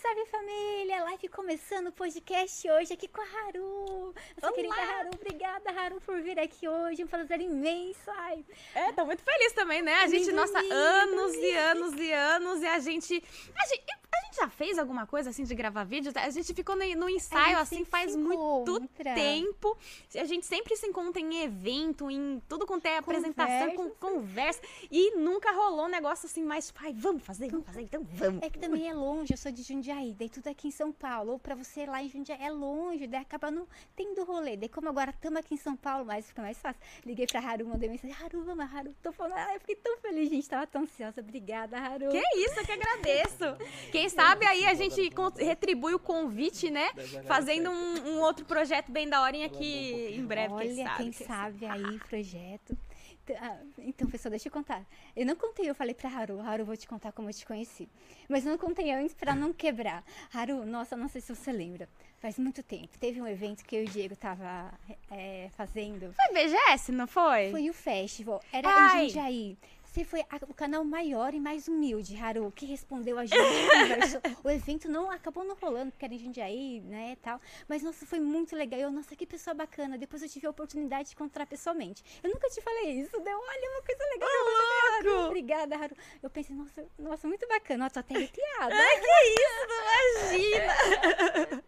salve família! Live começando o podcast hoje aqui com a Haru. Nossa Olá. querida Haru, obrigada Haru por vir aqui hoje, um prazer imenso. Ai, É, tô muito feliz também, né? A gente, nossa, anos e anos e anos, e a gente, a gente. a gente já fez alguma coisa assim de gravar vídeo? A gente ficou no, no ensaio assim faz muito tempo. A gente sempre se encontra em evento, em tudo quanto é apresentação, com Conversa. conversa. E nunca rolou um negócio assim mais, ai, vamos fazer, vamos fazer, então vamos. é que também é longe, eu sou de Jundiaí, daí tudo aqui em São Paulo. Ou pra você lá em Jundiaí é longe, daí acaba não tendo rolê. Daí como agora estamos aqui em São Paulo, mas fica mais fácil. Liguei pra Haru, mandei mensagem, Haru, vamos, Haru. Tô falando, ai, eu fiquei tão feliz, gente, tava tão ansiosa. Obrigada, Haru. Que isso, eu que agradeço. Quem sabe aí a gente retribui o convite, né? Fazendo um, um outro projeto bem da hora aqui em breve, Olha, quem sabe. quem sabe aí, projeto. Ah, Então, pessoal, deixa eu contar. Eu não contei, eu falei pra Haru, Haru, vou te contar como eu te conheci. Mas eu não contei antes pra não quebrar. Haru, nossa, não sei se você lembra. Faz muito tempo. Teve um evento que eu e o Diego tava é, fazendo. Foi BGS, não foi? Foi o festival. Era Ai. em Jundiaí. Você foi a- o canal maior e mais humilde, Haru, que respondeu a gente. O evento não acabou não rolando, porque era em Jundiaí, né, e tal. Mas, nossa, foi muito legal. Eu, nossa, que pessoa bacana. Depois eu tive a oportunidade de encontrar pessoalmente. Eu nunca te falei isso. Deu, olha, uma coisa legal. eu vou fazer, Haru. louco! Obrigada, Haru. Eu pensei, nossa, nossa, muito bacana. Ó, tô até arrepiada. que isso, imagina!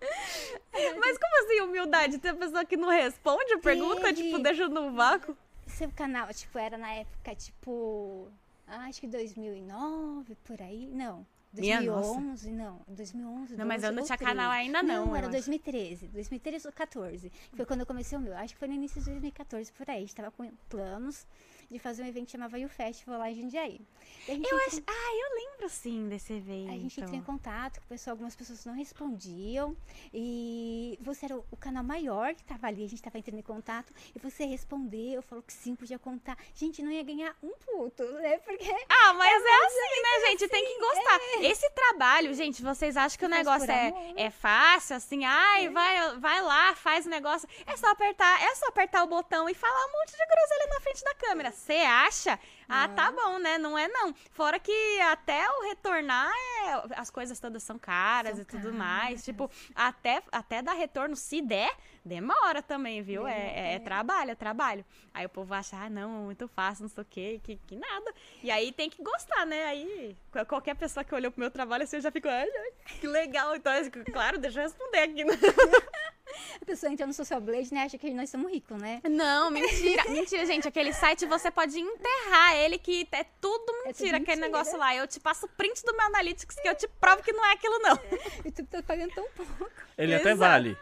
Mas como assim humildade? Tem a pessoa que não responde a pergunta, Teve. tipo, deixa no vácuo? Seu canal, tipo, era na época, tipo, ah, acho que 2009, por aí. Não. Minha nossa. 2011, não. 2011, Não, mas 12 eu não tinha 13. canal ainda não, Não, era eu 2013. 2013 ou 14. Foi quando eu comecei o meu. Acho que foi no início de 2014, por aí. A gente tava com planos de fazer um evento que chamava You Festival lá em Jundiaí. Eu entrou- acho. Ah, eu lembro sim desse evento. a gente entrou em contato com o pessoal, algumas pessoas não respondiam. E você era o, canal maior que tava ali, a gente tava entrando em contato. E você respondeu, falou que sim, podia contar. Gente, não ia ganhar um puto, né? Porque Ah, mas é assim, né, gente? Tem que gostar. Esse trabalho, gente, vocês acham que o negócio é, amor. é fácil, assim, ai, vai, vai lá, faz o negócio. É só apertar, é só apertar o botão e falar um monte de groselha na frente da câmera. Você acha? Ah, tá bom, né? Não é não. Fora que até o retornar, é- as coisas todas são caras São e tudo caras. mais. Tipo, até, até dar retorno, se der, demora também, viu? É, é, é trabalho, é trabalho. Aí o povo acha, ah, não, muito fácil, não sei o quê, que, que nada. E aí tem que gostar, né? Aí qual- qualquer pessoa que olhou pro meu trabalho assim, eu já fico, ai, ai, que legal. Então, assim, claro, deixa eu responder aqui. né? a pessoa entra no Social Blade, né? Acha que nós somos ricos, né? Não, mentira. mentira, gente. Aquele site você pode enterrar ele, que é tudo mentira, tudo aquele mentira. negócio lá. Eu te passo o print do meu Analytics, que eu te provo que não é aquilo, não. E tu tá pagando tão pouco. Ele até Exato. vale.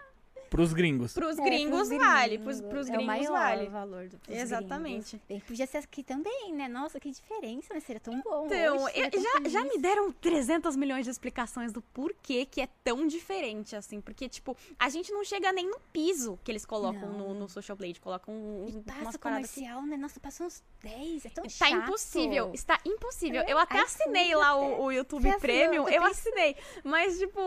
Pros gringos. Pros É, gringos pros vale. Pros, pros é o gringos maior vale. o valor do pros Exatamente. gringos. Bem, podia ser aqui também, né? Nossa, que diferença, né? Seria tão bom. Então, hoje, eu- tão já, já me deram 300 milhões de explicações do porquê que é tão diferente, assim. Porque, tipo, a gente não chega nem no piso que eles colocam no, no Social Blade. Colocam uns, E umas passa paradas assim. comercial, né? Nossa, passou uns 10, é tão Tá chato. impossível, está impossível. É, eu até assinei sim, lá o, o YouTube Premium, eu assinei. Mas, tipo,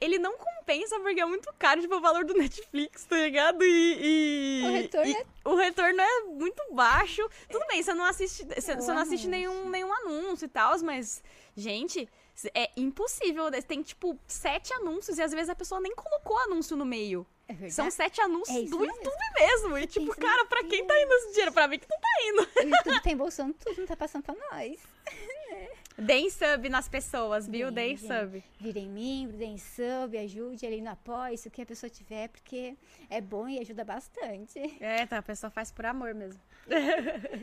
ele não compensa porque é muito caro, tipo, o valor do Netflix, tá ligado? E. e- O retorno e- é- o retorno é muito baixo. Tudo bem, você não assiste, você, É você não assiste nenhum, nenhum anúncio e tal, mas, gente. É impossível. Tem, tipo, sete anúncios e às vezes a pessoa nem colocou anúncio no meio. É. São sete anúncios É do mesmo. YouTube mesmo. E, tipo, pensa, cara, pra quem tá indo esse dinheiro? Pra mim que não tá indo. O YouTube tá embolsando tudo, não tá passando pra nós. Deem sub nas pessoas, viu? Deem, sub. Virem membro, deem sub, ajude ali no apoio, isso que a pessoa tiver, porque é bom e ajuda bastante. É, tá, a pessoa faz por amor mesmo.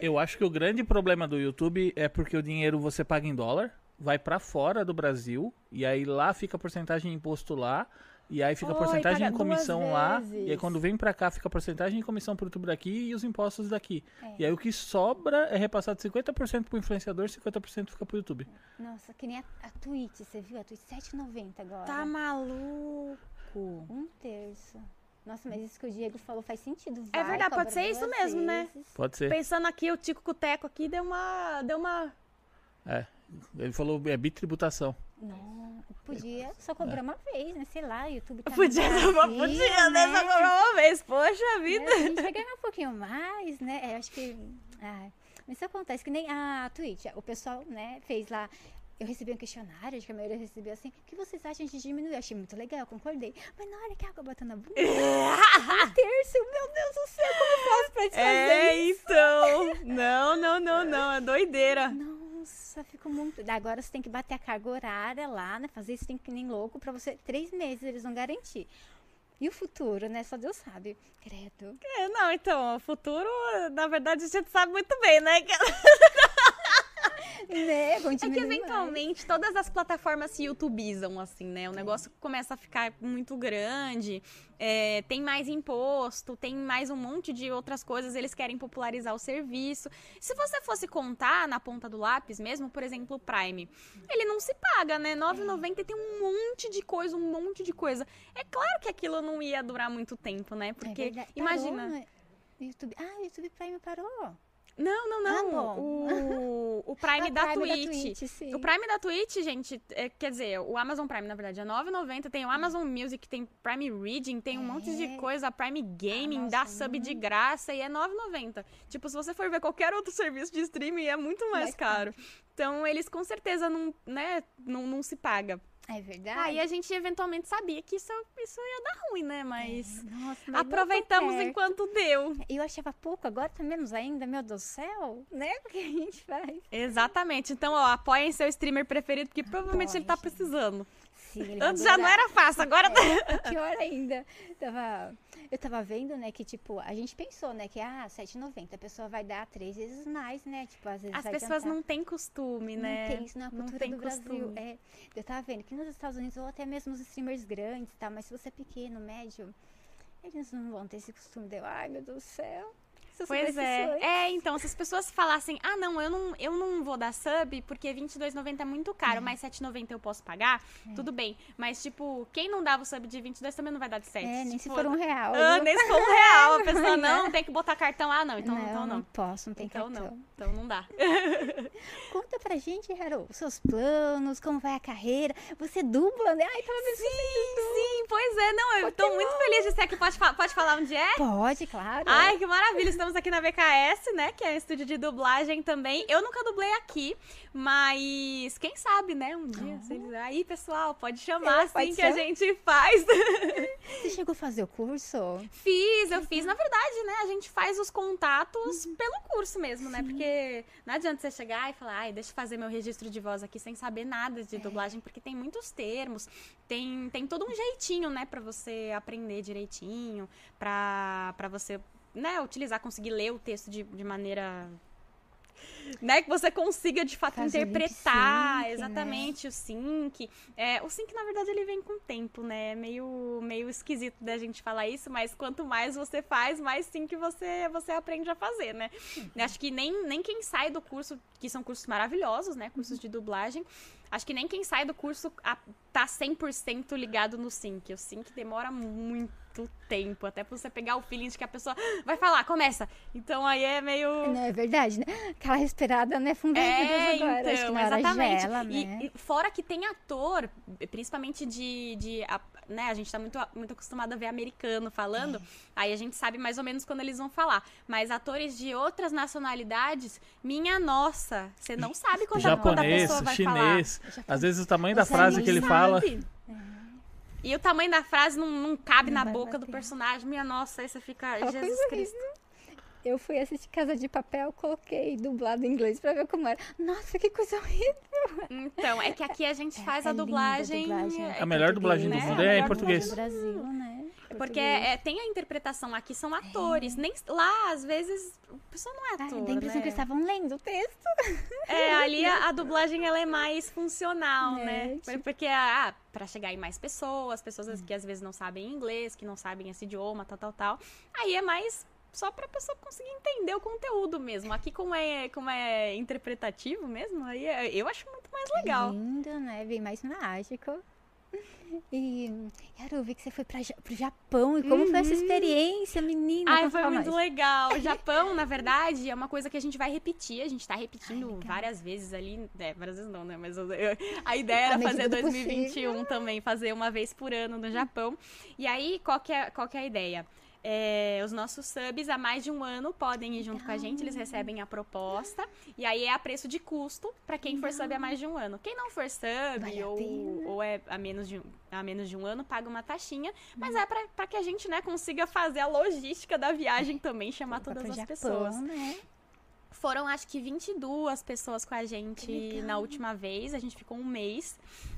Eu acho que o grande problema do YouTube é porque o dinheiro você paga em dólar, vai pra fora do Brasil, e aí lá fica a porcentagem de imposto lá, e aí fica a porcentagem de comissão lá, vezes. e aí quando vem pra cá fica a porcentagem de comissão pro YouTube daqui e os impostos daqui. É. E aí o que sobra é repassado 50% pro influenciador, 50% fica pro YouTube. Nossa, que nem a, a Twitch, você viu? A Twitch 7,90 agora. Tá maluco. Um terço. Nossa, mas isso que o Diego falou faz sentido. É vai, verdade, pode ser isso mesmo, né? Pode ser. Pensando aqui, o Tico Cuteco aqui deu uma. Deu uma. É. Ele falou é bitributação. Não, podia só cobrar uma vez, né? Sei lá, o YouTube tá Podia, Brasil, podia, né? Só cobrar uma vez. Poxa vida. É, a gente vai ganhar um pouquinho mais, né? É, Eu acho que. Ah, mas isso acontece que nem a Twitch. O pessoal, né, fez lá eu recebi um questionário, acho que a maioria recebeu assim, o que vocês acham de diminuir? Eu achei muito legal, eu concordei. Mas na hora que a água bateu na bunda, um terço, meu Deus do céu, como eu faço pra desfazer É, isso? então. Não, não, não, não. É doideira. Nossa, ficou muito. Agora você tem que bater a carga horária lá, né? Fazer isso tem que nem louco pra você. Três meses eles vão garantir. E o futuro, né? Só Deus sabe. Credo. É, não, então, o futuro, na verdade, a gente sabe muito bem, né? Né? É que diminuir mais. eventualmente todas as plataformas se youtubizam, assim, né? O negócio começa a ficar muito grande, é, tem mais imposto, tem mais um monte de outras coisas, eles querem popularizar o serviço. Se você fosse contar na ponta do lápis mesmo, por exemplo, o Prime, ele não se paga, né? R$ 9,90 tem um monte de coisa, um monte de coisa. É claro que aquilo não ia durar muito tempo, né? É Porque, verdade. imagina... No YouTube. Ah, o YouTube Prime parou. Não, não, não. Ah, o, o Prime da Prime Twitch. Twitch, sim. O Prime da Twitch, gente, é, quer dizer, o Amazon Prime, na verdade, é R$ 9,90. Tem o Amazon Music, tem Prime Reading, tem um monte de É. coisa. Prime Gaming, Amazon, dá sub de graça e é R$ 9,90. Tipo, se você for ver qualquer outro serviço de streaming, é muito mais, Mais caro. Então, eles com certeza não, né, não, não se paga. É verdade. Aí a gente eventualmente sabia que isso, isso ia dar ruim, né? Mas Nossa, mas aproveitamos enquanto deu. Eu achava pouco, agora tá menos ainda, meu Deus do céu, né? O que a gente faz? Exatamente. Então, ó, apoiem seu streamer preferido, porque provavelmente ele tá precisando. Sim, ele Antes já não era fácil, agora tá. É, pior ainda. Tava, eu tava vendo, né, que tipo, a gente pensou, né, que ah, 7,90, a pessoa vai dar três vezes mais, né? Tipo, às vezes As pessoas tentar. não têm costume, Não né? tem isso Não cultura tem do Brasil. costume. É, eu tava vendo que nos Estados Unidos, ou até mesmo os streamers grandes e tal, mas se você é pequeno, médio, eles não vão ter esse costume de, ai meu Deus do céu. Se Pois é. isso antes." É, então, se as pessoas falassem, ah, não, eu não, eu não vou dar sub porque R$22,90 é muito caro, mas R$7,90 eu posso pagar, tudo bem. Mas, tipo, quem não dava o sub de 22 também não vai dar de 7. É, nem se Tipo, for um real. Ah, nem se for um real. A pessoa, Né? não, tem que botar cartão. Ah, não, então não, então não. posso, não tem Então cartão. não. Então não dá. Conta pra gente, Harold, os seus planos, como vai a carreira. Você dubla, né? Ai, tava pensando Sim, pois é. Não, eu tô muito feliz de ser aqui. Pode, pode falar onde é? Pode, claro. Ai, que maravilha! Estamos aqui na BKS, né? Que é um estúdio de dublagem também. Eu nunca dublei aqui, mas quem sabe, né? Um dia. eles- Aí, pessoal, pode chamar É, assim pode que a ser. gente faz. Você chegou a fazer o curso? Fiz, eu fiz. Na verdade, né? A gente faz os contatos Uhum. pelo curso mesmo, né? Porque não adianta você chegar e falar, ai, deixa eu fazer meu registro de voz aqui sem saber nada É. de dublagem, porque tem muitos termos, tem, tem todo um jeitinho, né, pra você aprender direitinho, pra, pra você, né, utilizar, conseguir ler o texto de, de maneira. Né, que você consiga de fato lip interpretar sync, né? exatamente o sync. É, o sync, na verdade, ele vem com o tempo, né? É meio, meio esquisito da gente falar isso, mas quanto mais você faz, mais sync você, você aprende a fazer, né? Acho que nem, nem quem sai do curso, que são cursos maravilhosos, né? Cursos de dublagem, acho que nem quem sai do curso a, tá 100% ligado no sync. O sync demora muito tempo, até pra você pegar o feeling de que a pessoa vai falar, começa. Então aí é meio. Não, é verdade, né? Aquela respirada, né? Fundo É, agora. Acho que então, na exatamente. gela, E- né? E, fora que tem ator, principalmente de. de a, né, a gente tá muito, muito acostumado a ver americano falando, É. aí a gente sabe mais ou menos quando eles vão falar. Mas atores de outras nacionalidades, minha nossa, você não sabe quando, a- quando a Japonês, pessoa vai chinês. Às vezes o tamanho da Você frase que ele sabe. fala. falar. E o tamanho da frase não, não cabe Não na boca do bater. personagem. Minha nossa, aí você fica. Jesus Cristo. Eu fui assistir Casa de Papel, coloquei dublado em inglês pra ver como era. Nossa, que coisa horrível. Então, é que aqui a gente faz é a linda a dublagem. dublagem. é A melhor dublagem do né? mundo A é em melhor português. Do Brasil, né? Porque Português. é, tem a interpretação aqui, são atores. Nem, lá, às vezes, a pessoa não é ator. dá a impressão né? que eles estavam lendo o texto. É, ali a, a dublagem ela é mais funcional, É, né? tipo- Porque, ah, pra chegar em mais pessoas, pessoas que às vezes não sabem inglês, que não sabem esse idioma, tal, tal, tal. Aí é mais só pra pessoa conseguir entender o conteúdo mesmo. Aqui, como é, como é interpretativo mesmo, aí é- eu acho muito mais legal. Lindo, né? Bem mais mágico. E, eu vi que você foi pra, Ja- pro Japão. E como foi essa experiência, menina? Ai, foi muito nós. legal. O Japão, na verdade, é uma coisa que a gente vai repetir. A gente tá repetindo Ai, várias vezes ali. É, várias vezes não, né? Mas eu- eu- a ideia era medida fazer do 2021 também, fazer uma vez por ano no Japão. E aí, qual que é, qual que é a ideia? É, os nossos subs há mais de um ano podem ir junto com a gente, eles recebem a proposta. E aí é a preço de custo pra quem for sub há mais de um ano. Quem não for sub Vale ou, ou é a menos, de, um- a menos de um ano, paga uma taxinha. Mas é pra, pra que a gente né, consiga fazer a logística da viagem também, chamar todas as Japão, pessoas. né? Foram acho que 22 pessoas com a gente na última vez. A gente ficou um mês.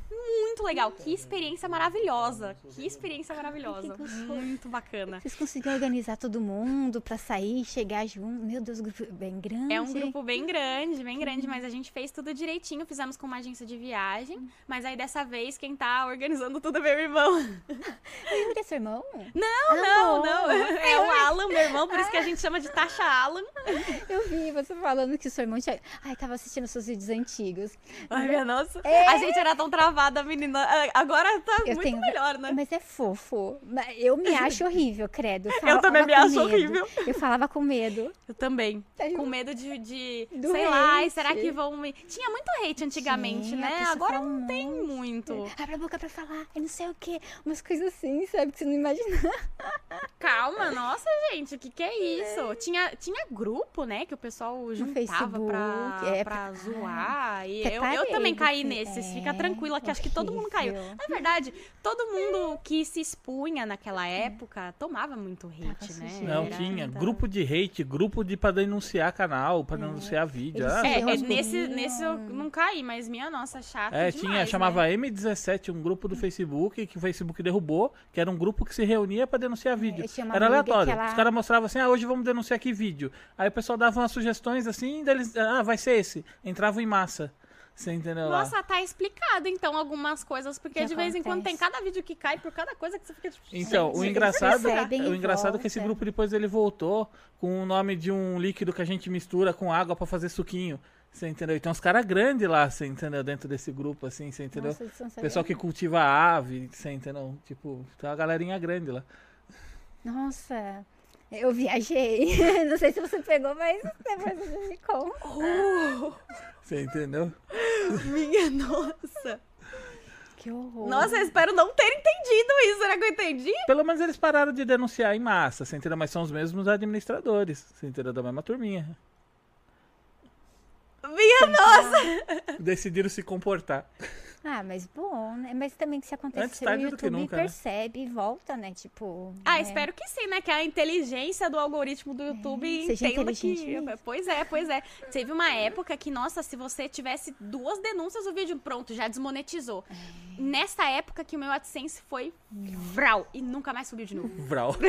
Muito legal. Que experiência maravilhosa. Que experiência maravilhosa. Muito bacana. Vocês conseguiram organizar todo mundo pra sair, chegar junto. Meu Deus, grupo bem grande. É um grupo bem grande, bem grande, mas a gente fez tudo direitinho, fizemos com uma agência de viagem. Mas aí dessa vez quem tá organizando tudo é meu irmão. Yuri é seu irmão? Não, Ah, não, bom. não. É o Alan, meu irmão, por isso que a gente chama de Tasha Alan. Eu vi você falando que o seu irmão tinha. Ai, tava assistindo seus vídeos antigos. Ai, minha nossa. É. A gente era tão travada, menina. Ah, Agora tá Eu muito tenho- melhor, né? Mas é fofo. Eu me acho horrível, credo. Eu também falava me acho medo. horrível. Eu falava com medo. Eu também. Eu- Com medo de, de Do sei lá, hate. será que vão me... Tinha muito hate antigamente, Tinha, né? Agora não um tem muito. Abre a boca pra falar, e não sei o quê. Umas coisas assim, sabe? Que você não imagina. Calma, nossa, gente, o que que é isso? Tinha, tinha grupo, né, que o pessoal juntava pra, Facebook, é, pra pra- zoar. E é eu, eu também caí parede, nesses, é, fica tranquila, que acho que todo mundo caiu. Na verdade, todo mundo que se expunha naquela época tomava muito hate, né? Não, Era- tinha. Grupo de hate, grupo de pra denunciar canal, pra denunciar vídeo. Eles Ah, É, é, nesse, nesse eu não caí, mas minha nossa, chato É, demais, tinha, chamava né? M17, um grupo do Facebook, que o Facebook derrubou, que era um grupo que se reunia pra denunciar vídeo. tinha uma Era aleatório. que ela- Os caras mostravam assim, ah, hoje vamos denunciar aqui vídeo. Aí o pessoal dava umas sugestões assim, deles, ah, vai ser esse. Entravam em massa. Você entendeu lá? Nossa, tá explicado então algumas coisas, porque Que de vez em quando tem acontece. cada vídeo que cai por cada coisa que você fica tipo. Então, gente, o eles engraçado, percebem o engraçado é que esse grupo depois ele voltou com o nome de um líquido que a gente mistura com água pra fazer suquinho. Você entendeu? E tem uns caras grandes lá, você entendeu? Dentro desse grupo, assim, você entendeu? Nossa, são Pessoal que cultiva ave, você entendeu? Tipo, tem uma galerinha grande lá. Nossa, eu viajei. Não sei se você pegou, mas depois você me conta. Você entendeu? Minha nossa. Que horror. Nossa, eu espero não ter entendido isso. Será que eu entendi? Pelo menos eles pararam de denunciar em massa, você entendeu? Mas são os mesmos administradores, você entendeu? Da mesma turminha. Minha nossa. Decidiram se comportar. Ah, mas bom, né? Mas também que se Antes acontecer, o YouTube nunca, né? percebe e volta, né? Tipo. Ah, né? espero que sim, né? Que a inteligência do algoritmo do YouTube É, seja entenda que. mesmo. Pois é, pois é. Teve uma época que, nossa, se você tivesse duas denúncias, o vídeo pronto, já desmonetizou. É. Nessa época que o meu AdSense foi vral e nunca mais subiu de novo. Vral.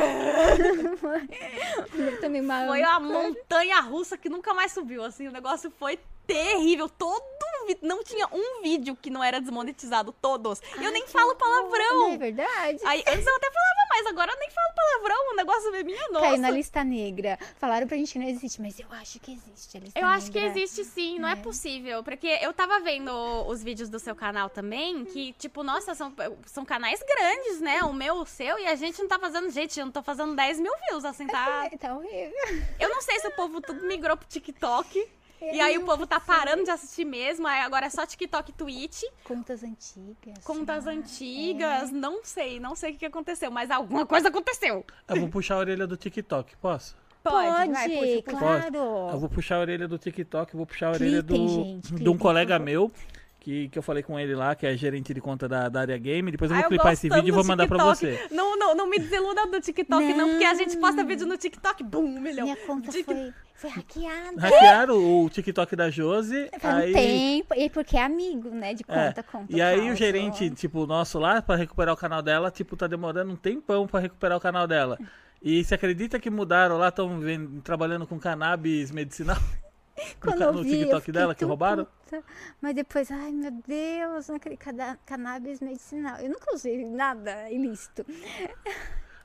Foi uma montanha russa que nunca mais subiu, assim, o negócio foi terrível. Todo não tinha um vídeo que não era desmonetizado, todos. E eu nem falo É palavrão. verdade. Aí, antes eu até falava mais, agora eu nem falo palavrão, o negócio é minha nossa. Caiu na lista negra. Falaram pra gente que não existe, mas eu acho que existe a lista Eu acho que negra. existe sim, não é. possível. Porque eu tava vendo os vídeos do seu canal também, que, tipo, nossa, são, são canais grandes, né? O meu, o seu, e a gente não tá fazendo. Gente, eu não tô fazendo 10 mil views, assim, tá. Tá horrível. Eu não sei se o povo tudo migrou pro TikTok. E aí o povo tá parando de assistir mesmo, aí agora é só TikTok e Twitch, Contas antigas. contas lá. antigas, não sei, não sei o que aconteceu, mas alguma coisa aconteceu. Eu vou puxar a orelha do TikTok, posso? Pode, vai, puxa, puxa. claro. Eu vou puxar a orelha do TikTok, vou puxar a orelha do, Clipem, gente, de um colega meu, que, que eu falei com ele lá, que é gerente de conta da, da área game. Depois eu Ah, vou clipar esse vídeo e vou mandar pra TikTok. você. Não, não, não me desiluda do TikTok, não, porque a gente posta Não. vídeo no TikTok, bum, um milhão. Minha conta Tik- foi, foi hackeada. Hackearam o TikTok da Josi. Faz um aí, tempo. E porque é amigo, né? De é, conta, conta. e aí o gerente, tipo, nosso lá, pra recuperar o canal dela, tipo, tá demorando um tempão pra recuperar o canal dela. E você acredita que mudaram lá, estão trabalhando com cannabis medicinal? Quando eu no vi, TikTok dela que roubaram? puta. Mas depois, ai meu Deus, naquele cannabis medicinal. Eu nunca usei nada ilícito.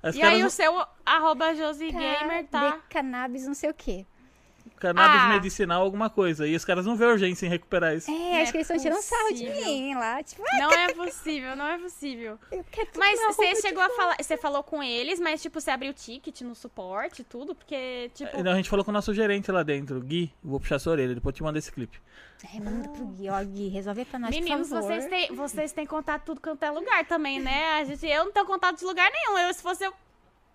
Os E aí não- o seu arroba Josigamer tá... De cannabis não sei o quê. Cannabis Ah. medicinal, alguma coisa. E os caras não vê urgência em recuperar isso. É, Não acho é que eles estão tirando sarro de mim lá. Tipo, Não é possível, não é possível. Mas você chegou a falar, você falou com eles, mas tipo, você abriu ticket no suporte e tudo, porque, tipo... Então, a gente falou com o nosso gerente lá dentro, Gui. Vou puxar sua orelha, depois eu te mando esse clipe. É, manda pro Gui, ó, Gui, resolve pra nós, Meninos, por favor. vocês têm, vocês têm contato tudo quanto é lugar também, né? A gente, eu não tenho contato de lugar nenhum. Eu, se fosse eu.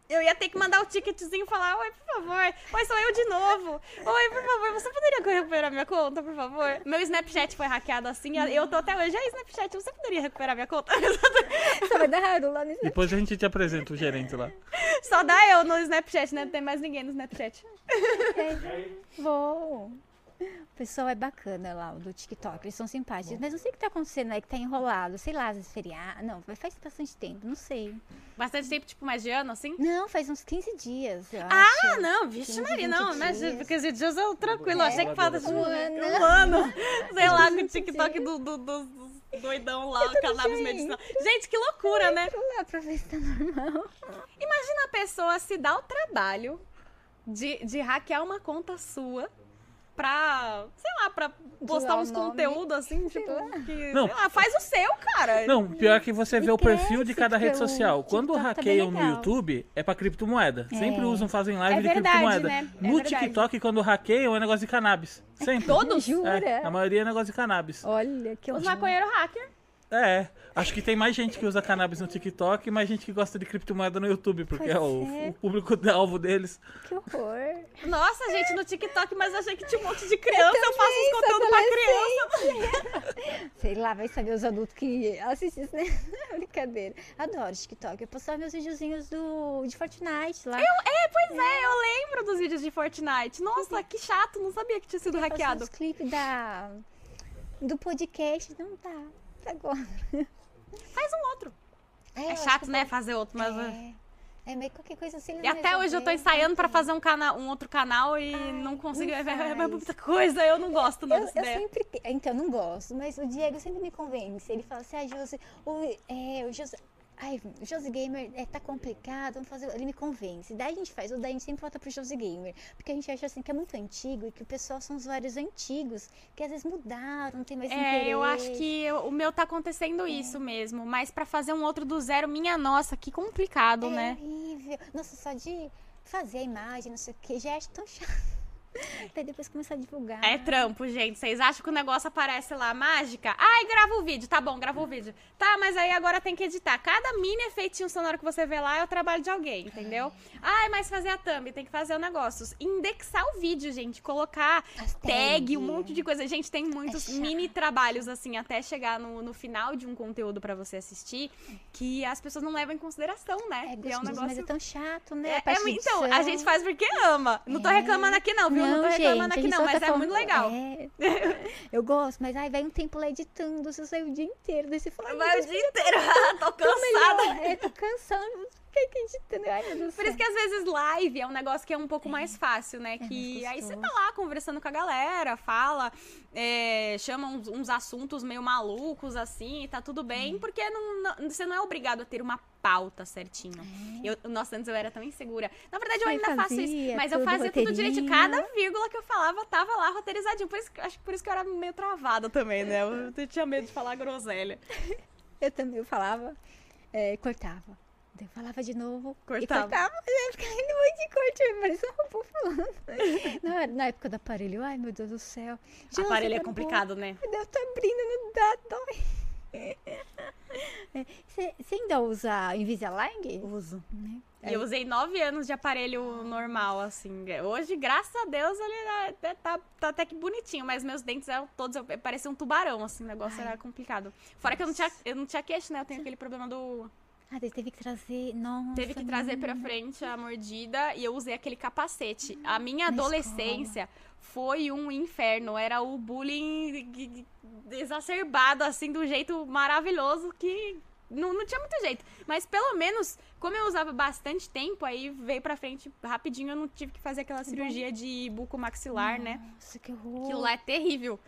Eu ia ter que mandar o ticketzinho e falar, oi, por favor, oi, sou eu de novo. Oi, por favor, você poderia recuperar minha conta, por favor? Meu Snapchat foi hackeado assim, eu tô até hoje, aí Snapchat, você poderia recuperar minha conta? Só vai dar Haru lá no Snapchat. Depois a gente te apresenta o gerente lá. Só dá eu no Snapchat, né? Não tem mais ninguém no Snapchat. Bom. O pessoal é bacana lá, o do TikTok, eles são simpáticos. Mas não sei o que tá acontecendo aí, que tá enrolado. Sei lá, às vezes feriado. Não, faz bastante tempo, não sei. Bastante tempo, tipo, mais de ano, assim? Não, faz uns 15 dias, eu Ah, acho. não, vixe 15, Maria, 20 não, mas dias. 15 dias eu tranquilo, achei que falta tipo, Um um ano. Sei lá, com o 20 TikTok do, do, do- dos doidão lá, o cannabis medicinal. Gente, que loucura, né? Vamos lá pra ver se tá normal. Imagina a pessoa se dar o trabalho de, de hackear uma conta sua pra, sei lá, pra postar uns conteúdos assim, tipo, que, Não. sei lá, faz o seu, cara. Não, pior que você E vê o perfil de cada rede social. Quando TikTok tá bem hackeiam no legal. YouTube, é pra criptomoeda. Sempre É. usam, fazem live É de verdade, criptomoeda. né? É no verdade. TikTok, quando hackeiam, é negócio de cannabis. Sempre. Todos? Jura? É, a maioria é negócio de cannabis. Olha, que Os maconheiros hacker. É, acho que tem mais gente que usa cannabis no TikTok e mais gente que gosta de criptomoeda no YouTube, porque Pois é o, é. o público-alvo deles. Que horror. Nossa, gente, no TikTok, mas achei que tinha um monte de criança. Eu, faço uns conteúdos pra criança. Sei lá, vai saber os adultos que assistem isso, né? Brincadeira. Adoro TikTok. Eu postava meus videozinhos do, de Fortnite lá. É, pois é, eu lembro dos vídeos de Fortnite. Nossa, que chato, não sabia que tinha sido Passava hackeado. os clipes da, do podcast. Não dá. Tá agora. Faz um outro. É acho chato, né, fazer outro, mas... É, é meio qualquer coisa assim. E até hoje eu tô ensaiando pra fazer um, cana um outro canal e não consigo. É, é, é muita coisa, eu não gosto não, Eu, eu ideia. sempre. Então, não gosto, mas o Diego sempre me convence. Ele fala assim: ah, Josi, o, é, o Josi. Ai, o Josi Gamer é, tá complicado, vamos fazer. Ele me convence. Daí a gente faz, ou daí a gente sempre volta pro Josi Gamer. Porque a gente acha assim que é muito antigo e que o pessoal são usuários antigos, que às vezes mudaram, não tem mais É, eu acho interesse. que eu- o meu tá acontecendo isso mesmo. Mas pra fazer um outro do zero, minha nossa, que complicado, É né? horrível. Nossa, só de fazer a imagem, não sei o que, já acho tão chato. Daí depois começar a divulgar. É trampo, gente. Vocês acham que o negócio aparece lá, mágica? Ai, grava o vídeo. Tá bom, grava o vídeo. Tá, mas aí agora tem que editar. Cada mini efeitinho sonoro que você vê lá é o trabalho de alguém, entendeu? Ai, mas fazer a thumb, tem que fazer o negócio. Indexar o vídeo, gente. Colocar tag, um monte de coisa. Gente, tem muitos chato. mini trabalhos, assim, até chegar no, no final de um conteúdo pra você assistir, que as pessoas não levam em consideração, né? É é um gostoso, mas é negócio. tão chato, né? É, A é, então, a gente faz porque ama. Não tô É. reclamando aqui, não, viu? Não, tô reclamando gente, aqui, não, mas tá é falando- muito legal. É. Eu gosto, mas ai, vai um tempo lá editando, você sai o dia inteiro, ai, meu Vai o dia inteiro. tô cansada. melhor. É, tô cansada. Ai, meu Deus do Por isso que às vezes live é um negócio que é um pouco mais fácil, né? que mais aí você tá lá conversando com a galera, fala, é, chama uns, uns assuntos meio malucos assim, e tá tudo bem, porque não, não- você não é obrigado a ter uma pauta certinho. Eu, nossa, antes eu era tão insegura. Na verdade, eu ainda faço isso, fazia mas eu fazia tudo roteirinho. Cada vírgula que eu falava tava lá roteirizadinho. Por isso, que- acho que por isso que eu era meio travada também, né? Eu, eu tinha medo de falar groselha. Eu também eu falava, é, cortava. Daí eu falava de novo. Cortava. E cortava. E ficava indo muito de corte, parecia um robô falando. Na, na época do aparelho, ai meu Deus do céu. Josi, Aparelho é complicado, né? Deus tá abrindo, não dá, dói. É, Você ainda usa Invisalign? Uso. Né? E eu usei nove anos de aparelho normal, assim. Hoje, graças a Deus, ele tá, tá- tá até que bonitinho, mas meus dentes eram todos. Parecia um tubarão, assim, o negócio Ai. era complicado. Fora que eu não, tinha, eu não tinha queixo, né? Eu tenho aquele problema do. Ah, teve que trazer. Nossa. Teve que trazer pra menina. frente a mordida e eu usei aquele capacete. A minha Na adolescência foi um inferno. Era o bullying exacerbado, assim, do jeito maravilhoso que. Não, não tinha muito jeito. Mas pelo menos, como eu usava bastante tempo, aí veio pra frente rapidinho. Eu não tive que fazer aquela cirurgia de bucomaxilar, né? Nossa, que horror. Aquilo lá é terrível.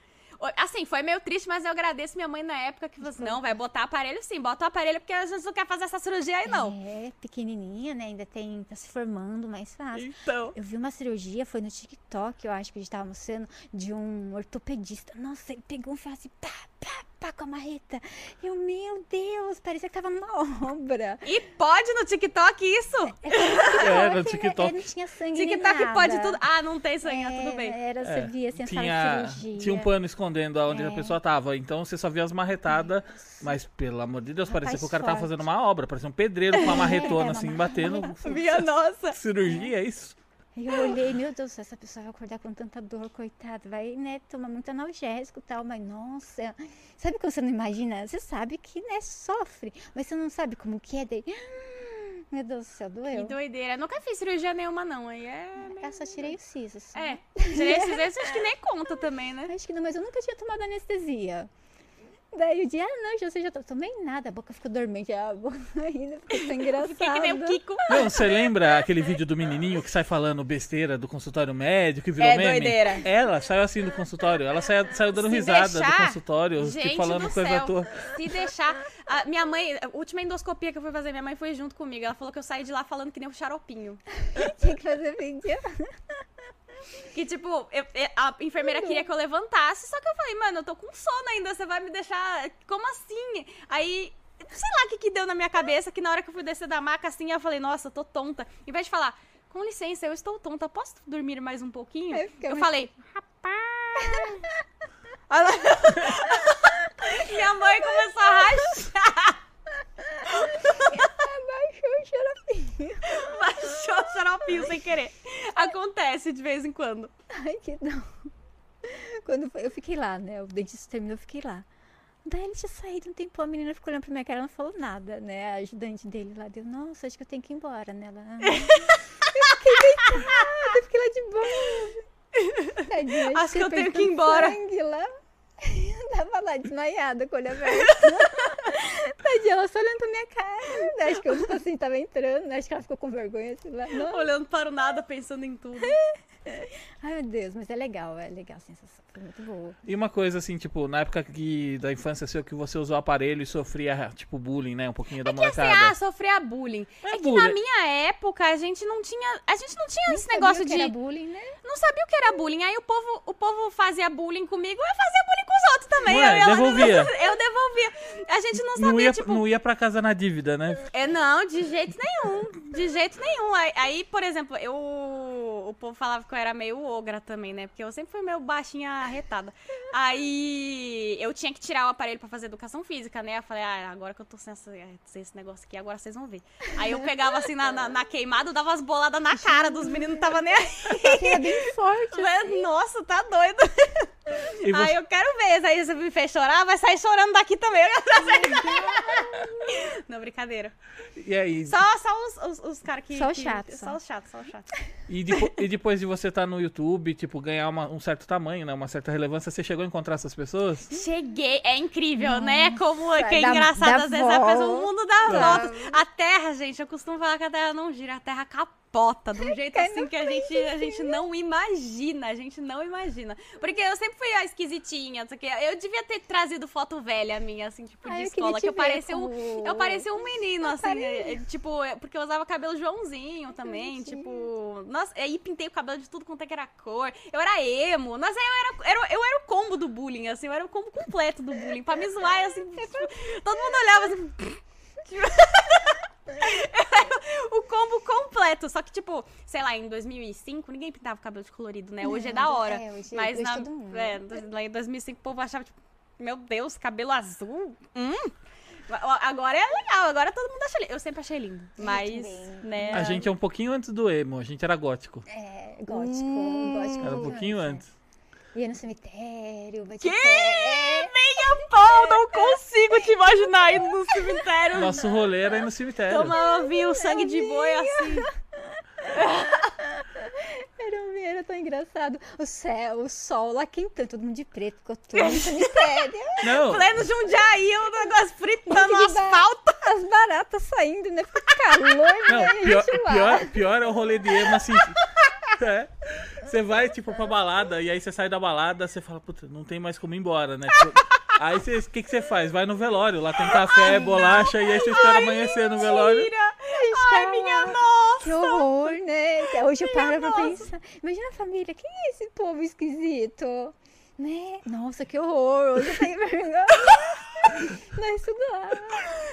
Assim, foi meio triste, mas eu agradeço minha mãe na época que você. Não, vai botar aparelho sim, bota o aparelho, porque a gente não quer fazer essa cirurgia aí, não. É, pequenininha, né? Ainda tem. Tá se formando mais fácil. Então. Eu vi uma cirurgia, foi no TikTok, eu acho que a gente tava almoçando, de um ortopedista. Nossa, ele pegou um ferro assim, pá, pá, pá, com a marreta. Eu, meu Deus, parecia que tava numa obra. E pode no TikTok isso? É, no É, TikTok. não tinha sangue nem TikTok nada. pode tudo. Ah, não tem sangue, ah, É, tudo bem. Era, você É, via assim, tinha, tinha um pano escondendo onde a É. pessoa tava. Então você só via as marretadas. Mas, pelo amor de Deus, parecia Rapaz que o cara tava forte. fazendo uma obra. Parecia um pedreiro com uma marretona, assim, batendo. Minha nossa. Cirurgia, é isso? E eu olhei, meu Deus, essa pessoa vai acordar com tanta dor, coitada. Vai, né, tomar muito analgésico e tal. Mas, nossa, sabe quando você não imagina? Você sabe que, né, sofre. Mas você não sabe como que é. Daí, meu Deus do céu, Que doeu. doideira. Nunca fiz cirurgia nenhuma, não. Aí é. Eu só tirei o siso. assim. É. Tirei esses esses, acho que nem conta também, né? Acho que não, mas eu nunca tinha tomado anestesia. Daí o dia, ah, não, já sei, já tô- tomei nada, a boca ficou dormente, a boca ainda ficou tão engraçada. Fiquei que nem o Kiko. Não, você lembra aquele vídeo do menininho que sai falando besteira do consultório médico e virou É, meme? doideira. Ela saiu assim do consultório. Ela saiu, saiu dando Se risada do deixar, consultório, Gente tipo, falando do coisa céu, toa. Se deixar. A minha mãe, a última endoscopia que eu fui fazer, minha mãe foi junto comigo. Ela falou que eu saí de lá falando que nem um xaropinho. Tinha que fazer vídeo. Que, tipo, eu- eu- a enfermeira queria que eu levantasse, só que eu falei, mano, eu tô com sono ainda, você vai me deixar. Como assim? Aí. Sei lá o que, que deu na minha cabeça, que na hora que eu fui descer da maca, assim, eu falei, nossa, eu tô tonta. Em vez de falar, com licença, eu estou tonta, posso dormir mais um pouquinho? Fica Eu muito- falei, rapaz. Minha mãe começou a rachar. Abaixou o xaropinho. Baixou o xaropinho sem querer. Acontece de vez em quando. Ai, que dó. Quando foi, eu fiquei lá, né? O dentista terminou, eu fiquei lá. Daí ele tinha saído um tempo, a menina ficou olhando pra minha cara, ela não falou nada, né? A ajudante dele lá deu, nossa, acho que eu tenho que ir embora, né? Ela, "Ah." eu fiquei deitada, eu fiquei lá de boa. Tadinha, Acho que eu tenho que ir embora. sangue lá. Eu tava lá desmaiada, com o olho aberto. Tadinha, ela só olhando pra minha cara. né? Acho que eu, tipo assim, tava entrando, né? Acho que ela ficou com vergonha, sei lá. Não. Olhando para o nada, pensando em tudo. Ai, meu Deus, mas é legal, é legal a sensação. Foi muito boa. E uma coisa assim, tipo, na época que, da infância seu, que você usou o aparelho e sofria, tipo, bullying, né? Um pouquinho da Que assim, molecada. ah, sofria bullying. É É, que bullying. na minha época a gente não tinha. A gente não tinha Nem esse sabia negócio o que de. era bullying, né? Não sabia o que era bullying. Aí o povo, o povo fazia bullying comigo, eu fazia bullying com os outros também. Ué, eu, devolvia. eu devolvia. A gente não sabia, não, ia, tipo. não ia pra casa na dívida, né? É, não, de jeito nenhum. De jeito nenhum. Aí, aí, por exemplo, eu. O povo falava que eu era meio ogra também, né? Porque eu sempre fui meio baixinha arretada. Aí eu tinha que tirar o aparelho pra fazer educação física, né? Eu falei, ah, agora que eu tô sem, sem esse negócio aqui, agora vocês vão ver. Aí eu pegava assim na, na, na queimada, dava umas boladas na cara dos meninos, não tava nem aí. Era bem forte. Falei, Nossa, tá doido. Você, Aí eu quero ver. Aí você me fez chorar, vai sair chorando daqui também. Não, brincadeira. e aí? Só, só os, os, os caras que. Só os chatos, Só só. os chatos, só os chatos. E, depo- e depois de você estar no YouTube, tipo, ganhar uma- um certo tamanho, né? Uma certa relevância, você chegou a encontrar essas pessoas? Cheguei. É incrível, né? Como que é dá- engraçado. dá Às vezes a pessoa, o volta. mundo Dá. voltas. A Terra, gente, eu costumo falar que a Terra não gira, a Terra capota. De um jeito Cai assim que a gente, a gente não imagina. A gente não imagina. Porque eu sempre fui a esquisitinha, não quê. Eu devia ter trazido foto velha minha, assim, tipo, Ai, de eu escola. queria Que eu parecia um. como- Eu parecia um menino, assim, Aparelho. é, é, tipo, é, porque eu usava cabelo Joãozinho também, tipo, nossa, aí pintei o cabelo de tudo quanto é que era cor. Eu era emo, nossa, eu era, era- eu era o combo do bullying, assim, eu era o combo completo do bullying. Pra me zoar, assim, tipo, todo mundo olhava assim. tipo, eu o combo completo. Só que, tipo, sei lá, em 2005, ninguém pintava o cabelo de colorido, né? Hoje é da Não, hora. é, hoje- mas hoje na, todo mundo. é, lá em 2005 o povo achava, tipo, meu Deus, cabelo azul? Hum. Agora é legal, agora todo mundo acha lindo. Eu sempre achei lindo. Mas, né. A gente é um pouquinho antes do emo, a gente era gótico. É, gótico, Hum. gótico. Era um pouquinho antes. Ia no cemitério, Que? batia pé. Nem a pau, não consigo te imaginar indo no cemitério. Nosso rolê era ir no cemitério. Tomava vinho, sangue de boi assim. Era, um- era tão engraçado. O céu, o sol lá quentando, todo mundo de preto, ficou tudo no cemitério. Não, Pleno Jundiaí, o negócio fritando de asfalto. As baratas saindo, né? Fica calor, não, né? Pior, pior, pior é o rolê de emo assim. É. Você vai, tipo, pra balada, e aí você sai da balada, você fala, puta, não tem mais como ir embora, né? Tipo, aí o que, que você faz? Vai no velório, lá tem café, bolacha, e aí você espera amanhecer no velório. Mentira. A gente Ai, minha nossa. Que horror, né? Hoje eu paro pra nossa. pensar. Imagina a família, quem é esse povo esquisito? Né? Nossa, que horror. Hoje eu tenho vergonha. Não estudar.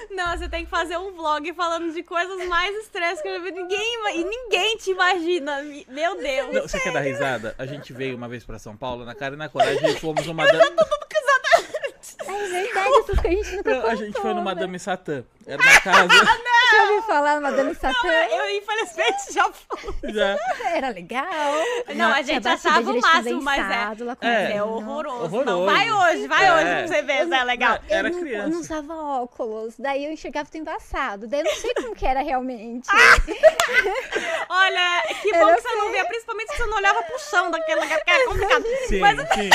Não, você tem que fazer um vlog falando de coisas mais estressantes que eu já vi. Ninguém, e ninguém te imagina. Meu Deus. Não, você quer dar risada? A gente veio uma vez pra São Paulo, na cara e na coragem, e fomos numa... Dan... É verdade, essas a gente nunca Não, a gente contou, foi no né? Madame Satã. Era uma casa... Já ouviu falar no Madame Satã? Eu, infelizmente, já fui. já... Era legal. Não, a gente Tinha achava o máximo, mas é. lá com É. É horroroso. Horroroso. Não, vai hoje, vai É. hoje pra você ver se é legal. Era eu não, criança. Eu não usava óculos, daí eu enxergava tudo embaçado. Daí eu não sei como que era realmente. Olha, que bom Era que você não via, principalmente se você não olhava pro chão daquele lugar, que era complicado. Sim, Mas sim.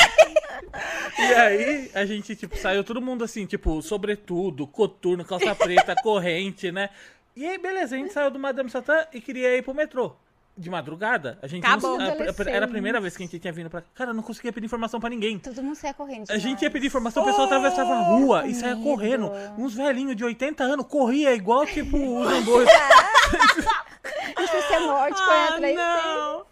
E aí, a gente, tipo, saiu todo mundo assim, tipo, sobretudo, coturno, calça preta, corrente, né? E aí, beleza, a gente saiu do Madame Satã e queria ir pro metrô. De madrugada. A gente Acabou. não, a- era a primeira vez que a gente tinha vindo pra cá. Cara, eu não conseguia pedir informação pra ninguém. Todo mundo saia correndo. A gente ia pedir informação, o pessoal atravessava a rua e saia correndo. Uns velhinhos de 80 anos corria igual, tipo, os andores. Vai ser morte, correr Ah, atrás não.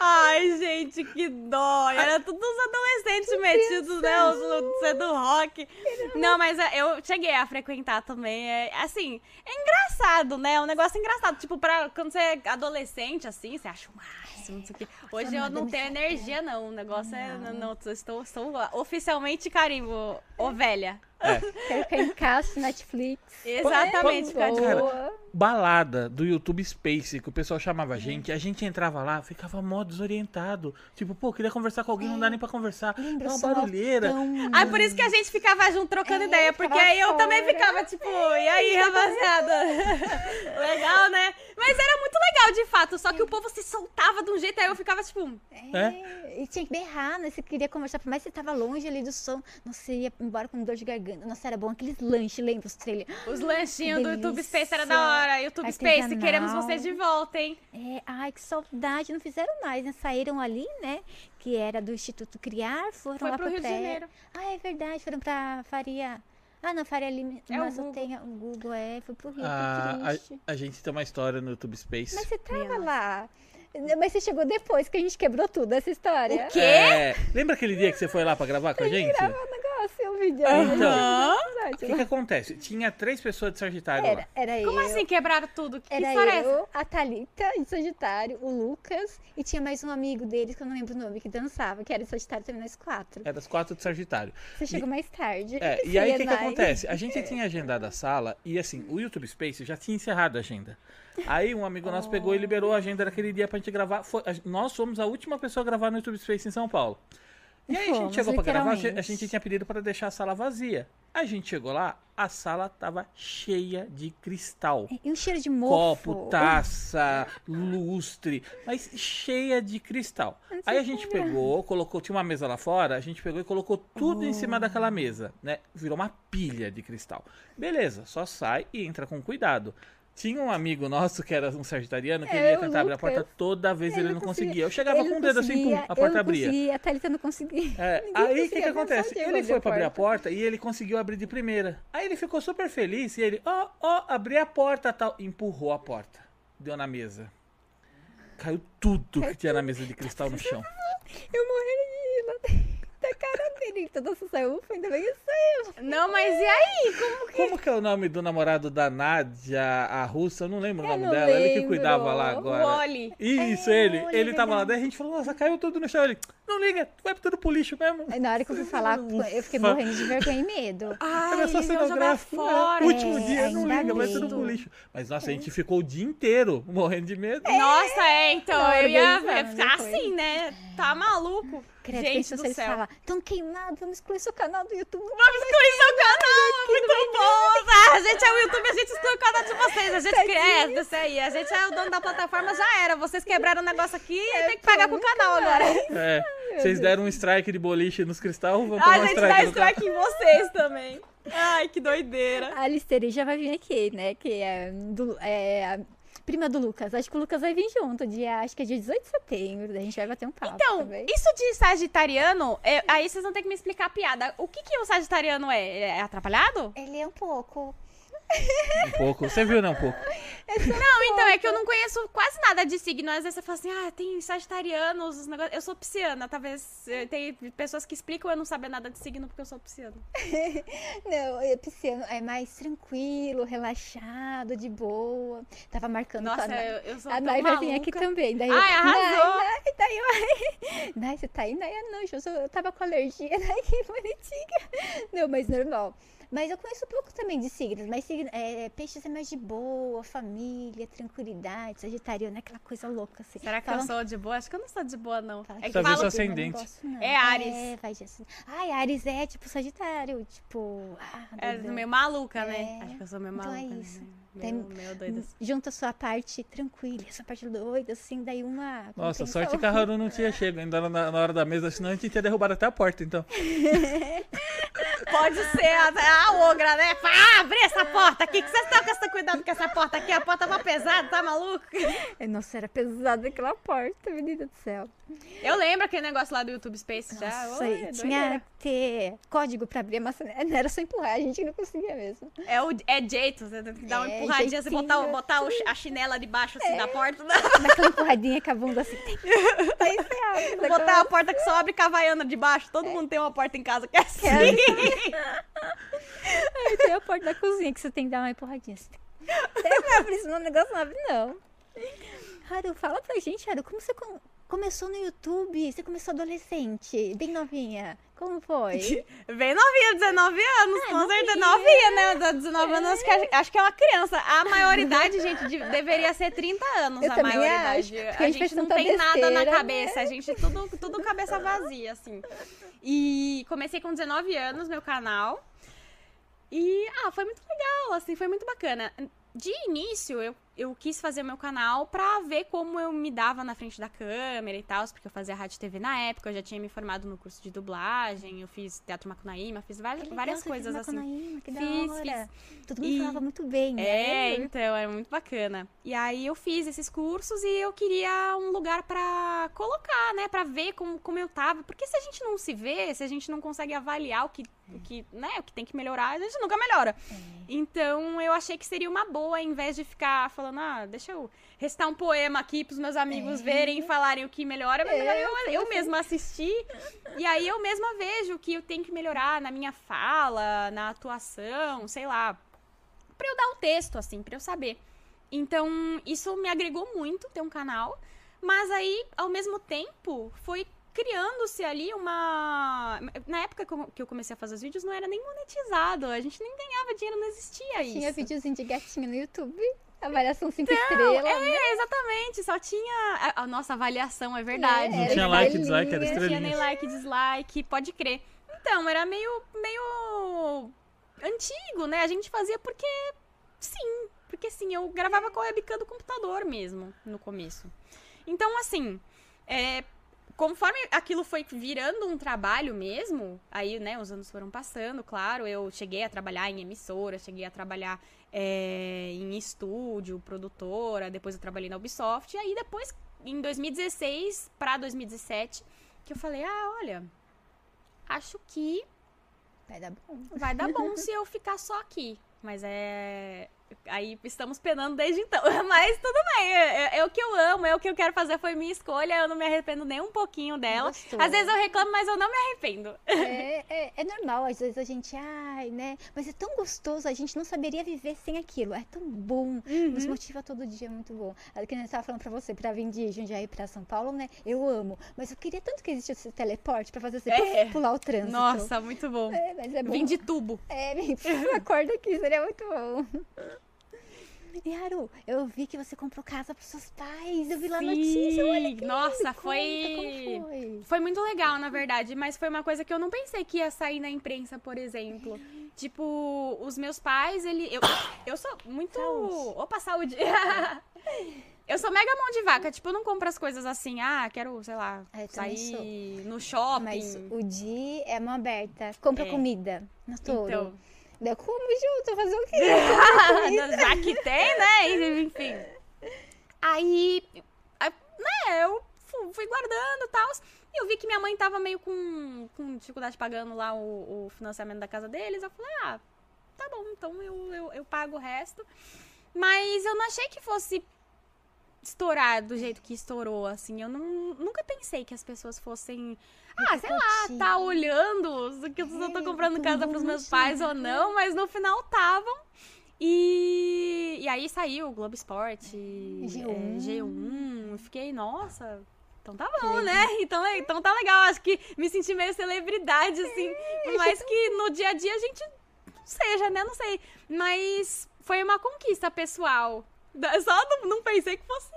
Ai, gente, que dó. Era tudo os adolescentes metidos, né? Os, os, é do rock. Não, mas é, eu cheguei a frequentar também. É, assim, é engraçado, né? É um negócio engraçado. Tipo, pra, quando você é adolescente, assim, você acha o máximo. Não sei o quê. Hoje eu não tenho energia, não. O negócio é. Não, não, estou, estou oficialmente carimbo, ô velha. É. Quero ficar em casa, Netflix. Exatamente, Boa. ficar de Cara, balada do YouTube Space, que o pessoal chamava a gente, a gente entrava lá, ficava mó desorientado. Tipo, pô, queria conversar com alguém, não dá nem pra conversar. Lembra É uma barulheira. tão- Ah, por isso que a gente ficava junto trocando É, ideia, porque aí eu também fora. ficava tipo, e aí, rapaziada? legal, né? Mas era muito legal, de fato, só que o povo se soltava de um jeito, aí eu ficava tipo, É, e tinha que berrar, né? Você queria conversar, por mais que você tava longe ali do som. Nossa, você ia embora com dor de garganta. Nossa, era bom aqueles lanches, lembra? Os trailer. os lanchinhos do. YouTube Space era da hora. YouTube Space, Artesanal. queremos vocês de volta, hein? É, ai, que saudade. Não fizeram mais, né? Saíram ali, né? Que era do Instituto Criar, foram Foi lá pro pra Rio de pré- Janeiro. Ah, é verdade. Foram pra Faria. Ah, não, Faria Lima. É o Nossa, Google. tem o Google, é. Foi pro Rio, Ah, a, a gente tem uma história no YouTube Space. Mas você tava Minha lá. Mas você chegou depois que a gente quebrou tudo, essa história. O quê? É, lembra aquele dia que você foi lá pra gravar com a gente? Grava o negócio, o vídeo. Então, Aham. O que, que acontece? Tinha três pessoas de Sagitário lá. Era, era Como eu. assim quebraram tudo? Que Era história é essa? eu, a Thalita de Sagitário, o Lucas e tinha mais um amigo deles que eu não lembro o nome, que dançava, que era de Sagitário também nós quatro. Era as quatro de Sagitário. Você chegou mais tarde. É, e aí o que, que acontece? A gente tinha agendado a sala e assim, o YouTube Space já tinha encerrado a agenda. Aí um amigo nosso pegou e liberou a agenda daquele dia pra gente gravar. Foi- a- nós fomos a última pessoa a gravar no YouTube Space em São Paulo. E aí a gente Fomos, chegou pra gravar, a gente- tinha pedido pra deixar a sala vazia. A gente chegou lá, a sala tava cheia de cristal. E um cheiro de mofo. Copo, taça, lustre, mas cheia de cristal. Aí a gente pegou, colocou, tinha uma mesa lá fora, a gente pegou e colocou tudo em cima daquela mesa, né? Virou uma pilha de cristal. Beleza, só sai e entra com cuidado. Tinha um amigo nosso que era um sagitariano que ele É, ia o tentar abrir a porta toda vez ele, não conseguia. Eu chegava Ele com o não dedo assim, pum, a eu porta abria. conseguia, a Thalita não conseguia. É, aí o que, que acontece? Ele foi a pra abrir a porta. e ele conseguiu abrir de primeira. Aí ele ficou super feliz e ele, ó, ó, abri a porta tal. Empurrou a porta. Deu na mesa. Caiu tudo que tinha na mesa de cristal no chão. Eu morri de da cara dele. Todo mundo saiu, ufa, ainda bem que saiu. Não, mas e aí? Como Como que é o nome do namorado da Nádia, a russa? Eu não lembro o Eu nome não dela. Ele que lembro. cuidava lá o agora. Wally? Isso, É, ele. olha, Ele tava lá. Daí a gente falou, nossa, caiu tudo no chão. Ele, não liga, vai tudo pro lixo mesmo. Aí na hora que eu fui falar, eu fiquei Ufa. morrendo de vergonha e medo. Ai, Era só cenográfico. né? fora. Último É, dia, não liga, vai tudo pro lixo. Mas nossa, a gente ficou o dia inteiro morrendo de medo. Nossa, é, então, Não, eu ia ficar assim, né? Tá maluco? Credo, Gente do céu. falar, tão queimado, vamos excluir seu canal do YouTube. Vamos excluir seu canal, muito bom! Ah, a gente é o YouTube, a gente exclui o canal de vocês. A gente é, isso aí. A gente é o dono da plataforma, já era. Vocês quebraram o negócio aqui e tem que pagar com o canal agora. É, vocês deram um strike de boliche nos cristal, vamos A tomar um gente strike dá strike em vocês também. Ai, que doideira. A Listeria já vai vir aqui, né? Que é, do, é a prima do Lucas. Acho que o Lucas vai vir junto, dia, acho que é dia 18 de setembro. A gente vai bater um papo Então, também. isso de sagitariano, é- aí vocês vão ter que me explicar a piada. O que, que o sagitariano é? É atrapalhado? Ele é um pouco. Um pouco. Você viu, né? Um pouco. Não, então, é que eu não conheço quase nada de signo. Às vezes você fala assim, ah, tem sagitarianos, os negócios. Eu sou pisciana, talvez. eh, Tem pessoas que explicam eu não saber nada de signo porque eu sou pisciana. Não, é pisciano é mais tranquilo, relaxado, de boa. Tava marcando Nossa, Nai. eu, eu sou A tão Nai vai vir aqui também. Daí Ai, eu, arrasou! Nai, Nai, daí eu, Nai, você tá aí? Nai, não, eu, sou- eu tava com alergia, Nai, que bonitinha. Não, mas normal. Mas eu conheço pouco também de signos, mas signo, é, peixes é mais de boa, família, tranquilidade, sagitariano é aquela coisa louca, assim. Será que Falam eu sou de boa? Acho que eu não sou de boa, não. Fala É que falam... sua eu não ascendente. gosto, não. É Ares. É, vai de assim. Ai, Ares é tipo Sagitário, tipo. Ah, É meio maluca, né? É. Acho que eu sou meio Então é maluca. isso. Né? Meio doida. assim. Junta a sua parte tranquila, e a sua parte doida, assim, daí uma. Nossa, sorte que a Haru não tinha chego ainda na, na hora da mesa, senão a gente tinha derrubado até a porta, então. Pode ser a, a ogra, né? Fala, Ah, abri essa porta aqui, que vocês estão com esse cuidado com essa porta aqui? A porta tá pesada, tá maluco? Nossa, era pesada aquela porta, menina do céu. Eu lembro aquele negócio lá do YouTube Space já. Nossa, Oi, tinha que ter código pra abrir a maçaneta. Não era só empurrar, a gente não conseguia mesmo. É, o, é jeito, você tem que dar É, empurradinha, assim, botar, botar o- a chinela debaixo assim, da porta. Daquela empurradinha com a bunda assim. Aí você abre. Botar a porta que só abre com a havaiana debaixo. Todo mundo tem uma porta em casa que é assim. Aí tem a porta da cozinha que você tem que dar uma empurradinha assim. Você não abre isso, não, negócio não abre, não. Haru, fala pra gente, Haru, como você começou no YouTube? Você começou adolescente, bem novinha. Como foi? Bem novinha, 19 anos, Ah, com certeza. novinha. Né? 19 anos, acho que, é- acho que é uma criança. A maioridade, gente, de- deveria ser 30 anos. Eu a maioridade. acho, a a gente gente não tem nada na besteira, cabeça. A gente tudo, tudo cabeça vazia, assim. E comecei com 19 anos meu canal. E, ah, foi muito legal, assim, foi muito bacana. De início, eu, eu quis fazer o meu canal pra ver como eu me dava na frente da câmera e tal, porque eu fazia rádio e TV na época, eu já tinha me formado no curso de dublagem, eu fiz teatro Macunaíma, fiz várias, várias coisas assim. Macunaíma, Que da Fiz, hora. Todo mundo E- falava muito bem, né? É, então, era muito bacana. E aí eu fiz esses cursos e eu queria um lugar pra colocar, né? Pra ver como, como eu tava. Porque se a gente não se vê, se a gente não consegue avaliar o que, o que, né, o que tem que melhorar, a gente nunca melhora. Então eu achei que seria uma boa, em vez de ficar falando, ah, deixa eu recitar um poema aqui pros meus amigos verem e falarem o que melhora, é melhor eu, eu mesma assistir. E aí eu mesma vejo o que eu tenho que melhorar na minha fala, na atuação, sei lá pra eu dar o texto, assim, pra eu saber. Então, isso me agregou muito ter um canal. Mas aí, ao mesmo tempo, foi criando-se ali uma. Na época que eu- que eu comecei a fazer os vídeos, não era nem monetizado. A gente nem ganhava dinheiro, não existia isso. Tinha videozinho de gatinho no YouTube. Avaliação 5 estrelas. né? É, exatamente. Só tinha. A, a nossa avaliação, é verdade. É, Não tinha like, dislike, era estrelinha. Não tinha nem like, dislike, pode crer. Então, era meio, meio antigo, né? A gente fazia porque sim. Porque sim, eu gravava com a webcam do computador mesmo, no começo. Então, assim, é, conforme aquilo foi virando um trabalho mesmo, aí, né, os anos foram passando, claro, eu cheguei a trabalhar em emissora, cheguei a trabalhar é, em estúdio, produtora, depois eu trabalhei na Ubisoft, e aí depois, em 2016 pra 2017, que eu falei, ah, olha, acho que Vai dar bom. vai dar bom se eu ficar só aqui. Mas é. Aí estamos penando desde então. Mas tudo bem. É, é- é o que eu amo, é o que eu quero fazer, foi minha escolha. Eu não me arrependo nem um pouquinho dela. Gostou. Às vezes eu reclamo, mas eu não me arrependo. É, é, é normal, às vezes a gente, ai, né? Mas é tão gostoso, a gente não saberia viver sem aquilo. É tão bom, nos Uhum. motiva todo dia, é muito bom. Que nem eu tava falando pra você, pra vir de Jundiaí pra São Paulo, né? Eu amo. Mas eu queria tanto que existisse esse teleporte pra fazer você puf, pular o trânsito. Nossa, muito bom. É, mas é bom. Vim de tubo. É, puf, acorda aqui, seria muito bom. Haru, eu vi que você comprou casa pros seus pais. Eu vi lá a notícia. Olha que Nossa, foi- foi? Foi muito legal, na verdade, mas foi uma coisa que eu não pensei que ia sair na imprensa, por exemplo. Tipo, os meus pais, ele. Eu, eu sou muito. Saúde. Opa, saúde! eu sou mega mão de vaca. Tipo, eu não compro as coisas assim, ah, quero, sei lá, Ah, eu sair no shopping. Mas o Di é mão aberta. Compra É. comida no touro. Então. Eu como junto, fazer o quê? Já que tem, né? Enfim. Aí, né, eu fu- fui guardando e tal. E eu vi que minha mãe tava meio com, com dificuldade pagando lá o, o financiamento da casa deles. Eu falei, ah, tá bom, então eu, eu, eu pago o resto. Mas eu não achei que fosse estourar do jeito que estourou, assim. Eu não, nunca pensei que as pessoas fossem. Ah, sei lá, tá olhando que eu tô É, comprando casa pros meus pais ou não, mas no final estavam. E, e aí saiu o Globo Esporte, G1. é, G1. Eu Fiquei, nossa, então tá bom, né? Então, é- então tá legal. Acho que me senti meio celebridade, assim. Por mais que no dia a dia a gente não seja, né? Não sei. Mas foi uma conquista pessoal. Só não, não pensei que fosse.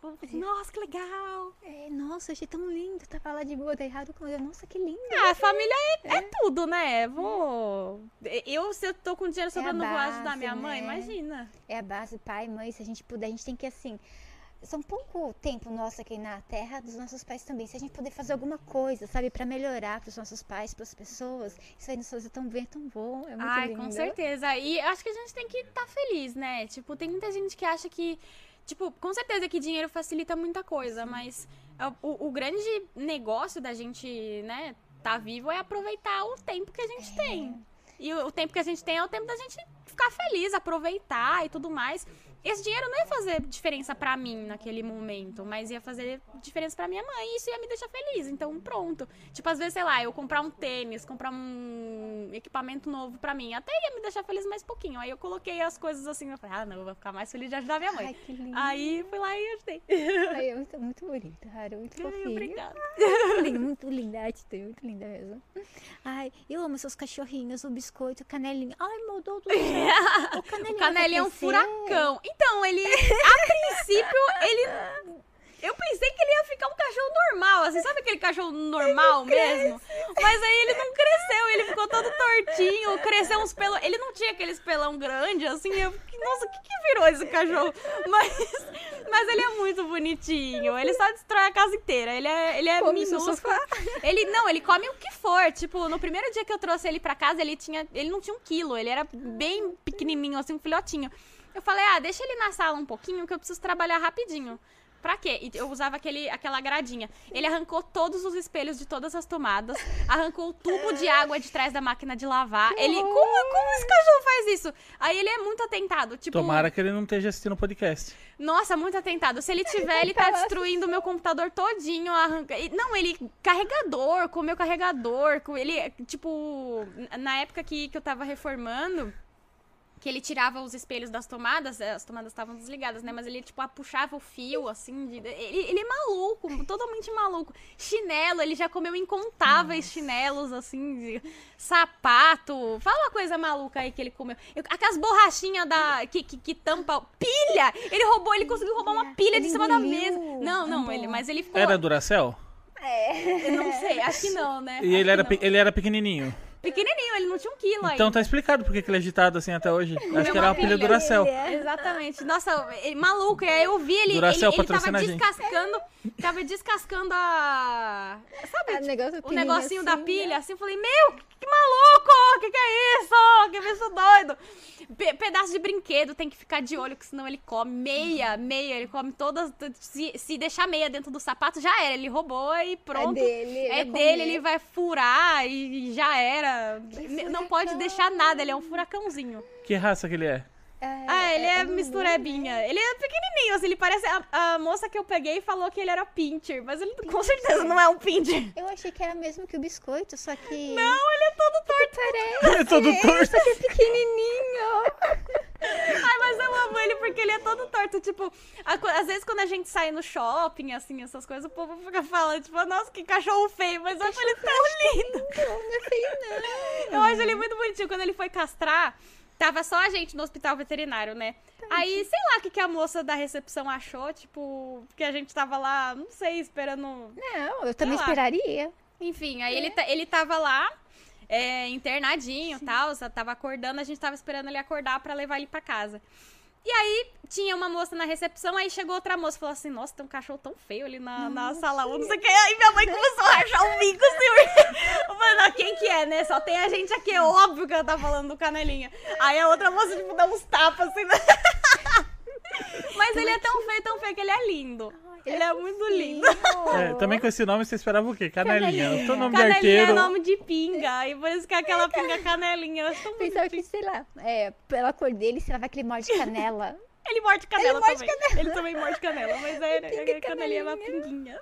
falei, Nossa, que legal. É, nossa, achei tão lindo. Tava lá de boa, daí Haruka, eu, nossa, que lindo. Ah, a família é, é tudo, né? Vou. Eu, se eu tô com dinheiro sobrando, a vou ajudar base, minha mãe, né? imagina. É a base, pai, mãe, se a gente puder, a gente tem que, assim... São pouco tempo nosso aqui na terra, dos nossos pais também. Se a gente puder fazer alguma coisa, sabe, pra melhorar pros nossos pais, pras pessoas, isso aí nos fazer tão bem, é tão bom, é muito Ai, lindo. com certeza. E acho que a gente tem que estar feliz, né? Tipo, tem muita gente que acha que. Tipo, com certeza que dinheiro facilita muita coisa, mas é o, o grande negócio da gente, né, tá vivo é aproveitar o tempo que a gente tem. E o, o tempo que a gente tem é o tempo da gente ficar feliz, aproveitar e tudo mais. Esse dinheiro não ia fazer diferença pra mim naquele momento, mas ia fazer diferença pra minha mãe e isso ia me deixar feliz. Então, pronto. Tipo, às vezes, sei lá, eu comprar um tênis, comprar um equipamento novo pra mim, até ia me deixar feliz mais pouquinho. Aí eu coloquei as coisas assim, eu falei, ah, não, eu vou ficar mais feliz de ajudar minha mãe. Ai, que lindo. Aí fui lá e ajudei. Ai, é muito, muito bonito, Haru, muito Ai, fofinho. obrigada. Muito lindo, muito linda a atitude, muito linda mesmo. Ai, eu amo seus cachorrinhos, o biscoito, o canelinho. Ai, meu Deus do céu. O canelinho, O é um furacão. Então, ele, a princípio, ele. Eu pensei que ele ia ficar um cachorro normal, assim, sabe aquele cachorro normal mesmo? Mas aí ele não cresceu, ele ficou todo tortinho, cresceu uns pelos. Ele não tinha aqueles pelão grande, assim, eu fiquei, nossa, o que, que virou esse cachorro? Mas, mas ele é muito bonitinho, ele só destrói a casa inteira, ele é, ele é Come minúsculo. Ele, não, ele come o que for, tipo, no primeiro dia que eu trouxe ele pra casa, ele tinha, ele não tinha um quilo, ele era bem pequenininho, assim, um filhotinho. Eu falei, ah, deixa ele na sala um pouquinho que eu preciso trabalhar rapidinho. Pra quê? E eu usava aquele, aquela gradinha. Ele arrancou todos os espelhos de todas as tomadas, arrancou o tubo de água de trás da máquina de lavar. Ele. Como, como esse cachorro faz isso? Aí ele é muito atentado. Tipo, Tomara que ele não esteja assistindo o podcast. nossa, muito atentado. Se ele tiver, ele tá destruindo o meu computador todinho. Arranca... e- Não, ele. Carregador, com o meu carregador. Com ele. Tipo, na época que, que eu tava reformando. Que ele tirava os espelhos das tomadas, eh, as tomadas estavam desligadas, né? Mas ele, tipo, puxava o fio, assim. de- Ele, ele é maluco, totalmente maluco. Chinelo, ele já comeu incontáveis chinelos, assim, de sapato. Fala uma coisa maluca aí que ele comeu. Eu- aquelas borrachinhas da, que, que, que tampa. Pilha! Ele roubou, ele conseguiu roubar uma pilha de cima da mesa. Não, não, ele, mas ele ficou. Era Duracell? Eu não sei, acho que não, né? E Acho ele era, não. ele era pequenininho. Pequenininho, ele não tinha um quilo Então ainda. tá explicado porque que ele é agitado assim até hoje. Acho que era uma pilha pilha. Ele é. Exatamente. Nossa, ele, maluco. E aí eu vi ele, Duracell ele, ele tava a descascando, tava descascando a... Sabe, Ah, negócio o negocinho da assim, pilha, né? assim, eu falei, meu, que, maluco, que que é isso? Que bicho doido. Pe- pedaço de brinquedo, tem que ficar de olho, que senão ele come meia, meia, ele come todas, se, se deixar meia dentro do sapato, já era, ele roubou e pronto. É dele. É dele, comer. ele vai furar e já era. Não pode deixar nada, ele é um furacãozinho. Que raça que ele é? Ah, ele é, Lulu, misturebinha. né? Ele é pequenininho, assim, ele parece... A, a moça que eu peguei falou que ele era pincher, mas ele com certeza não é um pincher. Eu achei que era mesmo que o biscoito, só que. Não, ele é todo torto. Parece. Ele é todo torto. Só que é pequenininho. Ai, mas eu amo ele porque ele é todo torto. Tipo, a às vezes quando a gente sai no shopping, assim, essas coisas, o povo fica falando, tipo, nossa, que cachorro feio, mas eu acho ele tão lindo. Não, não é feio, não. Eu acho ele muito bonitinho. Quando ele foi castrar, tava só a gente no hospital veterinário, né? Aí, sei lá o que, que a moça da recepção achou, tipo, que a gente tava lá, não sei, esperando. Não, eu também lá. esperaria. Enfim, aí ele, ta- ele tava lá, é, internadinho e tal, tava acordando, a gente tava esperando ele acordar pra levar ele pra casa. E aí, tinha uma moça na recepção, aí chegou outra moça e falou assim: Nossa, tem um cachorro tão feio ali na, na sala 1, não sei o que. Aí minha mãe começou a rachar o bico assim. Não, quem que é, né? Só tem a gente aqui, é óbvio que ela tá falando do canelinha. Aí a outra moça, tipo, dá uns tapas assim. Mas ele é tão feio, tão feio que ele é lindo. Ai, Ele é muito lindo. É, também com esse nome você esperava o quê? Canelinha. Canelinha. O nome de Canelinha arqueiro. é nome de pinga. E por isso que é aquela pinga canelinha. Eu acho tão Pensava que, sei lá, é, pela cor dele, sei lá, vai que ele morde canela. Ele morde canela morde também. Ele também morde canela, mas é, Pinga é, canelinha é uma pinguinha.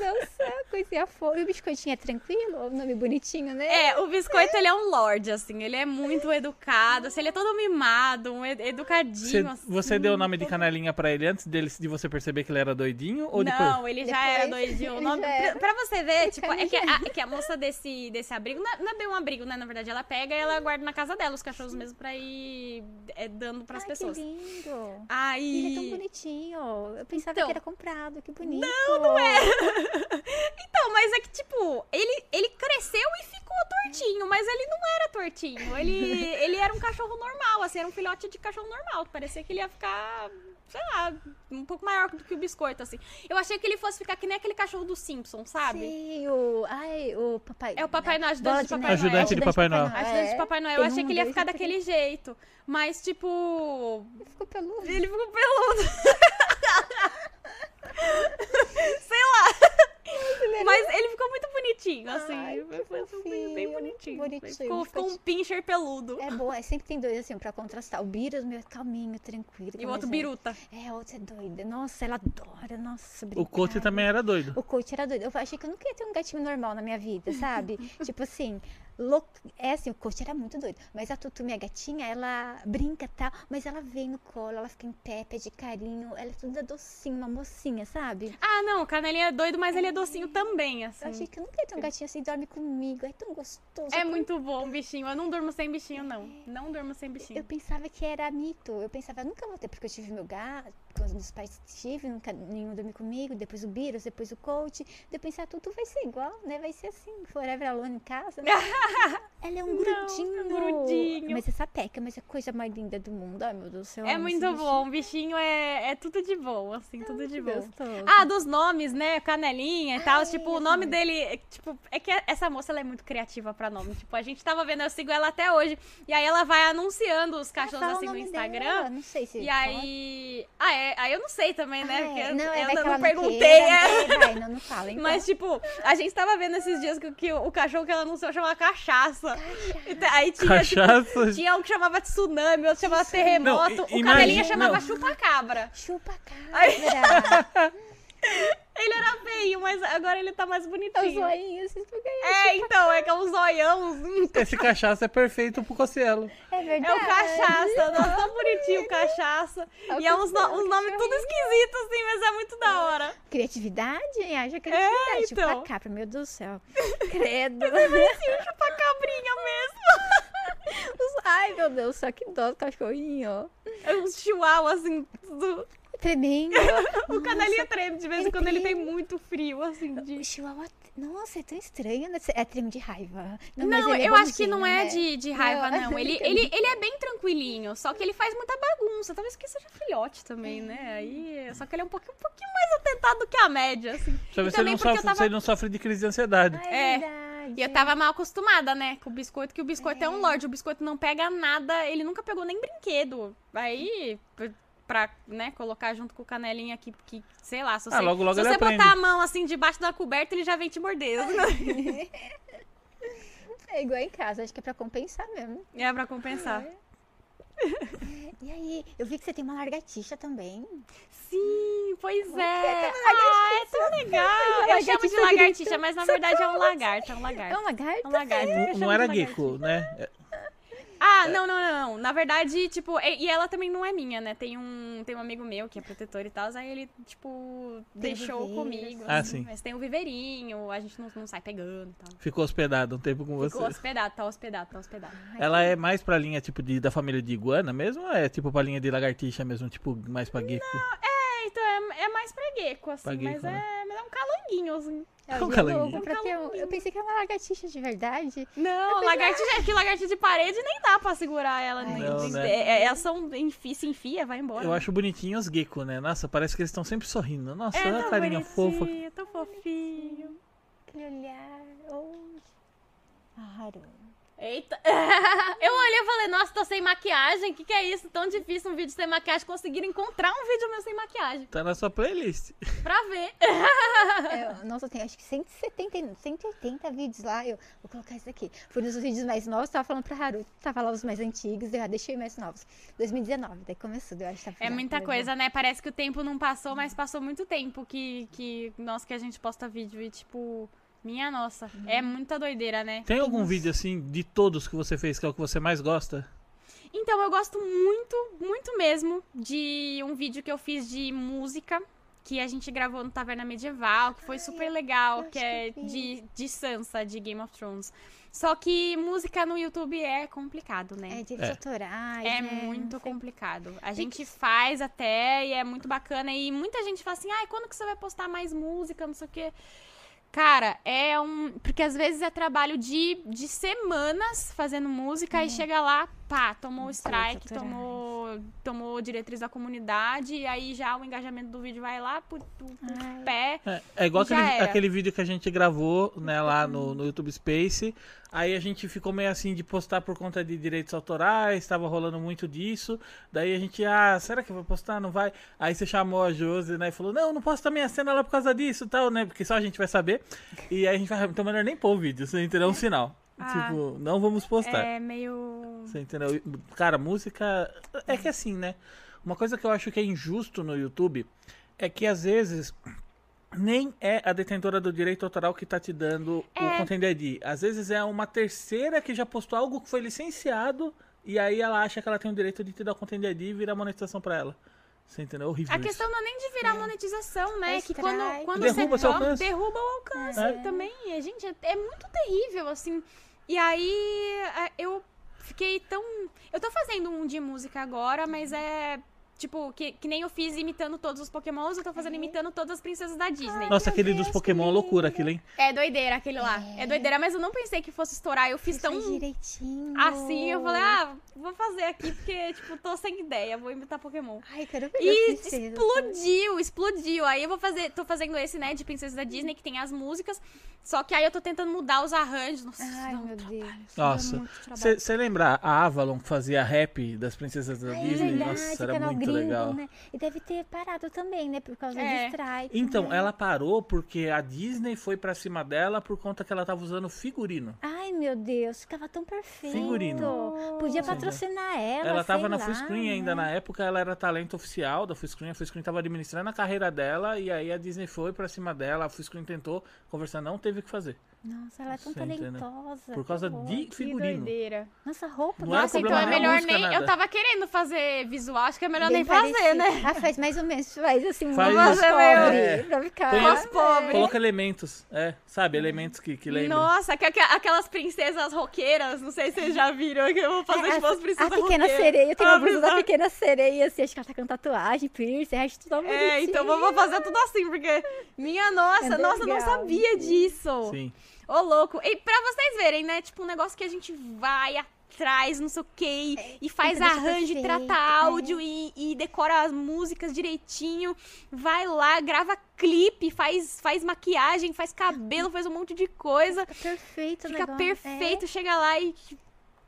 Nossa, coisinha fofa. E o biscoitinho é tranquilo? O nome bonitinho, né? É, o biscoito ele é um lorde, assim. Ele é muito educado, assim, ele é todo mimado, um ed- educadinho. Você, assim, você deu o nome de canelinha pra ele antes dele, de você perceber que ele era doidinho? Ou depois? Não, ele já era Depois, doidinho. O ele nome- pra, era. pra você ver, tipo, é que a, é que a moça desse, desse abrigo, não é, não é bem um abrigo, né? Na verdade, ela pega e ela guarda na casa dela os cachorros mesmo pra ir é, dando pras Ai, pessoas. que lindo. Aí. Ele é tão bonitinho. Eu pensava Então. que era comprado, que bonito. Não, não é. Então, mas é que, tipo, ele, ele cresceu e ficou tortinho, mas ele não era tortinho. Ele, ele era um cachorro normal, assim, era um filhote de cachorro normal. Parecia que ele ia ficar, sei lá, um pouco maior do que o biscoito, assim. Eu achei que ele fosse ficar que nem aquele cachorro do Simpson, sabe? Sei, o... Ai, o papai... É o Papai Noel, Bola ajudante de Papai Noel. Ajudante de Papai Noel. Ajudante de é. Papai Noel. Tem Eu achei que ele ia ficar daquele jeito. Mas, tipo. Ele ficou peludo. Ele ficou peludo. Mas ele ficou muito bonitinho, assim. Ai, Foi assim, bem, bonitinho. bonitinho, Ficou, ficou um pincher peludo. É bom, é sempre tem dois assim, pra contrastar. O Beatles, meu, é calminho, tranquilo. E o outro é- biruta. É, a outra é doida. Nossa, ela adora. Nossa, O coach também era doido. O coach era doido. Eu achei que eu nunca ia ter um gatinho normal na minha vida, sabe? tipo assim, É assim, o coach era muito doido. Mas a Tutu, minha gatinha, ela brinca e tal, mas ela vem no colo, ela fica em pé, pede carinho. Ela é toda docinha, uma mocinha, sabe? Ah, não, o Canelinha é doido, mas ele é docinho também, assim. Eu achei que eu nunca ia ter um gatinho assim, dorme comigo. É tão gostoso. É muito bom, bichinho. Eu não durmo sem bichinho, não. Não durmo sem Eu bichinho. pensava que era mito. Eu pensava, eu nunca vou ter, porque eu tive meu gato, quando os pais tive, nunca nenhum dormiu comigo, depois o Beatles, depois o coach. Eu pensava, tudo vai ser igual, né? Vai ser assim, forever alone em casa. né? Ela é um Não, grudinho. é um grudinho. Mas essa teca, mas é a coisa mais linda do mundo. Ai, meu Deus do céu. É muito bichinho. bom. O bichinho é, é tudo de bom, assim, tudo de bom. Gostoso. Ah, dos nomes, né? Canelinha e tal. Ai, tipo, o nome dele. é, Tipo, é que essa moça ela é muito criativa pra nome. Tipo, a gente tava vendo, eu sigo ela até hoje. E aí ela vai anunciando os Ah, cachorros assim no Instagram. dela, Não sei se. E aí. Ah, é. Aí eu não sei também, né? Ah, Porque é. eu, Não, é, eu vai que não perguntei. queira, é. né? Vai, não, não fala. Então. Mas, tipo, a gente tava vendo esses dias que, que o cachorro que ela anunciou chama cachaça. E Aí tinha, tipo, Cachaça. tinha um que chamava tsunami, outro chamava terremoto. Não, o imagina- chamava chupa-cabra. Chupa Ai. cabra. Ele era feio, mas agora ele tá mais É o bonitinho. zoinho, porque É, então, é que é um zoião. Esse cachaça é perfeito pro Cocielo. É É verdade. o cachaça, nossa, tão bonitinho o cachaça. É o E é uns, no- uns nomes tudo esquisitos, assim, mas é muito da hora. Criatividade? hein? Haja criatividade. É, então. Chupa cabra, meu Deus do céu. Credo. Assim, chupa-cabrinha mesmo. Ai, meu Deus céu, que dó do cachorrinho. É um chihuahua, assim, tudo. Tremendo. O canelinha treme de vez em quando ele tem treme. muito frio, assim, O de... chihuahua, nossa, é tão estranho. né? É treme de raiva. mas Não, ele é eu acho que não é né? de, de raiva, Não, não. Ele, ele, ele é bem tranquilinho, só que ele faz muita bagunça. Talvez que seja filhote também, né? Aí, só que ele é um pouquinho, um pouquinho mais atentado do que a média, assim. Pra ver se ele também não, sofre, tava- se ele não sofre de crise de ansiedade. É. é. E eu tava mal acostumada, né, com o biscoito, que o biscoito é. um lorde. O biscoito não pega nada, ele nunca pegou nem brinquedo. Aí, pra, né, colocar junto com o canelinha aqui, que, sei lá, se você, Ah, logo, logo se você aprende. botar a mão assim debaixo da coberta, ele já vem te morder. É igual em casa, acho que é pra compensar mesmo. é pra compensar. E aí, eu vi que você tem uma largatixa também. Sim, pois é. tem Ah, é tão legal. Eu chamo de Lagartixa lagartixa, mas na verdade é um lagarto, é um É lagarto. um lagarto? É um lagarto. Não, não era gecko, né? É- Ah, não, não, não. Na verdade, tipo, e e ela também não é minha, né? Tem um, tem um amigo meu que é protetor e tal, aí ele, tipo, deixou viveiro, comigo. Ah, assim. sim. Mas tem um viveirinho, a gente não, não sai pegando e tal. Ficou hospedado um tempo com Ficou você. hospedado, tá hospedado, tá hospedado. Ela é mais pra linha, tipo, de, da família de iguana mesmo? Ou é, tipo, pra linha de lagartixa mesmo? Tipo, mais pra gecko? É, então é, é mais pra gecko, assim, Pra gecko, mas, né? é, mas é um calanguinho, assim. É o calanguinho. jogo, pra ter um- Eu pensei que era uma lagartixa de verdade. Não, lagartixa, é que lagartixa de parede nem dá pra segurar ela. nem- Não, nem- né? é- é- elas são, enfi, se enfia, vai embora. Eu acho bonitinho os gecko, né? Nossa, parece que eles estão sempre sorrindo. Nossa, é olha a carinha fofa. tão fofinho. Aquele olhar. Oh. Claro. Eita! Eu olhei e falei, nossa, tô sem maquiagem. O que, que é isso? Tão difícil um vídeo sem maquiagem. Conseguiram encontrar um vídeo meu sem maquiagem. Tá na sua playlist. Pra ver. É, nossa, tem acho que 170, 180 vídeos lá. Eu vou colocar isso aqui. Foi nos vídeos mais novos, tava falando pra Haru. Tava lá os mais antigos, eu já deixei mais novos. 2019, daí começou, eu acho que tá É muita coisa, né? Parece que o tempo não passou, mas passou muito tempo que, que nós que a gente posta vídeo e, tipo, minha nossa, é muita doideira, né? Tem algum vídeo assim de todos que você fez que é o que você mais gosta? Então, eu gosto muito, muito mesmo de um vídeo que eu fiz de música que a gente gravou no Taverna Medieval, que foi super legal, que é de, de Sansa, de Game of Thrones. Só que música no YouTube é complicado, né? É, direitos É. autorais, É né? muito complicado. A gente faz até e é muito bacana. E muita gente fala assim, ai, quando que você vai postar mais música, não sei o quê. Cara, é um. Porque às vezes é trabalho de, de semanas fazendo música e chega lá, pá, tomou o strike, tomou, tomou diretriz da comunidade, e aí já o engajamento do vídeo vai lá pro, pro- pro Ai. pé. É, é igual aquele, aquele vídeo que a gente gravou, né, lá no, no YouTube Space. Aí a gente ficou meio assim de postar por conta de direitos autorais, tava rolando muito disso. Daí a gente, ah, será que vai postar? Não vai? Aí você chamou a Josi, né, e falou, não, não posta minha cena lá por causa disso e tal, né, porque só a gente vai saber. E aí a gente vai, então melhor nem pôr o vídeo, você entendeu? É um sinal. Ah. Tipo, não vamos postar. É meio. Você entendeu? Cara, música. É que assim, né? Uma coisa que eu acho que é injusto no YouTube é que às vezes nem é a detentora do direito autoral que tá te dando É. o Content ID. Às vezes é uma terceira que já postou algo que foi licenciado e aí ela acha que ela tem o direito de te dar o Content ID e vira monetização pra ela. Você entendeu? É horrível A isso. questão não é nem de virar monetização, né? É que strike. quando, quando Derruba você alcance. derruba o alcance É. também. E, gente, é, é muito terrível, assim. E aí, é, eu fiquei tão... Eu tô fazendo um de música agora, mas é... Tipo, que, que nem eu fiz imitando todos os pokémons, eu tô fazendo imitando todas as princesas da Disney. Nossa, aquele Deus, dos Pokémon, lindo. loucura aquilo, hein? É doideira aquele lá. É. doideira, mas eu não pensei que fosse estourar. Eu fiz Você tão direitinho. assim, eu falei, ah, vou fazer aqui porque, tipo, tô sem ideia, vou imitar Pokémon. Ai, quero ver E princesas. explodiu, explodiu. Aí eu vou fazer, tô fazendo esse, né, de Princesa da Disney, que tem as músicas. Só que aí eu tô tentando mudar os arranjos. Nossa, Ai, meu trabalho, Deus. Nossa. muito trabalho. Você lembra a Avalon que fazia rap das princesas da Ai, Disney? é verdade, Nossa, era canal muito legal. né? E deve ter parado também, né? Por causa É. de strike. Então, né? ela parou porque a Disney foi pra cima dela por conta que ela tava usando figurino. Ai, meu Deus, ficava tão perfeito. Figurino. Podia Sim. patrocinar ela. Ela tava sei na lá, Full Screen ainda, né? na época ela era talento oficial da Full Screen, a Full Screen tava administrando a carreira dela e aí a Disney foi pra cima dela, a Full Screen tentou conversar, não teve o que fazer. Nossa, ela é tão entendeu? talentosa. Por causa que de Que figurino. doideira. Nossa, roupa. Não Nossa, então é nem a melhor música, nem. nada. Eu tava querendo fazer visual, acho que é melhor Bem nem fazer, né? Ah, faz mais ou menos, faz assim, Faz uma isso. voz pobre, É. pra ficar... Põe- Voz pobre. Coloca elementos, é, sabe, elementos que, que lembram. Nossa, que- que- aquelas princesas roqueiras, não sei se vocês já viram, que eu vou fazer É, tipo a, as princesas a pequena roqueiras. sereia, eu tenho Ah, uma blusa da pequena sereia, assim, acho que ela tá com tatuagem, piercing, acho tudo É, bonitinho. então vamos fazer tudo assim, porque. Minha nossa, É nossa, eu não legal. sabia disso. Sim. Ô, louco. E pra vocês verem, né? Tipo, um negócio que a gente vai atrás, não sei o quê, e, e faz deixar arranjo, e trata é. áudio, e, e decora as músicas direitinho. Vai lá, grava clipe, faz, faz maquiagem, faz cabelo, faz um monte de coisa. Fica perfeito Fica negócio. perfeito, chega lá e.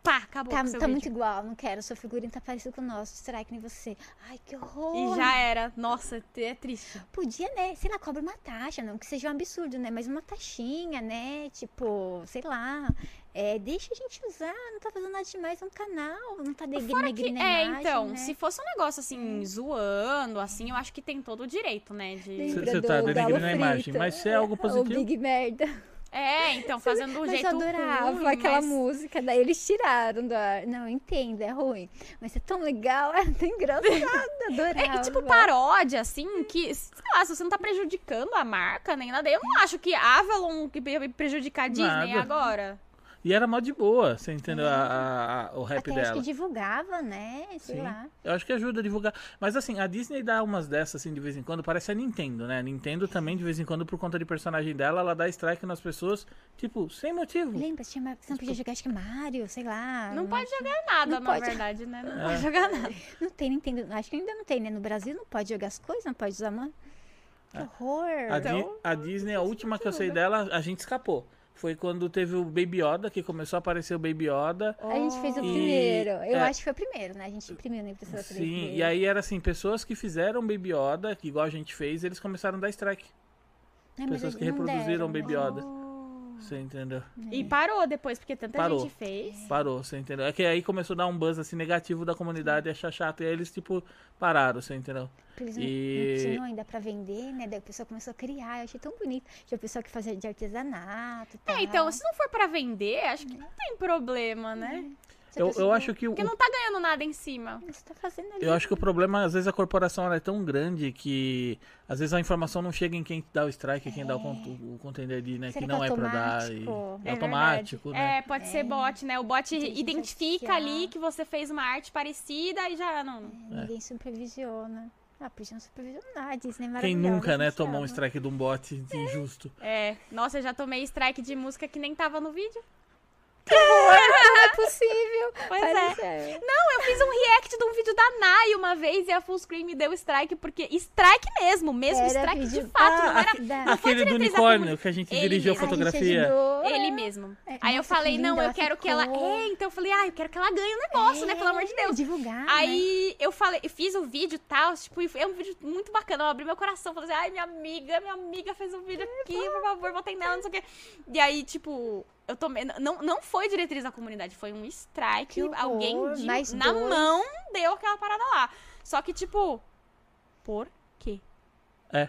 Pá, acabou É. Tá, com o seu tá vídeo. muito igual, não quero. Seu figurino tá parecido com o nosso. Strike nem você. Ai, que horror. E já era. Nossa, é triste. Podia, né? Sei lá, cobra uma taxa, não que seja um absurdo, né? Mas uma taxinha, né? Tipo, sei lá. É, deixa a gente usar, não tá fazendo nada demais, é um canal, não tá que, a é, imagem, então, né? se fosse um negócio assim, zoando, assim, eu acho que tem todo o direito, né? De... Você tá denegrindo a imagem, mas se é algo O positivo- Big Merda. É, então, fazendo do Mas jeito eu adorava ruim, aquela mas... música, daí eles tiraram do ar. Não, eu entendo, é ruim. Mas é tão legal, é tão engraçado, adorava. É, e, tipo, paródia, assim, que, sei lá, se você não tá prejudicando a marca nem nada, eu não acho que Avalon que prejudicar a Disney Nada. agora. E era mó de boa, você entendeu? A- a- a- o rap Até acho dela. que divulgava, né? Sei Sim. lá. Eu acho que ajuda a divulgar. Mas assim, a Disney dá umas dessas assim de vez em quando, parece a Nintendo, né? A Nintendo também, de vez em quando, por conta de personagem dela, ela dá strike nas pessoas, tipo, sem motivo. Lembra? Tinha, uma- você não podia jogar, acho que Mario, sei lá. Não pode jogar nada, Não na pode. verdade, né? Não É. pode jogar nada. Não tem Nintendo, acho que ainda não tem, né? No Brasil não pode jogar as coisas, não pode usar, mano. Que horror. A, Di- Então, a Disney, a última que eu sei dela, a gente escapou. Foi quando teve o Baby Yoda, que começou a aparecer o Baby Yoda. A gente fez o E- primeiro. Eu é. acho que foi o primeiro, né? A gente imprimiu na impressora 3D. Sim, e aí era assim, pessoas que fizeram Baby Yoda, que igual a gente fez, eles começaram a dar strike. É, pessoas que reproduziram deram, Baby né? Yoda. Você entendeu? E parou depois, porque tanta Parou. gente fez. Parou, você entendeu? É que aí começou a dar um buzz assim negativo da comunidade, achar chato, e aí eles, tipo, pararam, você entendeu? Porque eles não, E- não tinham ainda pra vender, né? Daí o pessoal começou a criar. Eu achei tão bonito. Tinha o pessoal que fazia de artesanato e tal. É, então, se não for pra vender, acho que não tem problema, né? A Eu, pessoa- eu acho que o, Porque não tá ganhando nada em cima. Você tá fazendo ali. Eu acho que o problema, às vezes, a corporação ela é tão grande que às vezes a informação não chega em quem dá o strike, quem dá o, con o conteúdo ali, né? Será que que não é é pra dar. E... automático? É É automático, verdade. né? É, pode ser bot, né? O bot identifica ali que você fez uma arte parecida e já não. Ninguém supervisiona. Ah, podiam supervisionar, Disney é Quem nunca, né, tomou um strike de um bot injusto. É. Nossa, eu já tomei strike de música que nem tava no vídeo. Não é possível. Pois é. Não, eu fiz um react de um vídeo da Nai uma vez e a Fullscreen me deu strike, porque. Strike mesmo, mesmo, Era strike vídeo- de fato, não Ah, era. aque- da- aquele do unicórnio que a gente Ele dirigiu a mesmo. A gente fotografia. ajudou. Ele mesmo. É, Aí eu nossa, que falei, não, eu quero que ela. ficou. É, então eu falei, ah, eu quero que ela ganhe um negócio, né? Pelo amor de Deus. Divulgar. né? Aí eu falei, eu fiz o vídeo e tal, tipo, é um vídeo muito bacana. Eu abri meu coração, falei assim, ai, minha amiga, minha amiga fez um vídeo aqui, por favor, botei nela, não sei o quê. E aí, tipo, eu tomei. Não, não foi diretriz da comunidade, foi um strike. Que horror, alguém de- mais na dois. mão deu aquela parada lá. Só que, tipo, por quê? É.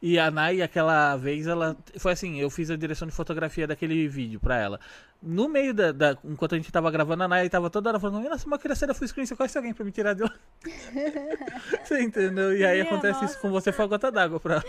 E a Nai, aquela vez, ela. Foi assim, eu fiz a direção de fotografia daquele vídeo pra ela. No meio da. da- enquanto a gente tava gravando, a Nai tava toda hora falando, nossa, mas eu queria ser da full screen, você conhece alguém pra me tirar de lá? você entendeu? E aí Minha acontece isso com você, foi a gota d'água pra.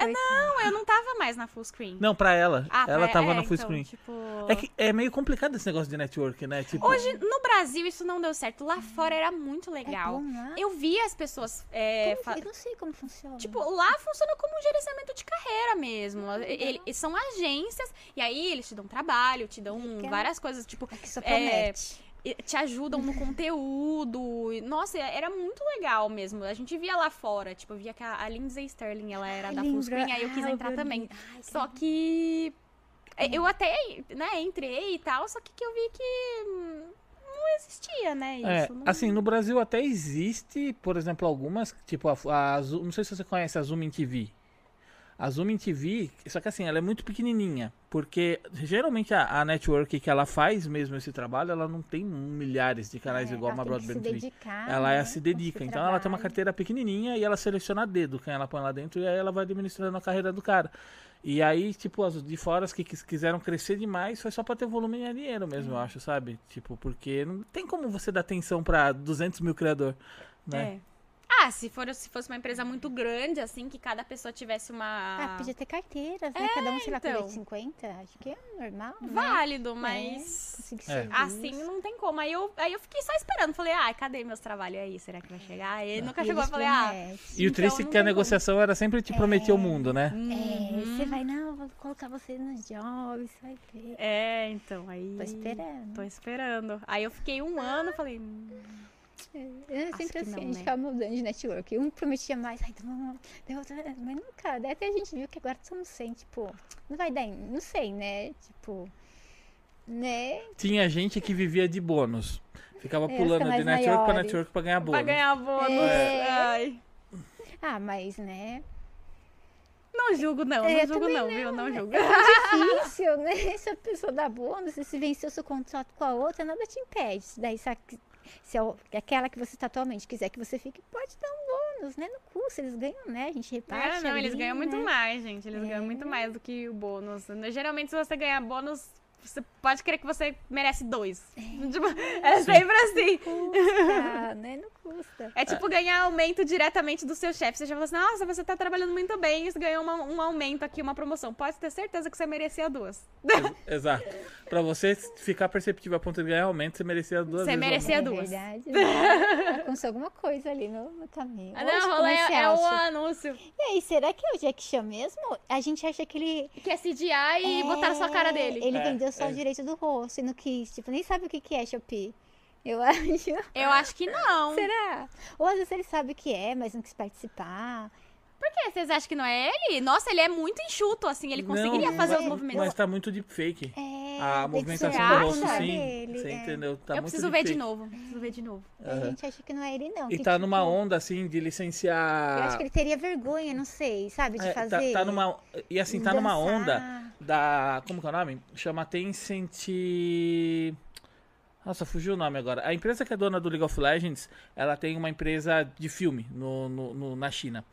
Não, eu não tava mais na full screen. Não, pra ela. Ah, ela pra- tava é, na full então, screen. Tipo... É que é meio complicado esse negócio de network, né? Tipo, Hoje, no Brasil, isso não deu certo. Lá fora era muito legal. É bom, né? Eu vi as pessoas. é, Como- fa- Eu não sei como funciona. Tipo, lá funciona como um gerenciamento de carreira mesmo. Ele- são agências, e aí eles te dão trabalho, te dão Legal. várias coisas, tipo, É que só é, promete. Te ajudam no conteúdo. Nossa, era muito legal mesmo. A gente via lá fora, tipo, eu via que a, a Lindsay Sterling, ela era Ai, da Fullscreen, aí eu quis Ah, entrar vi. também. Ai, Só que é, eu até, né, entrei e tal, só que, que eu vi que não existia, né, isso. É, não- assim, no Brasil até existe, por exemplo, algumas, tipo a, a Zoom- não sei se você conhece a Zoom TV. A Zoom TV, só que assim, ela é muito pequenininha, porque geralmente a, a network que ela faz mesmo esse trabalho, ela não tem milhares de canais É, ela uma Broadband TV. dedicar, Ela né, é, se dedica, então ela tem uma trabalho. carteira pequenininha e ela seleciona a dedo quem ela põe lá dentro e aí ela vai administrando a carreira do cara. E aí, tipo, as de fora as que quis- quiseram crescer demais foi só pra ter volume e dinheiro mesmo, eu acho, sabe? Tipo, porque não tem como você dar atenção pra 200 mil criador, né? É. Ah, se, for, se fosse uma empresa muito grande, assim, que cada pessoa tivesse uma. Ah, podia ter carteiras, né? Cada um, sei lá, então. de 50. Acho que é normal, né? Válido, mas. Conseguir É. Assim, não tem como. Aí eu, aí eu fiquei só esperando. Falei, ah, cadê meus trabalhos aí? Será que vai chegar? Aí nunca E chegou. Eu falei, ah. E o Então, triste é não que a negociação era sempre te prometer o mundo, né? É, Uhum. você vai, não, vou colocar você nos jobs, você vai ver. É, então, aí. Tô esperando. Tô esperando. Aí eu fiquei um ano, falei. hum, É sempre que assim, não, a gente né? ficava mudando de network. Um prometia mais, ai, então daí outro, mas nunca. Daí até a gente viu que agora somos 100, tipo, não vai dar, não sei, né? Tipo, né? Tinha gente que vivia de bônus. Ficava É, pulando de network pra maiores. network pra ganhar bônus. Pra ganhar bônus. É. Ai. Ah, mas, né? Não julgo, não. É, não julgo, também não, viu? Não julgo. Difícil, né? Se a pessoa dá bônus, se venceu seu contrato com a outra, nada te impede. Daí, se, a- se a- aquela que você tá atualmente quiser que você fique, pode dar um bônus, né? No custo, eles ganham, né? A gente reparte. É, não, eles ali, ganham muito né? mais, gente. Eles ganham muito mais do que o bônus. Geralmente, se você ganhar bônus, você pode crer que você merece dois. Tipo, é sempre assim. Custa, né? Não custa. É tipo ganhar aumento diretamente do seu chefe. Você já fala assim, nossa, você tá trabalhando muito bem, você ganhou uma- um aumento aqui, uma promoção. Pode ter certeza que você merecia duas. Exato. Pra você ficar perceptível a ponto de ganhar aumento, você merecia duas Você vezes. merecia. É duas. verdade. Né? Aconteceu alguma coisa ali no, no caminho. Ah, não, rolê é o acha? anúncio. E aí, será que é o Jack Chan mesmo? A gente acha que ele. Que é CGI e botaram sua cara dele. Ele É, vendeu só é. o direito do rosto e não quis. Tipo, nem sabe o que que é Shopee. Eu acho. Eu acho que não. Será? Ou às vezes ele sabe o que é, mas não quis participar. Por quê? Vocês acham que não é ele? Nossa, ele é muito enxuto, assim, ele conseguiria Não, fazer mas- os movimentos. Mas tá muito deepfake. É, A tem que movimentação do rosto, a sim. dele, Você é. entendeu? Tá eu muito preciso ver de novo. Preciso ver de novo. A gente acha que não é ele, não. E que, tá tipo, numa onda, assim, de Eu licenciar... acho que ele teria vergonha, não sei, sabe, de É, tá- fazer. tá, numa... E assim, tá numa dançar. onda da... Como que é o nome? Chama Tencent... Nossa, fugiu o nome agora. A empresa que é dona do League of Legends, ela tem uma empresa de filme no, no- no- na China.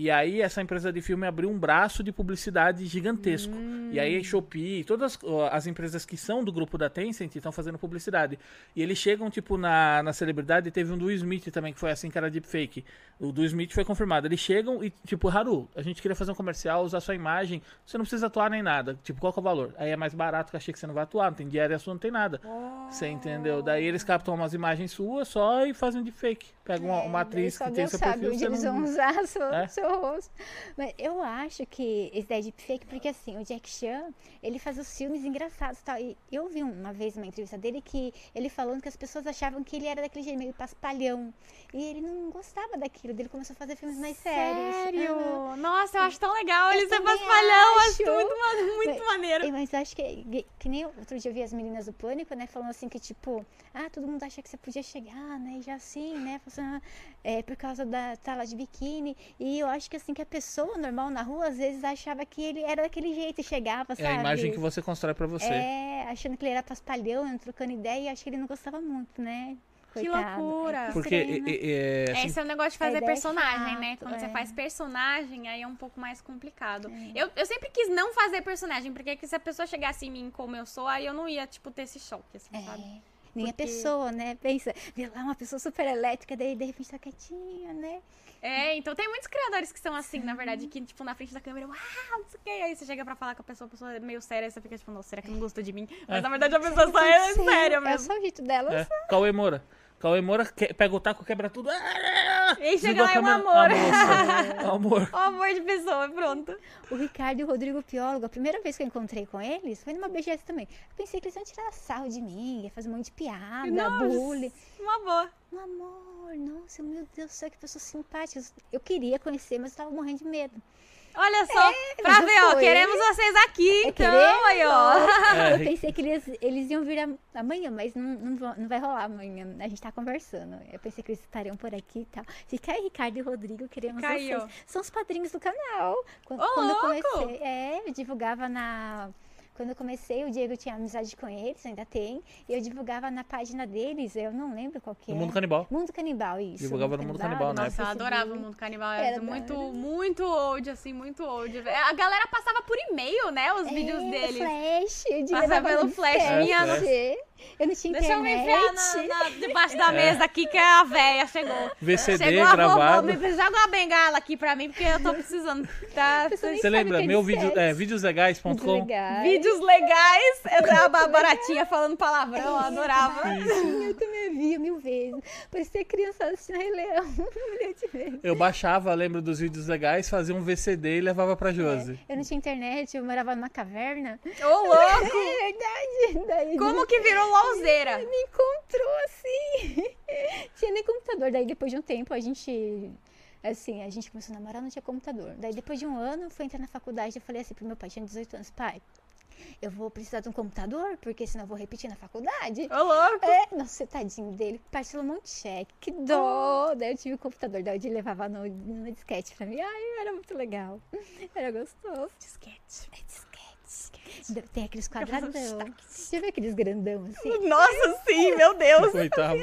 E aí essa empresa de filme abriu um braço de publicidade gigantesco. E aí a Shopee, todas as empresas que são do grupo da Tencent estão fazendo publicidade. E eles chegam, tipo, na, na celebridade, teve um do Smith também, que foi assim, cara deepfake. O do Smith foi confirmado. Eles chegam e, tipo, Haru, a gente queria fazer um comercial, usar sua imagem, você não precisa atuar nem nada. Tipo, qual que é o valor? Aí é mais barato, que achei que você não vai atuar, não tem diária sua, não tem nada. Você entendeu? Daí eles captam umas imagens suas só e fazem um deepfake. Pegam uma, uma É, atriz que tem seu perfil, onde eles não... vão usar seu, É? seu rosto. Mas eu acho que esse daí é deepfake, porque assim, o Jack Chan, ele faz os filmes engraçados e tal. E eu vi uma vez uma entrevista dele que ele falando que as pessoas achavam que ele era daquele jeito meio paspalhão. E ele não gostava daquilo, ele começou a fazer filmes mais sérios. Sério? Nossa, eu acho tão legal. Eu Ele ser paspalhão, eu acho acho. muito, muito Mas- maneiro. É, Mas acho que, que nem outro dia eu vi as meninas do Pânico, né, falando assim que, tipo, ah, todo mundo acha que você podia chegar, né, e já assim, né, falando, é, por causa da tala de biquíni. E eu acho que, assim, que a pessoa normal na rua, às vezes, achava que ele era daquele jeito e chegava, É sabe? a imagem que você constrói pra você. É, achando que ele era paspalhão, trocando ideia, e acho que ele não gostava muito, né? Que Coitado. loucura. É Porque, né? é, é, assim, Esse é o negócio de fazer é personagem, né? chato, Quando você é. faz personagem, aí é um pouco mais complicado. Eu, eu sempre quis não fazer personagem, porque que se a pessoa chegasse em mim como eu sou, aí eu não ia, tipo, ter esse choque, assim, sabe? É. Nem Porque- a pessoa, né? Pensa, vê lá uma pessoa super elétrica, daí de repente tá quietinha, né? É, então tem muitos criadores que são assim, na verdade, que, tipo, na frente da câmera, uau, não sei o que. Aí você chega pra falar com a pessoa, a pessoa é meio séria, aí você fica tipo, nossa, será que não gostou de mim? Mas É. na verdade a pessoa só é Sim, séria É mesmo. só o jeito dela. é. Cauê Moura. Cauê Moura que- pega o taco, quebra tudo. E chega lá é um amor. Moça. amor. Ó, amor de pessoa, pronto. O Ricardo e o Rodrigo Piólogo, a primeira vez que eu encontrei com eles, foi numa BGS também. Eu pensei que eles iam tirar sarro de mim, ia fazer um monte de piada, Nossa. bullying. Uma boa. Um amor, nossa, meu Deus do céu, que pessoas simpáticas. Eu queria conhecer, mas eu tava morrendo de medo. Olha só, pra mas ver, ó, queremos vocês aqui, É então, querendo? aí, ó. É, eu pensei que eles, eles iam vir am- amanhã, mas não, não, não vai rolar amanhã. A gente tá conversando. Eu pensei que eles estariam por aqui e tal. Fica aí, Ricardo e Rodrigo, queremos aí, vocês. São os padrinhos do canal. Quando, Ô, quando eu comecei, é, eu divulgava na. Quando eu comecei, o Diego tinha amizade com eles, ainda tem. E eu divulgava na página deles, eu não lembro qual que No é. Mundo Canibal. Mundo Canibal, isso. Divulgava no Mundo Canibal, né? Nossa, eu adorava o Mundo Canibal. Era Era muito, muito old, assim, muito old. A galera passava por e-mail, né, os vídeos é, deles. Flash, eu Passava pelo flash, disquete. minha É, Eu não tinha Deixa eu me internet. enfiar na, na- debaixo da mesa aqui, que a véia chegou. VCD Chegou a gravado. vovó, me joga uma bengala aqui pra mim, porque eu tô precisando. Tá, Você lembra? é Meu vídeo, é, videoslegais.com. Desligar. Vídeos legais. Eu tava baratinha falando palavrão, eu adorava. Eu também via mil vezes. Parecia criança assistindo Rei Leão. Um milhão de vezes. Eu baixava, lembro dos vídeos legais, fazia um VCD e levava pra Josi. Eu não tinha internet, eu morava numa caverna. Ô, louco! É verdade. Daí Como que virou me encontrou assim? tinha nem computador. Daí depois de um tempo a gente. Assim, a gente começou a namorar, não tinha computador. Daí depois de um ano, fui entrar na faculdade. Eu falei assim pro meu pai, tinha 18 anos, pai. Eu vou precisar de um computador, porque senão eu vou repetir na faculdade. Ô, louco! É, nossa, tadinho dele, parcelou um monte de cheque, que dó. Daí eu tive o computador, daí ele levava no, no disquete pra mim. Ai, era muito legal. Era gostoso. Disquete. É. Tem aqueles quadradão. destaque. Já viu aqueles grandão assim? Nossa, sim, meu Deus! Oitavo.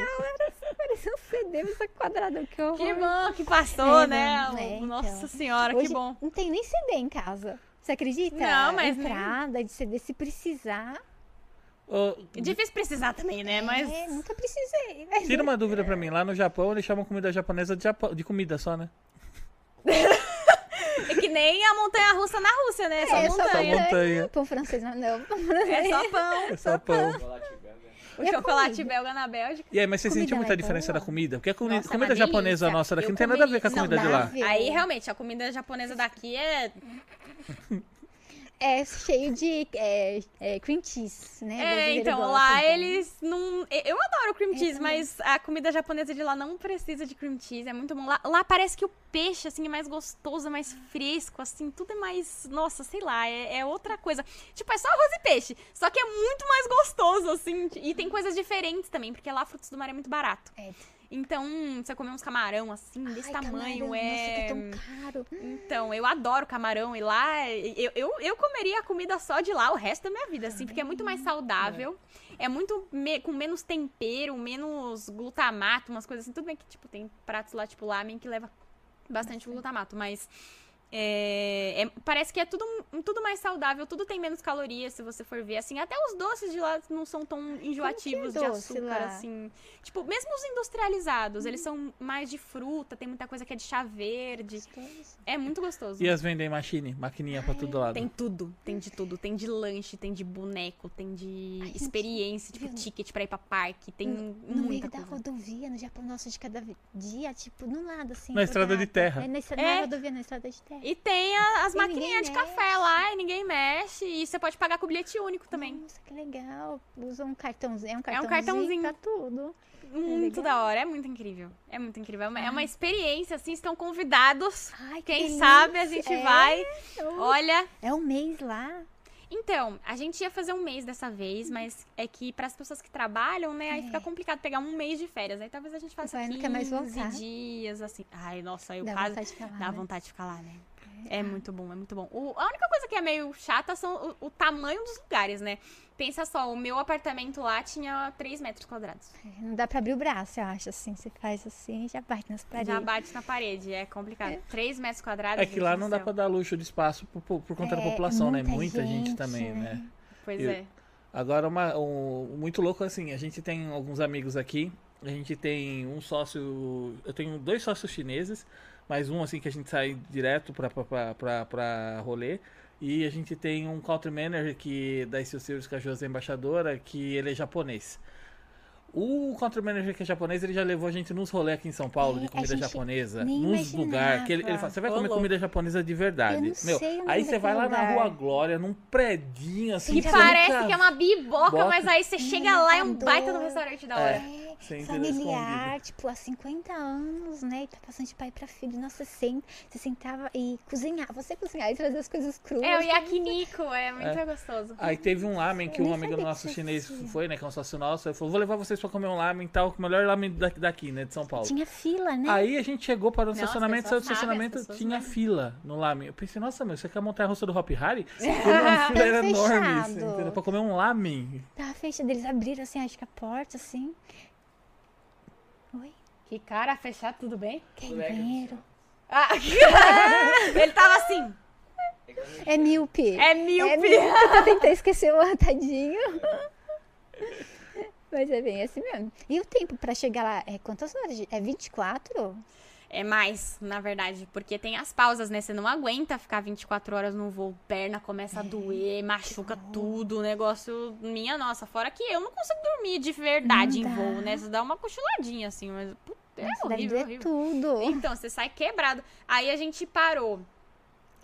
Parecia um CD, mas só quadradão, que horror. Que bom que passou, É, né? não, é, Nossa então. senhora, Hoje que bom. Não tem nem CD em casa. Você acredita? Não, mas nem- Entrada de CD, se precisar. É difícil precisar também, né? Mas. É, nunca precisei. mas- tira uma dúvida pra mim. Lá no Japão, eles chamam comida japonesa de, Japão, de comida só, né? É nem a montanha russa na Rússia, né? É só É, só montanha. montanha. Pão francês, não. É só pão. É só pão. O E a chocolate belga na Bélgica. E aí, mas você sentiu muita é diferença boa? da comida? Porque a comida, Nossa, é comida japonesa delícia. nossa daqui Eu não tem nada a ver com a comi- comida não, de lá. Aí, realmente, a comida japonesa daqui é. É cheio de é, é, cream cheese, né? É, então, gosta, lá então. eles não. Eu adoro cream cheese, mas a comida japonesa de lá não precisa de cream cheese. É muito bom. Lá, lá parece que o peixe, assim, é mais gostoso, é mais fresco, assim, tudo é mais. Nossa, sei lá, é, é outra coisa. Tipo, é só arroz e peixe. Só que é muito mais gostoso, assim. E tem coisas diferentes também, porque lá frutos do mar é muito barato. É. Então, você comer uns camarão, assim, desse Ai, tamanho, camarão, é. Nossa, que tão caro. Então, eu adoro camarão e lá eu, eu, eu comeria a comida só de lá o resto da minha vida, assim, porque é muito mais saudável. É, muito me- com menos tempero, menos glutamato, umas coisas assim. Tudo bem que, tipo, tem pratos lá, tipo, lamen que leva bastante glutamato, mas é, é- parece que é tudo, tudo mais saudável, tudo tem menos calorias, se você for ver. Assim, até os doces de lá não são tão enjoativos de doce açúcar, lá? assim. Tipo, mesmo os industrializados, eles são mais de fruta, tem muita coisa que é de chá verde. Gostoso. É muito gostoso. E as vendem machine, maquininha pra todo lado. Tem tudo, tem de tudo. Tem de lanche, tem de boneco, tem de Ai, gente, experiência, tipo viu? ticket pra ir pra parque, tem No meio muita da coisa. rodovia, no Japão nosso de cada dia, tipo, no lado, assim. Na estrada de terra. É, na, É. na rodovia, na estrada de terra. E tem a- as E maquininhas de café lá e ninguém mexe. E você pode pagar com bilhete único também. Nossa, que legal. Usa um cartãozinho. É um um cartãozinho, cartãozinho. pra tudo. Muito legal. da hora, é muito incrível. É muito incrível. É uma, é uma experiência, assim, estão convidados. Ai, que Quem delícia. sabe a gente É. vai. Olha, É um mês lá. Então, a gente ia fazer um mês dessa vez, mas é que para as pessoas que trabalham, né, aí É. fica complicado pegar um mês de férias. Aí talvez a gente faça Vai, não 15 quer mais voltar. dias, assim. Ai, nossa, eu Dá quase... vontade. Dá né? vontade de ficar lá, né? É muito bom, é muito bom. O- a única coisa que é meio chata são o, o tamanho dos lugares, né? Pensa só, o meu apartamento lá tinha 3 metros quadrados. É, Não dá pra abrir o braço, eu acho, assim. Você faz assim e já bate nas paredes. Já bate na parede, é complicado. 3 metros quadrados. É que lá não dá pra dar luxo de espaço por, por- por conta da É, população, né? muita Muita gente, gente, também, né? né? Pois Eu- é. Agora, uma, um, muito louco assim, a gente tem alguns amigos aqui, a gente tem um sócio, eu tenho dois sócios chineses, mais um assim que a gente sai direto pra, pra, pra, pra, pra rolê, e a gente tem um country manager que, da Steel Series, que é embaixadora, que ele é japonês. O country manager que é japonês, ele já levou a gente nos rolês aqui em São Paulo É, de comida japonesa, nos lugares. Que ele, ele fala, você vai Ô, comer louco. comida japonesa de verdade. Eu não Meu, aí você vai lá daquele na lugar. Rua Glória, num predinho assim. Que parece nunca- que é uma biboca, Bota- mas aí você chega lá e é um baita do restaurante da hora. É, Sem familiar, tipo, há 50 anos, né? E tá passando de pai pra filho. Nossa, você, você sentava e cozinhava. Você cozinhava e trazia as coisas cruas. É, o né? yakiniku, é muito gostoso. Aí teve um lamen que um amigo nosso chinês foi, né? Que é um sócio nosso. Ele falou: vou levar vocês pra comer um lamen e tal, o melhor lamen daqui, daqui, né? De São Paulo. Tinha fila, né? Aí a gente chegou para o estacionamento, saiu do estacionamento, tinha sabem. fila no lamen. Eu pensei, nossa, meu, você quer montar a russa do Hop Harry? Foi uma fila era enorme, assim, Fechado. entendeu? Pra comer um lamen. Tava fechada. Eles abriram, assim, acho que a porta, assim. Que cara, fechar tudo bem? Quer ir no banheiro? Ah, ele tava assim, É míope. é míope. É míope. Tentei esquecer o tadinho. Mas é bem assim mesmo. E o tempo pra chegar lá é quantas horas? É 24? É mais, na verdade, porque tem as pausas, né? Você não aguenta ficar 24 horas no voo, perna começa a doer, machuca tudo, o negócio, minha nossa, fora que eu não consigo dormir de verdade Não em dá. voo, né? Você dá uma cochiladinha assim, mas puta, é deve horrível, doer horrível. tudo. Então, você sai quebrado. Aí a gente parou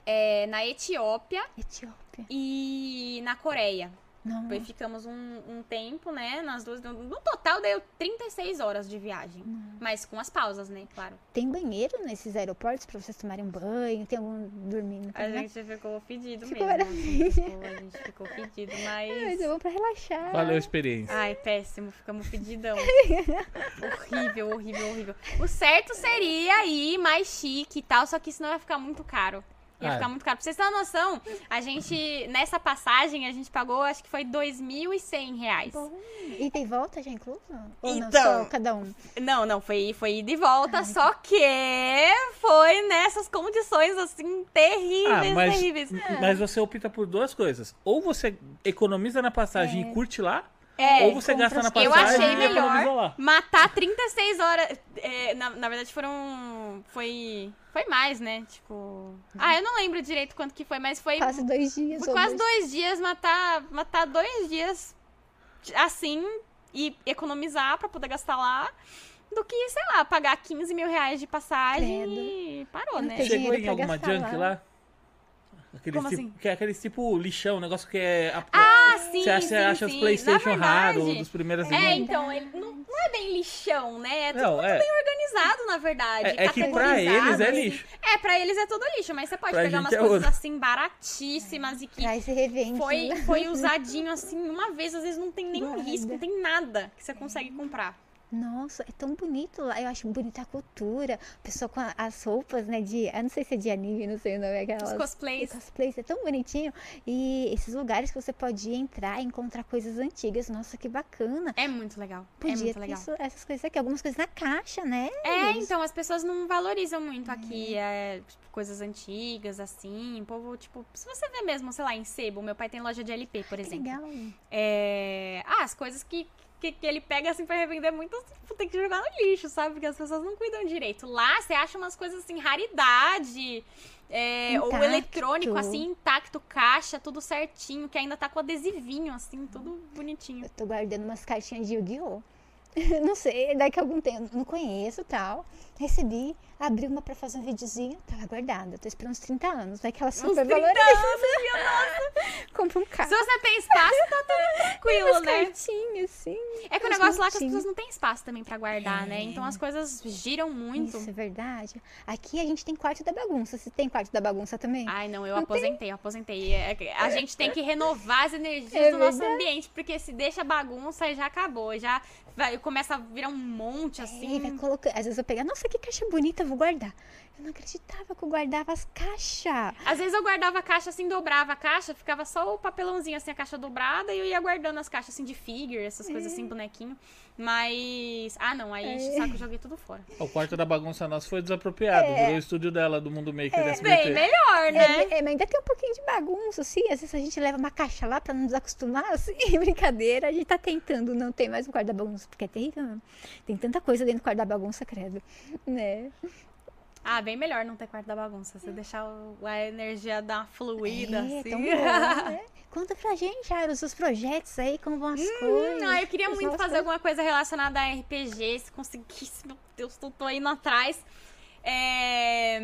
é, na Etiópia Etiópia. e na Coreia. Não. Depois ficamos um, um tempo, né? Nas duas. No total deu 36 horas de viagem. Mas com as pausas, né? Claro. Tem banheiro nesses aeroportos pra vocês tomarem um banho? Tem algum dormindo? A gente ficou fedido Ficou mesmo. Ficou- a gente ficou fedido, Mas mas. é bom pra relaxar. Valeu a experiência. Ai, péssimo, ficamos fedidão. horrível, horrível, horrível. O certo seria ir mais chique e tal, só que senão ia ficar muito caro. Ia Ah. ficar muito caro. Pra vocês terem uma noção, a gente, nessa passagem, a gente pagou, acho que foi 2.100 reais. Bom. E tem volta já incluso? Ou não, Então. só cada um? Não, não, foi, foi ida e volta, só que foi nessas condições, assim, terríveis, Ah, mas, terríveis. mas você opta por duas coisas. Ou você economiza na passagem e curte lá, É, ou você gasta na compra eu passagem achei e melhor matar 36 horas. é, na, na verdade, foram. Foi. Foi mais, né? Tipo. Ah, eu não lembro direito quanto que foi, mas foi. Quase dois dias. Foi quase dois- dois dias matar, matar dois dias assim e economizar pra poder gastar lá. Do que, sei lá, pagar 15 mil reais de passagem Credo. e parou, não né? Chegou em alguma junk lá. lá? Aquele Como tipo, assim? Que é aquele tipo lixão, um negócio que é. a- Ah, sim, Você acha, sim, acha os sim. Playstation Na verdade, raro dos primeiros É, então, ele não, não é bem lixão, né? É tudo Não, muito é. bem organizado, na verdade. É- é que pra eles categorizado, é assim. lixo. É, pra eles é tudo lixo, mas você pode Pra pegar umas é coisas ouro. assim baratíssimas e que se revende. foi, né? foi usadinho assim uma vez, às vezes não tem nenhum Guarda. risco, não tem nada que você consegue comprar. Nossa, é tão bonito lá. Eu acho bonita a cultura. O pessoal com a- as roupas, né? De. Eu não sei se é de anime, não sei o nome. Aquelas, Os cosplays. cosplays, é tão bonitinho. E esses lugares que você pode entrar e encontrar coisas antigas. Nossa, que bacana. É muito legal. é Podia muito ter legal. isso- essas coisas aqui. Algumas coisas na caixa, né? É, então, as pessoas não valorizam muito aqui, é, tipo, coisas antigas, assim. O povo, tipo, se você vê mesmo, sei lá, em sebo, meu pai tem loja de LP, por Que exemplo. legal. É... Ah, as coisas que, que, que ele pega assim pra revender muito, tipo, tem que jogar no lixo, sabe? Porque as pessoas não cuidam direito. Lá você acha umas coisas assim, raridade. é, ou eletrônico, assim, intacto, caixa, tudo certinho, que ainda tá com adesivinho, assim, tudo bonitinho. Eu tô guardando umas cartinhas de Yu-Gi-Oh! Não sei, daqui a algum tempo, não conheço tal. Recebi, abri uma pra fazer um videozinho, tá lá guardada. Tô esperando uns 30 anos, vai que ela super 30 valoriza. Compra um carro. Se você tem espaço, tá tudo tranquilo, né? cartinhas, assim. É que o negócio lá é que as pessoas não têm espaço também pra guardar, né? Então as coisas giram muito. Isso é verdade. Aqui a gente tem quarto da bagunça. Você tem quarto da bagunça também? Ai, não, eu Não tem? aposentei, eu aposentei. É A gente tem que renovar as energias É do nosso verdade. ambiente, porque se deixa bagunça já acabou. Já vai, começa a virar um monte É, assim. vai colocar. Às vezes eu pego, nossa, que caixa bonita, vou guardar. Eu não acreditava que eu guardava as caixas. Às vezes eu guardava a caixa assim, dobrava a caixa, ficava só o papelãozinho assim, a caixa dobrada, e eu ia guardando as caixas assim de figure, essas coisas assim, bonequinho. Mas. Ah, não, aí enche o saco, joguei tudo fora. O quarto da bagunça nossa foi desapropriado. Virou o estúdio dela, do Mundo Maker da SBT. É. Bem melhor, né? É, é, mas ainda tem um pouquinho de bagunça, assim. Às vezes a gente leva uma caixa lá pra não nos acostumar, assim. Brincadeira. A gente tá tentando não ter mais um quarto da bagunça, porque é terrível mesmo. Tem tanta coisa dentro do quarto da bagunça, credo. Né? Ah, bem melhor não ter quarto da bagunça. Você deixar o- a energia dar uma fluida, é, assim. tão bom, né? Conta pra gente, Jairo, os seus projetos aí, como vão as coisas. Ah, eu queria muito fazer alguma coisa relacionada a RPG, se conseguisse, meu Deus, tô, tô indo atrás. É,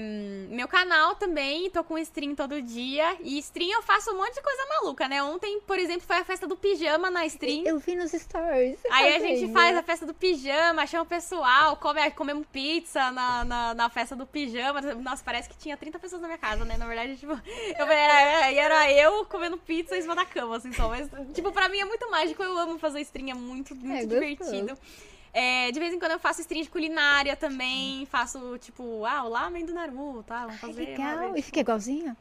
meu canal também, tô com stream todo dia. E stream eu faço um monte de coisa maluca, né? Ontem, por exemplo, foi a festa do pijama na stream. Eu vi nos stories. você Aí a gente faz a festa do pijama, chama o pessoal, come, comemos pizza na, na, na festa do pijama. Nossa, parece que tinha 30 pessoas na minha casa, né? Na verdade, tipo, eu, era, era eu comendo pizza em cima da cama, assim, só. Mas, tipo, pra mim é muito mágico, eu amo fazer stream, é muito, muito gostoso. divertido. É, de vez em quando eu faço stream de culinária também, faço, tipo, ah, o lamen do Naruto, tá? Vamos Ai, fazer. legal. vamos E fica igualzinho?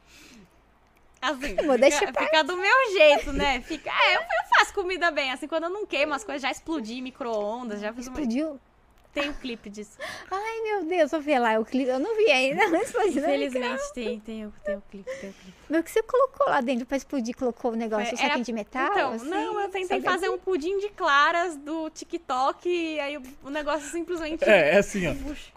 Assim, fica, fica do meu jeito, né? Fica, é, eu, eu faço comida bem, assim, quando eu não queimo as coisas, já explodi micro-ondas, já fiz uma... Tem um clipe disso. Ai, meu Deus, vou ver lá o clipe. Eu não vi ainda, mas explodiu. Infelizmente tem, tem, o- tem o clipe, tem o clipe. Mas o que você colocou lá dentro pra explodir? Colocou o negócio Foi- saquinho era- de metal? Então, assim? não, eu tentei fazer assim? um pudim de claras do TikTok e aí o, o negócio simplesmente... É, é assim, ó.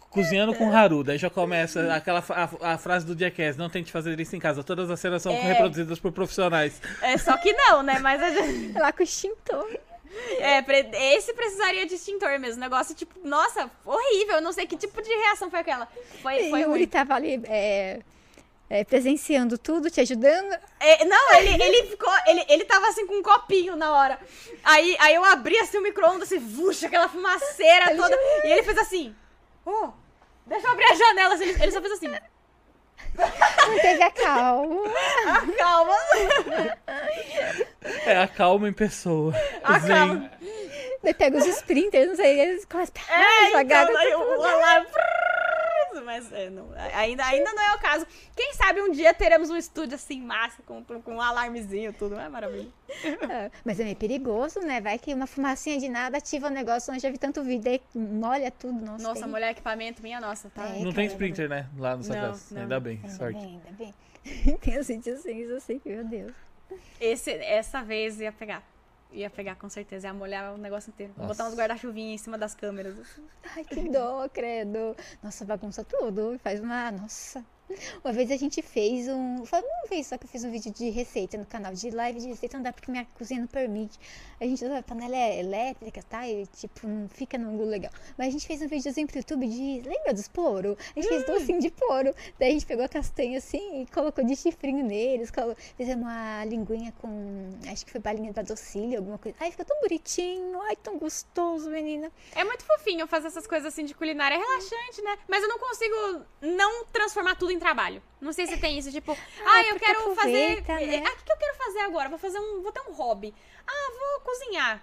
Cozinhando com Haru, daí já começa aquela a, a frase do Jackass, não tente fazer isso em casa. Todas as cenas são É. reproduzidas por profissionais. É, só que não, né? Mas a gente- Lá com o extintor. é, esse precisaria de extintor mesmo. Negócio, tipo, nossa, horrível. Eu não sei que tipo de reação foi aquela. Foi, E foi Uri ruim. tava ali é, é, presenciando tudo, te ajudando. É, não, ele, ele ficou. Ele, ele tava assim com um copinho na hora. Aí, aí eu abri assim o micro-ondas, assim, vuxa, aquela fumaceira toda. E ele fez assim. Oh, deixa eu abrir a janela. assim, Ele, ele só fez assim. Não teve a calma. Ah, calma. É a calma em pessoa. Ah, Zen. calma. Daí pega os sprinters, não sei, eles começam a É, jogar. então, aí o alarme. Mas é, não, ainda, ainda não é o caso. Quem sabe um dia teremos um estúdio assim, massa, com, com um alarmezinho tudo. É maravilha. É, Mas é meio perigoso, né? Vai que uma fumacinha de nada ativa o negócio. Eu já vi tanto vídeo aí, molha tudo. Nossa, Nossa, tem- mulher equipamento, minha nossa, tá? É, Não tem sprinter, né? Lá no sua Não, casa. não. Ainda bem, Ainda sorte. bem, ainda bem. tem os vídeos assim, isso assim, meu Deus. Esse, essa vez ia pegar. Ia pegar com certeza, ia molhar o negócio inteiro. Vou botar Nossa. uns guarda-chuvinhos em cima das câmeras. Ai, que dó, credo. Nossa, bagunça tudo. Faz uma. Nossa. Uma vez a gente fez um. Foi uma vez só que eu fiz um vídeo de receita no canal de live de receita, não dá porque minha cozinha não permite. A gente usa panela elétrica, tá? E tipo, não fica no ângulo legal. Mas a gente fez um videozinho pro YouTube de. Lembra dos poro? A gente fez docinho de poro. Daí a gente pegou a castanha assim e colocou de chifrinho neles. colo- Fizemos uma linguinha com. Acho que foi balinha da docília, alguma coisa. Ai, ficou tão bonitinho. Ai, tão gostoso, menina. É muito fofinho fazer essas coisas assim de culinária. É relaxante, né? Mas eu não consigo não transformar tudo em trabalho. Não sei se tem isso, tipo, ah, eu quero fazer. aproveita, né? Ah, o que eu quero fazer agora? Vou fazer um. Vou ter um hobby. Ah, vou cozinhar.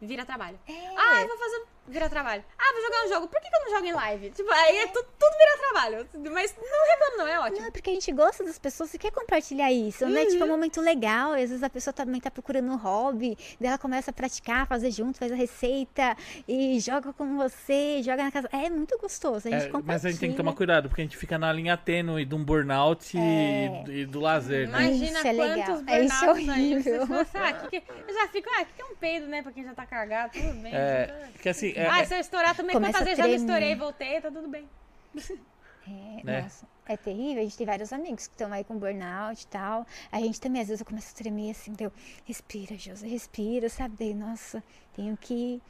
Vira trabalho. É. Ah, eu vou fazer. Vira trabalho. Ah, vou jogar um jogo. Por que, que eu não jogo em live? Tipo, aí é tudo, tudo vira trabalho. Mas não reclamo, não, é ótimo. Não, porque a gente gosta das pessoas e quer compartilhar isso, né? Tipo, é Uhum. um momento legal. E às vezes a pessoa também tá procurando um hobby, daí ela começa a praticar, fazer junto, faz a receita e joga com você, joga na casa. É muito gostoso. A gente É, compartilha. mas a gente tem que tomar cuidado, porque a gente fica na linha tênue de um burnout e- É. e, do lazer, né? Imagina Isso é legal. quantos É, isso é burnouts aí. horrível. Você fala ah, que que... Eu já fico, ah, que que é um peido, né? Pra quem já tá cargado, tudo bem. É, que assim, é- ah, é- se eu estourar também, quantas vezes já não estourei, voltei, tá tudo bem. É, né? Nossa, é terrível. A gente tem vários amigos que estão aí com burnout e tal. A gente também, às vezes, eu começo a tremer assim, deu, respira, Josi, respira, sabe? Daí, nossa, tenho que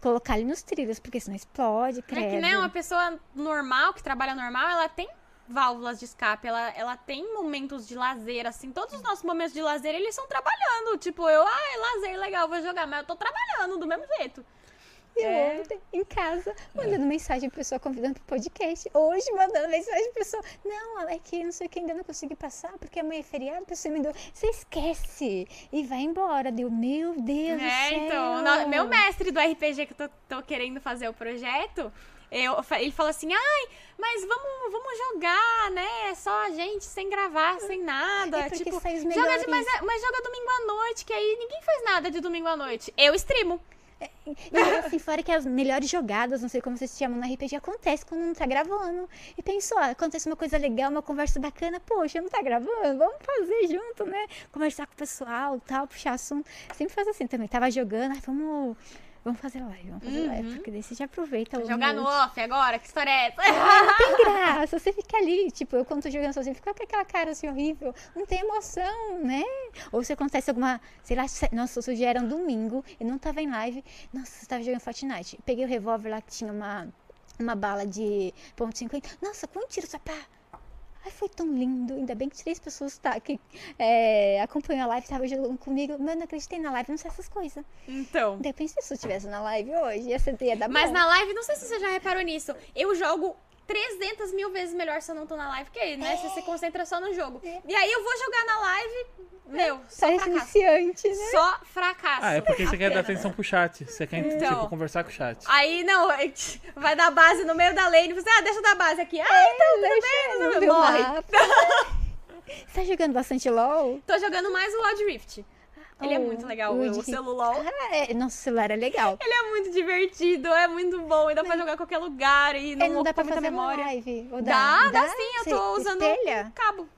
colocar ele nos trilhos, porque senão explode, É credo. que, né, uma pessoa normal, que trabalha normal, ela tem válvulas de escape, ela, ela tem momentos de lazer, assim, todos os nossos momentos de lazer, eles são trabalhando, tipo, eu, ah, é lazer, legal, vou jogar, mas eu tô trabalhando do mesmo jeito. E É. ontem, em casa, mandando mensagem pra pessoa convidando pro podcast. Hoje, mandando mensagem pra pessoa. Não, é que não sei o que ainda não consegui passar, porque amanhã é feriado, a pessoa me deu. Você esquece e vai embora. Deu, meu Deus do É, céu. então, no- meu mestre do RPG que eu tô, tô querendo fazer o projeto, eu, ele falou assim, ai, mas vamos, vamos jogar, né? Só a gente, sem gravar, sem nada. É tipo, joga de, mas, é- mas joga domingo à noite, que aí ninguém faz nada de domingo à noite. Eu streamo. E assim, fora que as melhores jogadas, não sei como vocês chamam no RPG, acontece quando não tá gravando. E pensou, ó, acontece uma coisa legal, uma conversa bacana, poxa, não tá gravando? Vamos fazer junto, né? Conversar com o pessoal, tal, puxar assunto. Sempre faz assim também. Tava jogando, ai, vamos, vamos fazer live, vamos fazer live, porque daí você já aproveita o Jogar no off agora, que história é essa? Não tem graça, você fica ali, tipo, eu quando tô jogando sozinho, fica com aquela cara assim horrível, não tem emoção, né? Ou se acontece alguma, sei lá, nossa, já era um domingo, eu não tava em live, nossa, você tava jogando Fortnite, peguei o revólver lá que tinha uma, uma bala de ponto .50, nossa, quanto tiro, só pá! Ai, foi tão lindo, ainda bem que três pessoas tá, que é, acompanham a live, estavam jogando comigo, mas eu não acreditei na live, não sei essas coisas. Então. De repente, se eu estivesse na live hoje, ia, ser, ia dar Mas bom. na live, não sei se você já reparou nisso, eu jogo 300 mil vezes melhor se eu não tô na live, porque, né, você se concentra só no jogo. É. E aí eu vou jogar na live, meu, só Parece fracasso. iniciante, né? Só fracasso. Ah, é porque você quer dar atenção pro chat. Você quer, Então. tipo, conversar com o chat. Aí, não, vai dar base no meio da lane. Você, ah, deixa eu dar base aqui. Ah, então, tudo bem. não tudo bem. viu o Morre. mapa. Você tá jogando bastante LOL? Tô jogando mais o Wild Rift. Ele é muito legal, o o, de- celular. É, nosso celular é legal. Ele é muito divertido, é muito bom. E dá pra jogar em qualquer lugar e não, É, não dá pra ocupa fazer muita memória. live? Ou Dá, dá, sim. Eu tô usando espelha? um cabo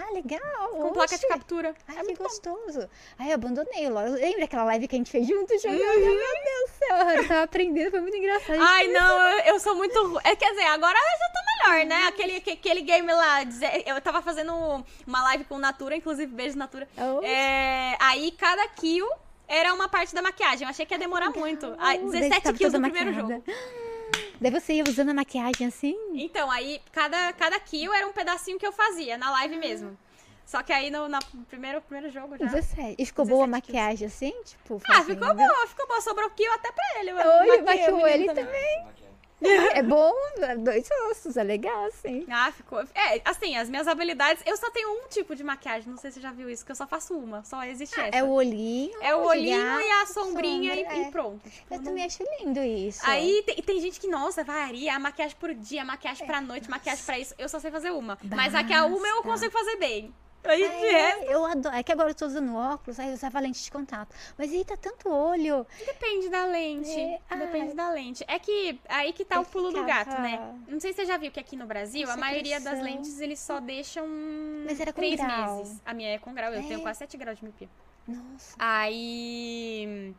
Ah, legal. com placa de Oxe. captura. Ai, é que muito bom. gostoso. Ai, eu abandonei o LOL. Lembra aquela live que a gente fez junto jogando? Uhum. Meu Deus do céu, eu tava aprendendo, foi muito engraçado. Ai, não, eu, eu sou muito. É, quer dizer, agora eu já tô melhor, né? Aquele, que- aquele game lá, eu tava fazendo uma live com Natura, inclusive, beijo Natura. Oh. É, aí cada kill era uma parte da maquiagem. Eu achei que ia demorar muito. Ai, Oh, daí 17 tava kills no primeiro maquiada. jogo. Daí você ia usando a maquiagem assim? Então, aí cada, cada kill era um pedacinho que eu fazia, na live mesmo. Só que aí no na primeiro, primeiro jogo já. 17. E ficou boa a 17 kills. maquiagem assim? Tipo, Ah, fazendo? ficou boa, ficou boa. Sobrou kill até pra ele. Oi, maquiou ele também. É bom, dois ossos, é legal, assim. Ah, ficou. É, assim, as minhas habilidades. Eu só tenho um tipo de maquiagem, não sei se você já viu isso, que eu só faço uma. Só existe essa. É o olhinho. É o olhinho gato, e a sombrinha sombra, e, é. e pronto. Tipo, Eu não- também acho lindo isso. Aí tem, tem gente que, nossa, varia, a maquiagem por dia, maquiagem pra noite, maquiagem pra isso. Eu só sei fazer uma. Mas aqui a uma eu Basta. consigo fazer bem. Aí de É, resto, eu adoro. É que agora eu tô usando óculos, aí eu usava lente de contato. Mas aí tá tanto olho. depende da lente. É, Depende ai. da lente. É que aí que tá Eu o pulo do ficava- gato, né? Não sei se você já viu que aqui no Brasil, a maioria das lentes eles só deixam Mas era com três grau. meses. A minha é com grau, eu É. tenho quase 7 graus de miopia. Nossa. Aí.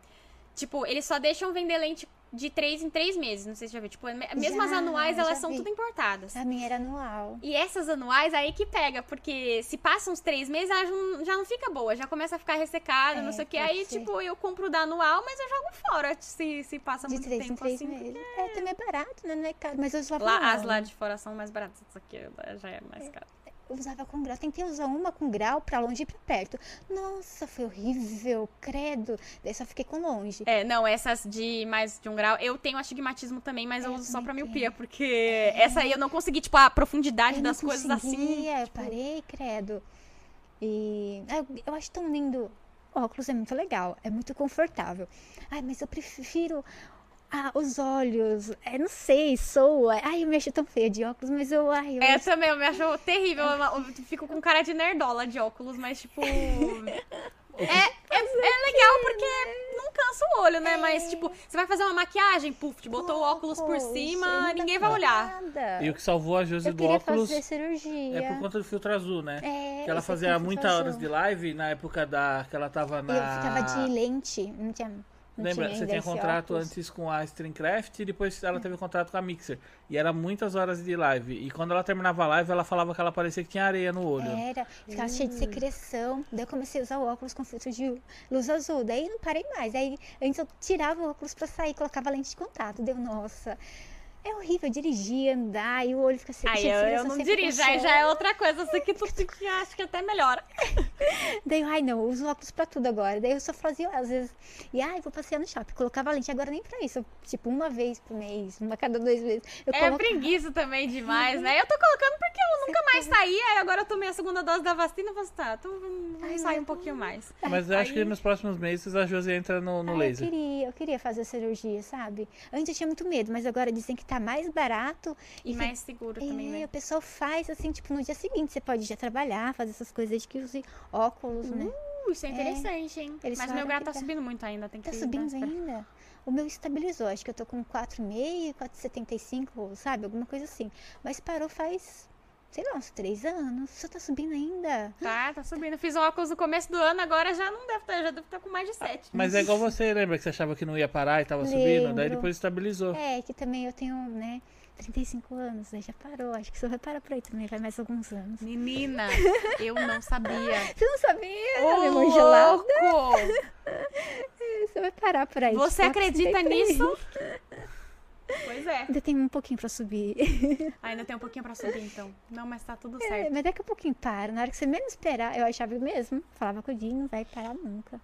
Tipo, eles só deixam vender lente de três em três meses. Não sei se já viu. Tipo, mesmo as Já, anuais, já elas são vi. tudo importadas. A minha era anual. E essas anuais aí que pega, porque se passam uns três meses, ela já não, já não fica boa, já começa a ficar ressecada, É, não sei o que. Aí, ser. tipo, eu compro da anual, mas eu jogo fora se, se passa De muito três em tempo três assim. meses. É, também é barato, né? Não é caro. Mas eu usava Lá, as lá de fora são mais baratas, isso aqui já é mais caro. Eu usava com grau. Tentei usar uma com grau pra longe e pra perto. Nossa, foi horrível. Credo. Daí só fiquei com longe. É, não, essas de mais de um grau, eu tenho astigmatismo também, mas eu É, Eu uso só pra também miopia, porque essa aí eu não consegui, tipo, a profundidade Eu das coisas assim. eu tipo, parei, credo. E ah, eu, eu acho tão lindo. O óculos é muito legal, é muito confortável. Ai, mas eu prefiro ah, os olhos. É, não sei, soa. Ai, eu me acho tão feia de óculos, mas eu. Ai, eu É, acho- também, eu me acho terrível. Eu, eu fico com cara de nerdola de óculos, mas, tipo. É, é, é legal porque não cansa o olho, né? Mas, tipo, você vai fazer uma maquiagem, puf, te botou o óculos por cima, ninguém vai olhar. Nada. E o que salvou a Josi Eu do óculos fazer cirurgia. é por conta do filtro azul, né? É, que ela fazia muitas horas de live na época da que ela tava na. Eu ficava de lente, não tinha. Lembra, tinha você tinha contrato óculos. antes com a Streamcraft e depois ela teve contrato com a Mixer. E era muitas horas de live. E quando ela terminava a live, ela falava que ela parecia que tinha areia no olho. Era, ficava cheio de secreção. Daí eu comecei a usar o óculos com filtro de luz azul. Daí não parei mais. Aí antes eu tirava o óculos pra sair, colocava lente de contato. Deu, nossa. É horrível dirigir, andar e o olho fica seco. Aí eu, eu não sempre dirijo, aí já é outra coisa, assim que tu que acho que até melhora. Daí, eu, ai não, eu uso óculos pra tudo agora. Daí eu só fazia, às vezes, e ai, vou passear no shopping. Colocava lente, agora nem pra isso. Tipo, uma vez por mês, uma cada dois meses. Eu É colocava- preguiça também demais, né? Eu tô colocando porque eu nunca mais saí, aí agora eu tomei a segunda dose da vacina e assim, tá, então vamos Ai, sair um pouquinho mais. Mas eu acho que nos próximos meses a Josi entra no, no Ai, laser. Eu queria, eu queria fazer cirurgia, sabe? Antes eu tinha muito medo, mas agora dizem que tá mais barato. E que- mais seguro também, É, né? o pessoal faz assim, tipo, no dia seguinte você pode já trabalhar, fazer essas coisas desde que use óculos, né? Uh, isso é interessante, hein? Eles Mas meu grau tá dá. subindo muito ainda, tem que Tá subindo uma espera- ainda. O meu estabilizou, acho que eu tô com 4,5, 4,75, sabe? Alguma coisa assim. Mas parou faz, sei lá, uns 3 anos. Só tá subindo ainda. Tá, tá subindo. Fiz o óculos no começo do ano, agora já não deve estar, já deve estar com mais de 7. Mas é igual você, lembra que você achava que não ia parar e tava subindo? Daí Lembro. depois estabilizou. É, que também eu tenho, né, 35 anos, aí já parou. Acho que só vai parar por aí também, vai mais alguns anos. Menina, eu não sabia. Você não sabia? Ô, louco! Você vai parar por aí. Você tipo, acredita 33. nisso? Pois é. Ainda tem um pouquinho pra subir. Ainda tem um pouquinho pra subir, então. Não, mas tá tudo É, certo. mas daqui a pouquinho para. Na hora que você menos esperar, eu achava mesmo. Falava com o Dinho, não vai parar nunca.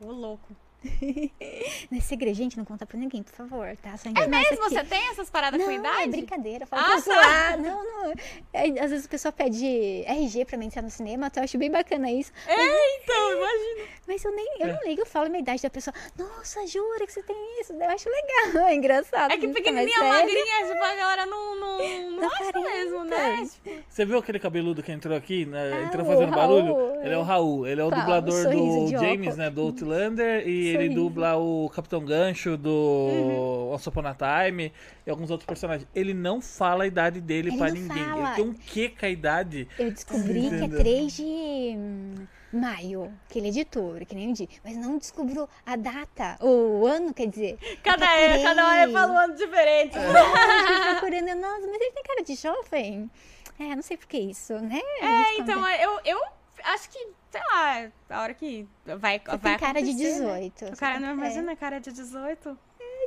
Ô, louco. Não é segredo, gente, não conta pra ninguém, por favor, tá? Só É mesmo? aqui. Você tem essas paradas não, com idade? é brincadeira, fala Ah, pra tá. Não, não. É, às vezes o pessoal pede RG pra mim entrar no cinema, então eu acho bem bacana isso. Eita, imagina. Mas eu nem, eu não ligo, eu falo a minha idade da pessoa. Nossa, jura que você tem isso? Eu acho legal, é engraçado. É que fica pequenininha, magrinha, tipo, a galera não, não, não acha mesmo, né? Tipo, Você viu aquele cabeludo que entrou aqui, né? Ah, entrou o fazendo Raul, barulho? Ele é o Raul, ele é o Qual? dublador do James, óculos. né? Do Outlander, e ele dubla o Capitão Gancho do Uhum. Once Upon a Time e alguns outros personagens. Ele não fala a idade dele não ninguém. fala. Ele tem um quê com a idade? Eu descobri que é Entendeu? 3 de hum, maio, que ele é editor, que nem o dia. Mas não descobriu a data, o ano, quer dizer. cada, Eu é, cada hora fala um ano diferente. Eu fui procurando, nossa, mas ele tem cara de jovem. É, não sei por que isso, né? É, então, eu, eu acho que, sei lá, a hora que vai, Você vai tem cara de acontecer, né? 18. O cara não é, imagina cara de 18.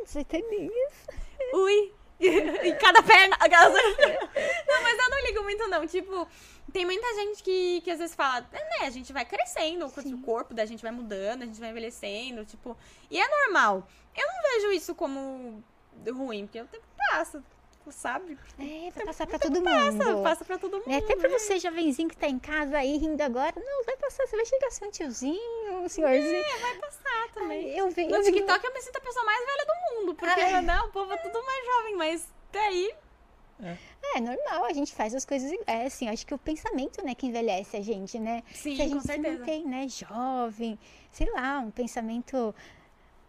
18 aninhos. Ui! em cada perna. não, mas eu não ligo muito, não. Tipo, tem muita gente que, que às vezes fala, né, a gente vai crescendo, o corpo da gente vai mudando, a gente vai envelhecendo, tipo. E é normal. Eu não vejo isso como ruim, porque o tempo passa, sabe? É, vai passar pra todo Passa, mundo. passa pra todo mundo. É, até pra você, jovenzinho que tá em casa aí rindo agora. Não, vai passar, você vai chegar a ser um tiozinho, um senhorzinho. É, vai passar também. Ai, eu vejo. No TikTok eu me sinto a pessoa mais velha do mundo, porque Ai. né, o povo é tudo mais jovem, mas daí. É normal, a gente faz as coisas. É assim, acho que o pensamento, né, que envelhece a gente, né? Sim, Se a com gente se certeza. mantém, né, jovem, sei lá, um pensamento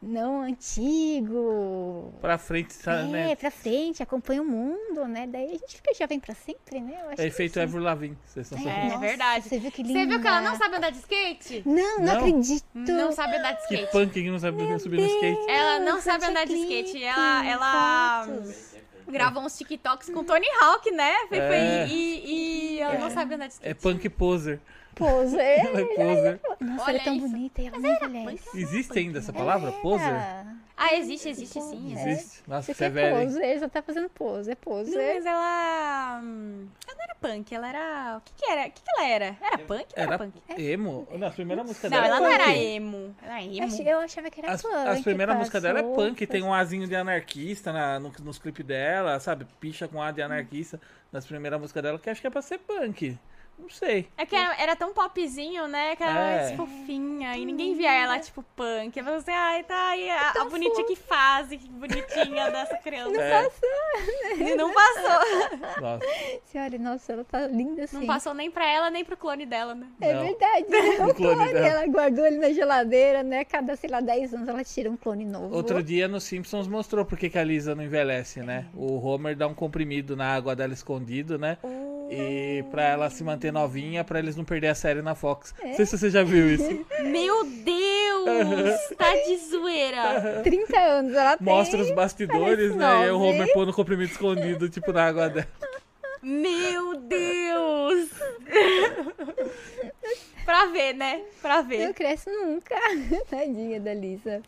não antigo. Pra frente, tá, é, né? pra frente, acompanha o mundo, né? Daí a gente fica jovem pra sempre, né? Eu acho É que efeito. Avril Lavigne. Vocês estão É. sabendo? verdade. Você viu que linda? Você viu que ela não sabe andar de skate? Não, não, Não? acredito. Não sabe andar de Que skate. punk que não sabe subir no skate. Ela não Deus, sabe andar de tinha skate. clipe, Ela, ela fotos. gravou uns TikToks com Tony Hawk, né? Foi- foi- É. e, e ela não sabe andar de skate. É punk poser. Poser. Ela é poser. Nossa, Olha ela é tão isso. bonita e ela não envelhece. Existe ainda essa palavra? Poser? Ah, existe, existe sim. É. Existe? Nossa, Você é hein? poser, só tá fazendo pose, é Não, poser. mas ela. hum, Ela não era punk, ela era. O que, que era? O que, que ela era? Era punk ou era, Era punk? emo? Não, a primeira música Não, dela ela é não era emo. Ela era emo. Eu achava que era As, punk. as primeiras com músicas as dela é punk, tem um azinho de anarquista na, no- nos clipes dela, sabe? Picha com A de anarquista nas primeiras músicas dela, que acho que é pra ser punk. Não sei. É que era, era tão popzinho, né? Que era É. mais fofinha. E ninguém via ela, tipo, punk. Falei assim, ai, tá aí a, a bonitinha que faz, que bonitinha dessa criança. É, E não passou. nossa. Olha, nossa, ela tá linda assim. Não passou nem pra ela, nem pro clone dela, né? É Não. verdade. O O clone clone, dela. ela guardou ele na geladeira, né? Cada, sei lá, 10 anos ela tira um clone novo. Outro dia no Simpsons mostrou porque que a Lisa não envelhece, né? O Homer dá um comprimido na água dela escondido, né? E pra ela se manter novinha, pra eles não perder a série na Fox. Não sei se você já viu isso. Meu Deus! Tá de zoeira. 30 anos ela tem. Mostra os bastidores, né? E o Homer hein? pondo o comprimido escondido, tipo, na água dela. Meu Deus! pra ver, né? Pra Não ver. cresce nunca. Tadinha da Lisa.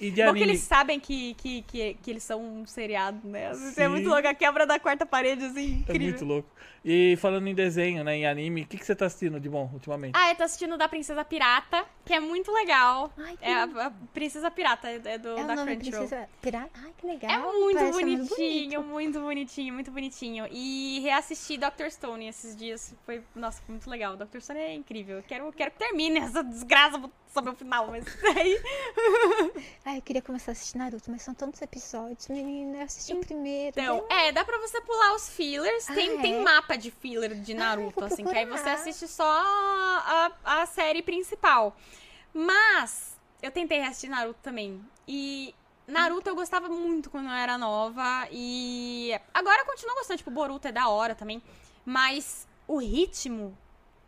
E de Porque anime. eles sabem que, que, que, que eles são um seriado, né? Isso é muito louco. A quebra da quarta parede, assim, É incrível. muito louco. E falando em desenho, né? Em anime, o que, que você tá assistindo de bom ultimamente? Ah, eu tô assistindo da Princesa Pirata, que é muito legal. Ai, que É a, a Princesa Pirata, é é do, É o da nome Crunchyroll. Princesa Pirata? Ai, que legal. É muito bonitinho, muito bonitinho, muito bonitinho. E reassisti Dr. Stone esses dias. Foi, nossa, foi muito legal. Dr. Stone é incrível. Eu quero, quero que termine essa desgraça sobre o final, mas aí. Ai, eu queria começar a assistir Naruto, mas são tantos episódios, menina. Eu assisti o primeiro. Então, é, dá pra você pular os fillers. Ah, tem, é? tem mapa de filler de Naruto, vou assim, que aí você assiste só a, a série principal. Mas eu tentei assistir Naruto também. E Naruto eu gostava muito quando eu era nova. E agora eu continuo gostando, tipo, Boruto é da hora também. Mas o ritmo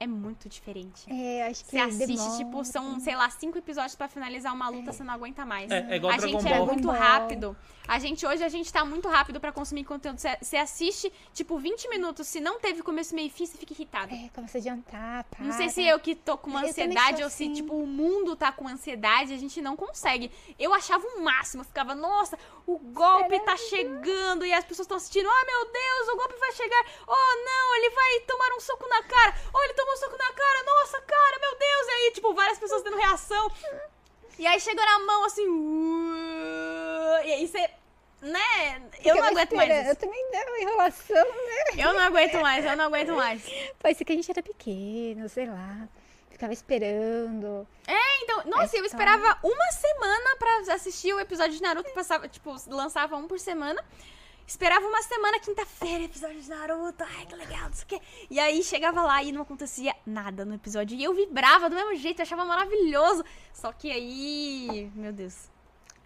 é muito diferente. É, acho que Você assiste, demora. tipo, são, sei lá, cinco episódios pra finalizar uma luta, você não aguenta mais. É, é igual a Dragon gente é Ball. muito Dragon Ball. rápido. A gente, hoje, a gente tá muito rápido pra consumir conteúdo. Você- Você assiste, tipo, 20 minutos. Se não teve começo, meio e fim, você fica irritado. É, começa a adiantar, para. Não sei se eu que tô com uma Eu ansiedade ou se, assim. tipo, o mundo tá com ansiedade, a gente não consegue. Eu achava o máximo, eu ficava, nossa, o golpe tá chegando e as pessoas estão assistindo, oh meu Deus, o golpe vai chegar, oh não, ele vai tomar um soco na cara, oh ele tomou um soco na cara, nossa cara, meu Deus, e aí, tipo, várias pessoas dando reação. E aí chegou na mão assim, uh, e aí você, né, eu não aguento mais esperando. Eu isso. também deu enrolação, né? Eu não aguento mais, eu não aguento mais. Parecia que a gente era pequeno, sei lá. Ficava esperando. Então, nossa, eu história. esperava uma semana pra assistir o episódio de Naruto, passava, tipo, lançava um por semana. Esperava uma semana, quinta-feira, episódio de Naruto. Ai, que legal, não sei o quê. E aí chegava lá e não acontecia nada no episódio. E eu vibrava do mesmo jeito, eu achava maravilhoso. Só que aí. Meu Deus.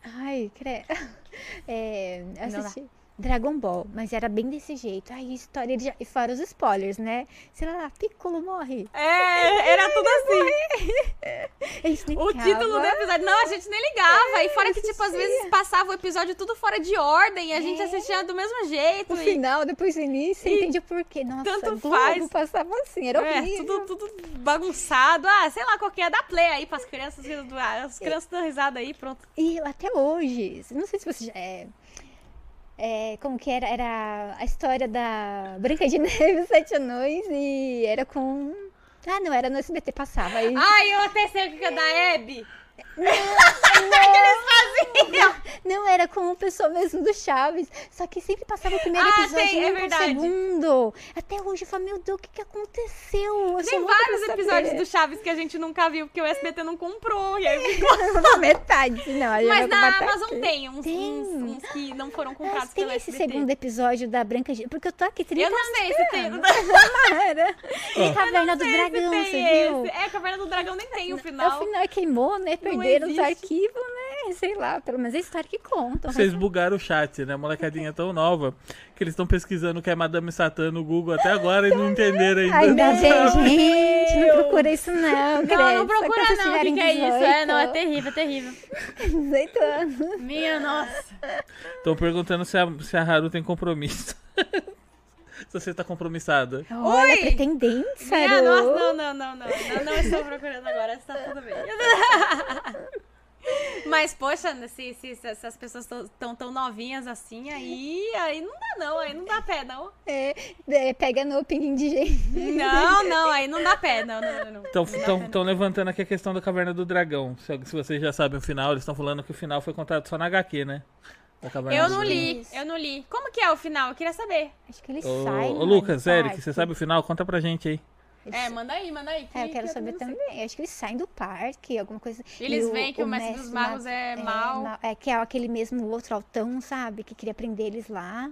Ai, cre... É, assisti Dragon Ball, mas era bem desse jeito. Ai, história de... E fora os spoilers, né? Sei lá, Piccolo morre. É, era tudo assim. O título do episódio. Não, a gente nem ligava. e fora que, tipo, às vezes passava o episódio tudo fora de ordem e a gente assistia do mesmo jeito. O e- final, depois o início, E entende o porquê. Nossa, tanto Globo faz. passava assim, era É, tudo, tudo bagunçado. Ah, sei lá, qualquer dá play aí pras crianças. As crianças dão risada aí, pronto. E até hoje, não sei se você já. É, é, como que era? Era a história da Branca de Neve Sete Anões e era com. Ah, não, era no SBT, passava. Aí... Ai, eu até sei o que é da Abby. Não, era com o pessoal mesmo do Chaves. Só que sempre passava o primeiro Ah, episódio tem, e é o segundo. Até hoje eu falo, meu Deus, o que, que aconteceu? Eu Tem vários episódios do Chaves que a gente nunca viu, porque o SBT não comprou. E aí ficou... Metade, não. Mas na Amazon aqui. tem uns, Tem. uns- uns que não foram Mas comprados tem pelo esse SBT. segundo episódio da Branca de Porque eu tô aqui 30 Eu não sei se tem. Não. E Caverna do sei Dragão, tem você viu? esse. É, Caverna do Dragão nem tem o É, O final. final queimou, né? Perderam os arquivos, né? Sei lá, pelo menos é história que contam. Vocês bugaram o chat, né? A molecadinha tão nova que eles estão pesquisando o que é Madame Satã no Google até agora e não entenderam ainda. Ainda bem, gente, não procura isso não, Não, credo. não procura não, o que, que é isso? É, não, é 18. terrível, é terrível. 18 anos. Minha nossa. Estão perguntando se a, se a Haru tem compromisso. se você tá compromissada. Olha, Oi! Minha Haru. nossa, não, não, não, não. Não, não estou procurando agora, está tudo bem. Mas, poxa, se, se, se essas pessoas estão tão novinhas assim, aí, aí não dá não, aí não dá pé, não. É, é, pega no pinguim de gente. Não, não, aí não dá pé, não, não, não. Estão levantando aqui a questão da Caverna do Dragão. Se, se vocês já sabem o final, eles estão falando que o final foi contado só na HQ, né? Da Caverna Eu não li, eu não li. Como que é o final? Eu queria saber. Acho que ele Ô, sai. ô não é, Lucas, Eric, você sabe o final? Conta pra gente aí. Eles- É, manda aí, manda aí. É, eu que- quero que saber também. Acho que eles saem do parque, alguma coisa. Eles veem que o mestre dos magos ma- é mau. ma- É, que é aquele mesmo outro altão, sabe? Que queria prender eles lá.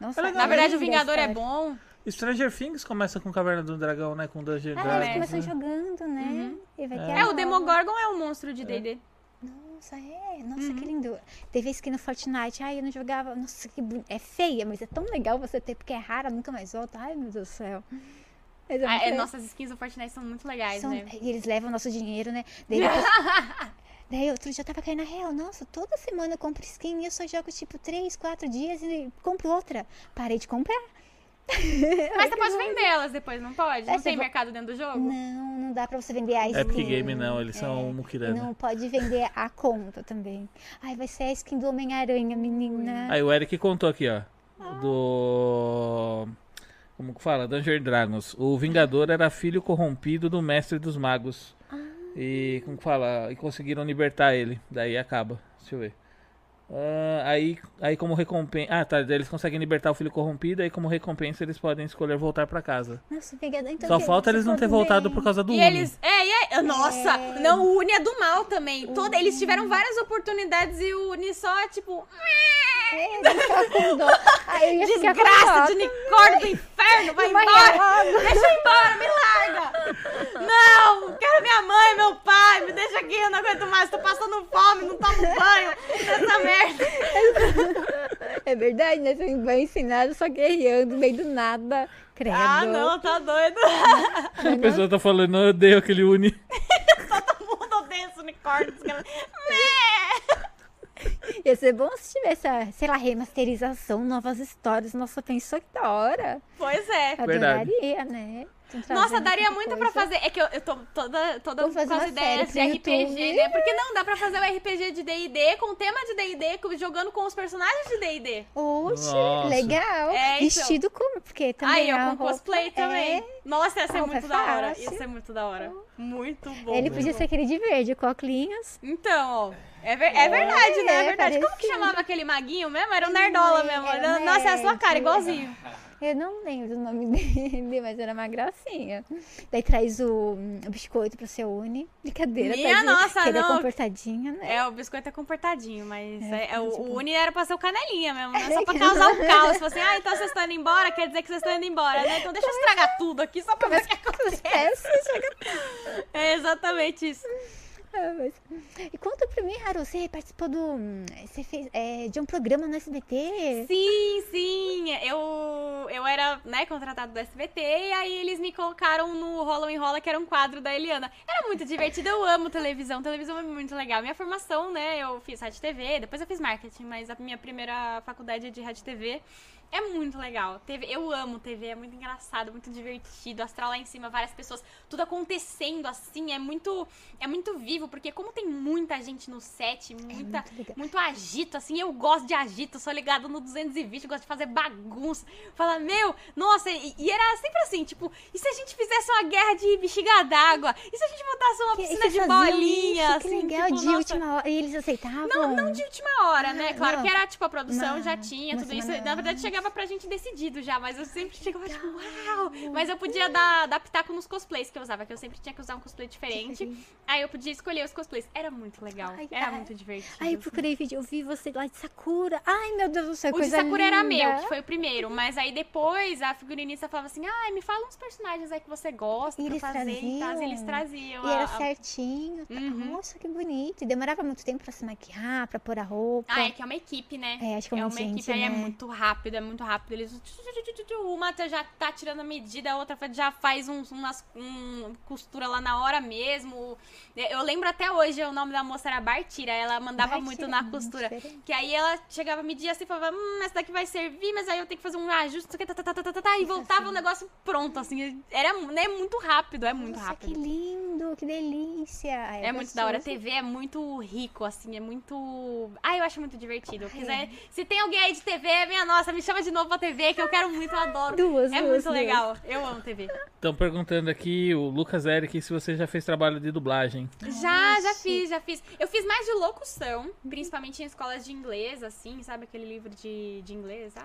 Nossa, legal, Na verdade, o Vingador é bom. Stranger Things começa com Caverna do Dragão, né? Com Dungeon Ah, Dragons. eles começam né? jogando, né? E vai ter É. É, o. Demogorgon é um monstro de D&D. Nossa, é. Nossa, Uhum. que lindo. Teve skin no Fortnite. Ai, eu não jogava. Nossa, que. É feia, mas é tão legal você ter, porque é rara, nunca mais volta. Ai, meu Deus do céu. É Ah, é, nossas skins do Fortnite são muito legais, São- né? E eles levam nosso dinheiro, né? Daí, depois- Daí outro dia eu tava caindo na real. Nossa, toda semana eu compro skin e eu só jogo tipo 3, 4 dias e compro outra. Parei de comprar. Mas você pode vender elas depois, não pode? É, Não tem vo- mercado dentro do jogo? Não, não dá pra você vender a skin. Epic Game não, eles são É, Mukirana. Não pode vender a conta também. Ai, vai ser a skin do Homem-Aranha, menina. Aí o Eric contou aqui, ó. Do. Como que fala? Dungeon Dragons. O Vingador era filho corrompido do mestre dos magos. E como que fala? E conseguiram libertar ele. Daí acaba. Deixa eu ver. Ah, aí, aí como recompensa. Ah, tá. Eles conseguem libertar o filho corrompido. Aí como recompensa eles podem escolher voltar pra casa. Nossa, então Só que- falta eles não ter pode voltado por causa do E Uni. eles. É, e é. Nossa! É. Não, o Uni é do mal também. Toda, eles tiveram várias oportunidades e o Uni só, tipo. É, Desgraça de unicórnio do inferno! Vai embora! Deixa eu ir embora, me larga! Não! Quero minha mãe, meu pai! Me deixa aqui, eu não aguento mais, tô passando fome, não tomo banho nessa merda! É verdade, né? Você vai ensinado só guerreando no meio do nada. Credo. Ah, não, tá doido! A pessoa tá falando, eu odeio aquele Uni. Todo mundo odeia esse unicórnio. Ia ser bom se tivesse, a, sei lá, remasterização, novas histórias. Nossa, pensou que da hora. Pois é. Verdade. Adoraria, né? Nossa, daria muito coisa. pra fazer. É que eu, eu tô toda, toda com as ideias de pro RPG, YouTube. né? Porque não, dá pra fazer o RPG de D&D com o tema de D&D, jogando com os personagens de D&D. Oxe, legal. É, então. Vestido como? Porque também Aí, a eu com roupa cosplay é- também. Nossa, ia ser A roupa muito é da hora. Ia ser muito da hora. Muito bom. Ele podia ser aquele de verde, óculos. Então, ó. É, ver- é verdade, né? É é verdade. Como que chamava aquele maguinho mesmo? Era o Nerdola É, mesmo. era o Nossa, é a sua cara, igualzinho. Eu não lembro do nome dele, mas era uma gracinha. Daí traz o, o biscoito pro seu Uni. Brincadeira, Minha tadinho, nossa, que ele é não. comportadinha, né? É, o biscoito é comportadinho, mas É, é- é, o, tipo- o Uni era pra ser o canelinha mesmo, né? É, Só pra causar o caos. Tipo assim, ah, então vocês estão indo embora, quer dizer que vocês estão indo embora, né? Então deixa eu estragar tudo aqui só pra ver o que acontece. É exatamente isso. Ah, mas- E conta pra mim, Haru, você participou do. hum, Você fez é, de um programa no SBT? Sim, sim. Eu, eu era, né, contratado do SBT e aí eles me colocaram no Rola ou Enrola, que era um quadro da Eliana. Era muito divertido, eu amo televisão. Televisão é muito legal. Minha formação, né, eu fiz rádio TV, depois eu fiz marketing, mas a minha primeira faculdade é de rádio TV. É muito legal. TV, eu amo TV, é muito engraçado, muito divertido. Astral lá em cima, várias pessoas, tudo acontecendo assim, é muito é muito vivo, porque como tem muita gente no set, muita muito legal. muito agito, assim, eu gosto de agito, sou ligado no 220, gosto de fazer bagunça. Fala, meu, nossa, e, e era sempre assim, tipo, e se a gente fizesse uma guerra de bexiga d'água? E se a gente botasse uma Que- piscina de bolinha, isso, assim, que legal, tipo, de nossa, última hora. E eles aceitavam? não, não de última hora, né? Ah, Claro não. que era, tipo, a produção Não, já tinha tudo isso. Na verdade, cheguei a chegava pra gente decidido já, mas eu sempre chegava tipo, uau! Mas eu podia dar, dar pitaco nos cosplays que eu usava, que eu sempre tinha que usar um cosplay diferente. Aí eu podia escolher os cosplays. Era muito legal. Ai, era ai. muito divertido. Aí eu assim. procurei vídeo, eu vi você lá de Sakura. Ai, meu Deus do céu, O de coisa Sakura era linda. meu, que foi o primeiro. Mas aí depois a figurinista falava assim: ai, me fala uns personagens aí que você gosta E pra eles fazer traziam. E eles traziam. E a- era certinho. tá? Uhum. Nossa, que bonito. E demorava muito tempo pra se maquiar, pra pôr a roupa. Ah, é que é uma equipe, né? É, acho que é é uma gente, equipe, aí é né? muito rápido, é muito rápido. Eles. Uma já tá tirando a medida, a outra já faz um, umas um, costura lá na hora mesmo. Eu lembro até hoje, o nome da moça era Bartira, ela mandava Bartira, muito na costura. diferente. Que aí ela chegava a medir assim e falava, hum, essa daqui vai servir, mas aí eu tenho que fazer um ajuste, tá, tá, tá, tá, tá, tá, e voltava o negócio pronto, assim. Era né, muito rápido, é muito Nossa, rápido. que lindo, que delícia. Ai, É muito da hora. A. TV é muito rico, assim, é muito. Ah, eu acho muito divertido. Ai, Quiser... é. Se tem alguém aí de TV, minha nossa, me chama de novo pra TV, que eu quero muito, eu adoro. Duas, é duas, muito duas. legal. Eu amo TV. Estão perguntando aqui, o Lucas Eric, se você já fez trabalho de dublagem. Já, já Nossa. fiz, já fiz. Eu fiz mais de locução, principalmente em escolas de inglês, assim, sabe aquele livro de, de inglês? Ah,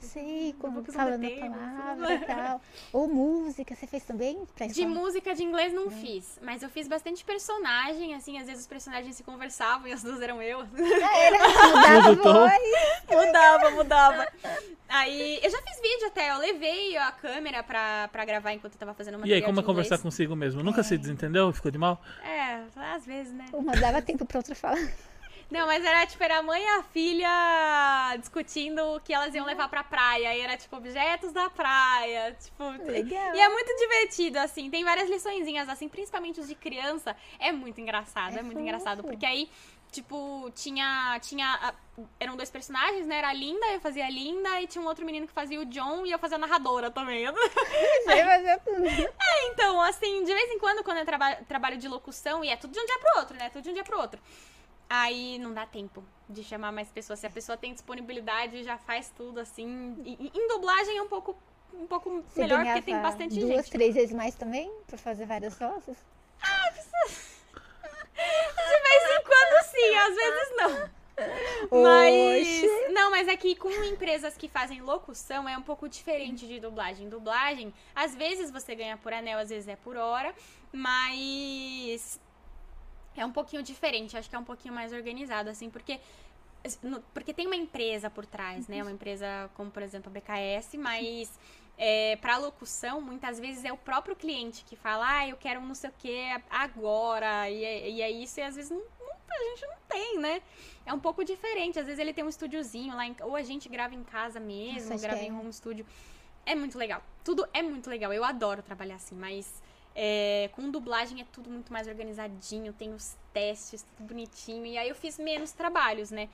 Sei, como on falando Table. palavra e tal. Ou música, você fez também? Pra De música de inglês não fiz, mas eu fiz bastante personagem, assim, às vezes os personagens se conversavam e as duas eram eu. Mudava a Muda o tom. voz. mudava, mudava. Aí, eu já fiz vídeo até, eu levei a câmera pra, pra gravar enquanto eu tava fazendo uma E aí, como é conversar consigo mesmo? Nunca se desentendeu? Ficou de mal? É, às vezes, né? Uma dava tempo pra outra falar. Não, mas era tipo, era a mãe e a filha discutindo o que elas iam levar pra praia. E era tipo, objetos da praia. Tipo. Legal. E é muito divertido, assim. Tem várias liçõezinhas, assim, principalmente os de criança. É muito engraçado, é, É muito fofo. engraçado. Porque aí, tipo, tinha. tinha eram dois personagens, né? Era a Linda, eu fazia a Linda, e tinha um outro menino que fazia o John e eu fazia a narradora também. Você fazia tudo. Então, assim, de vez em quando, quando eu traba trabalho de locução, e é tudo de um dia pro outro, né? Tudo de um dia pro outro. Aí não dá tempo de chamar mais pessoas. Se a pessoa tem disponibilidade, já faz tudo, assim. E, em dublagem é um pouco, um pouco Você melhor, porque tem bastante duas, gente. três vezes mais também? Pra fazer várias vozes? Em quando, sim, às vezes não. Oxe. Mas. Não, mas é que com empresas que fazem locução é um pouco diferente de dublagem. Dublagem, às vezes você ganha por anel, às vezes é por hora, mas. É um pouquinho diferente, acho que é um pouquinho mais organizado, assim, porque. Porque tem uma empresa por trás, né? Uma empresa como, por exemplo, a BKS, mas é, para locução, muitas vezes é o próprio cliente que fala, ah, eu quero um não sei o que agora, e é, e é isso, e às vezes não- a gente não tem, né? É um pouco diferente. Às vezes ele tem um estúdiozinho lá, em- ou a gente grava em casa mesmo, Nossa, grava que em é. home studio. É muito legal. Tudo é muito legal. Eu adoro trabalhar assim, mas é, com dublagem é tudo muito mais organizadinho, tem os testes, tudo bonitinho. E aí eu fiz menos trabalhos, né?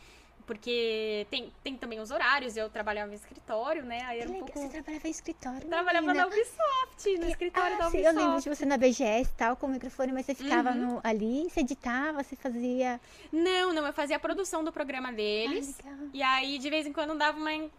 Porque tem, tem também os horários, eu trabalhava em escritório, né? Aí era um pouco. Você trabalhava em escritório, Trabalhava menina. na Ubisoft, no escritório da Ah, sim, Ubisoft. eu lembro de você na BGS e tal, com o microfone, mas você ficava Uhum. no- ali, você editava, você fazia... Não, não, eu fazia a produção do programa deles. Ah. E aí, de vez em quando, dava uma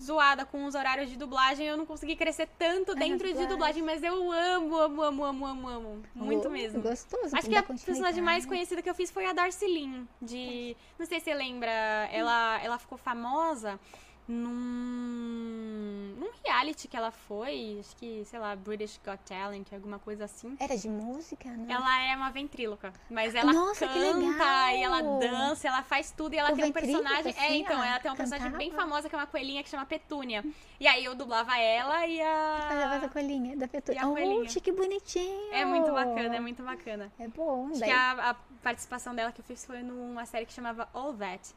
zoada com os horários de dublagem. Eu não consegui crescer tanto dentro de dublagem. dublagem, mas eu amo, amo, amo, amo, amo, amo. Muito Oh, mesmo. Gostoso. Acho que a personagem mais continuidade. conhecida que eu fiz foi a Darcy Lynn, de... Não sei se você lembra, ela, ela ficou famosa num... num reality que ela foi, acho que, sei lá, British Got Talent, alguma coisa assim. Era de música, né? Ela é uma ventríloca, mas ela Nossa, canta e ela dança, ela faz tudo e ela Com tem um personagem. é, assim, então, ela tem uma personagem bem cantava? famosa que é uma coelhinha que chama Petúnia. E aí eu dublava ela e Fazia essa a. coelhinha da E a Petúnia. coelhinha. Oxe, que bonitinho. É muito bacana, é muito bacana. É bom. Acho daí- que a, a participação dela que eu fiz foi numa série que chamava All That.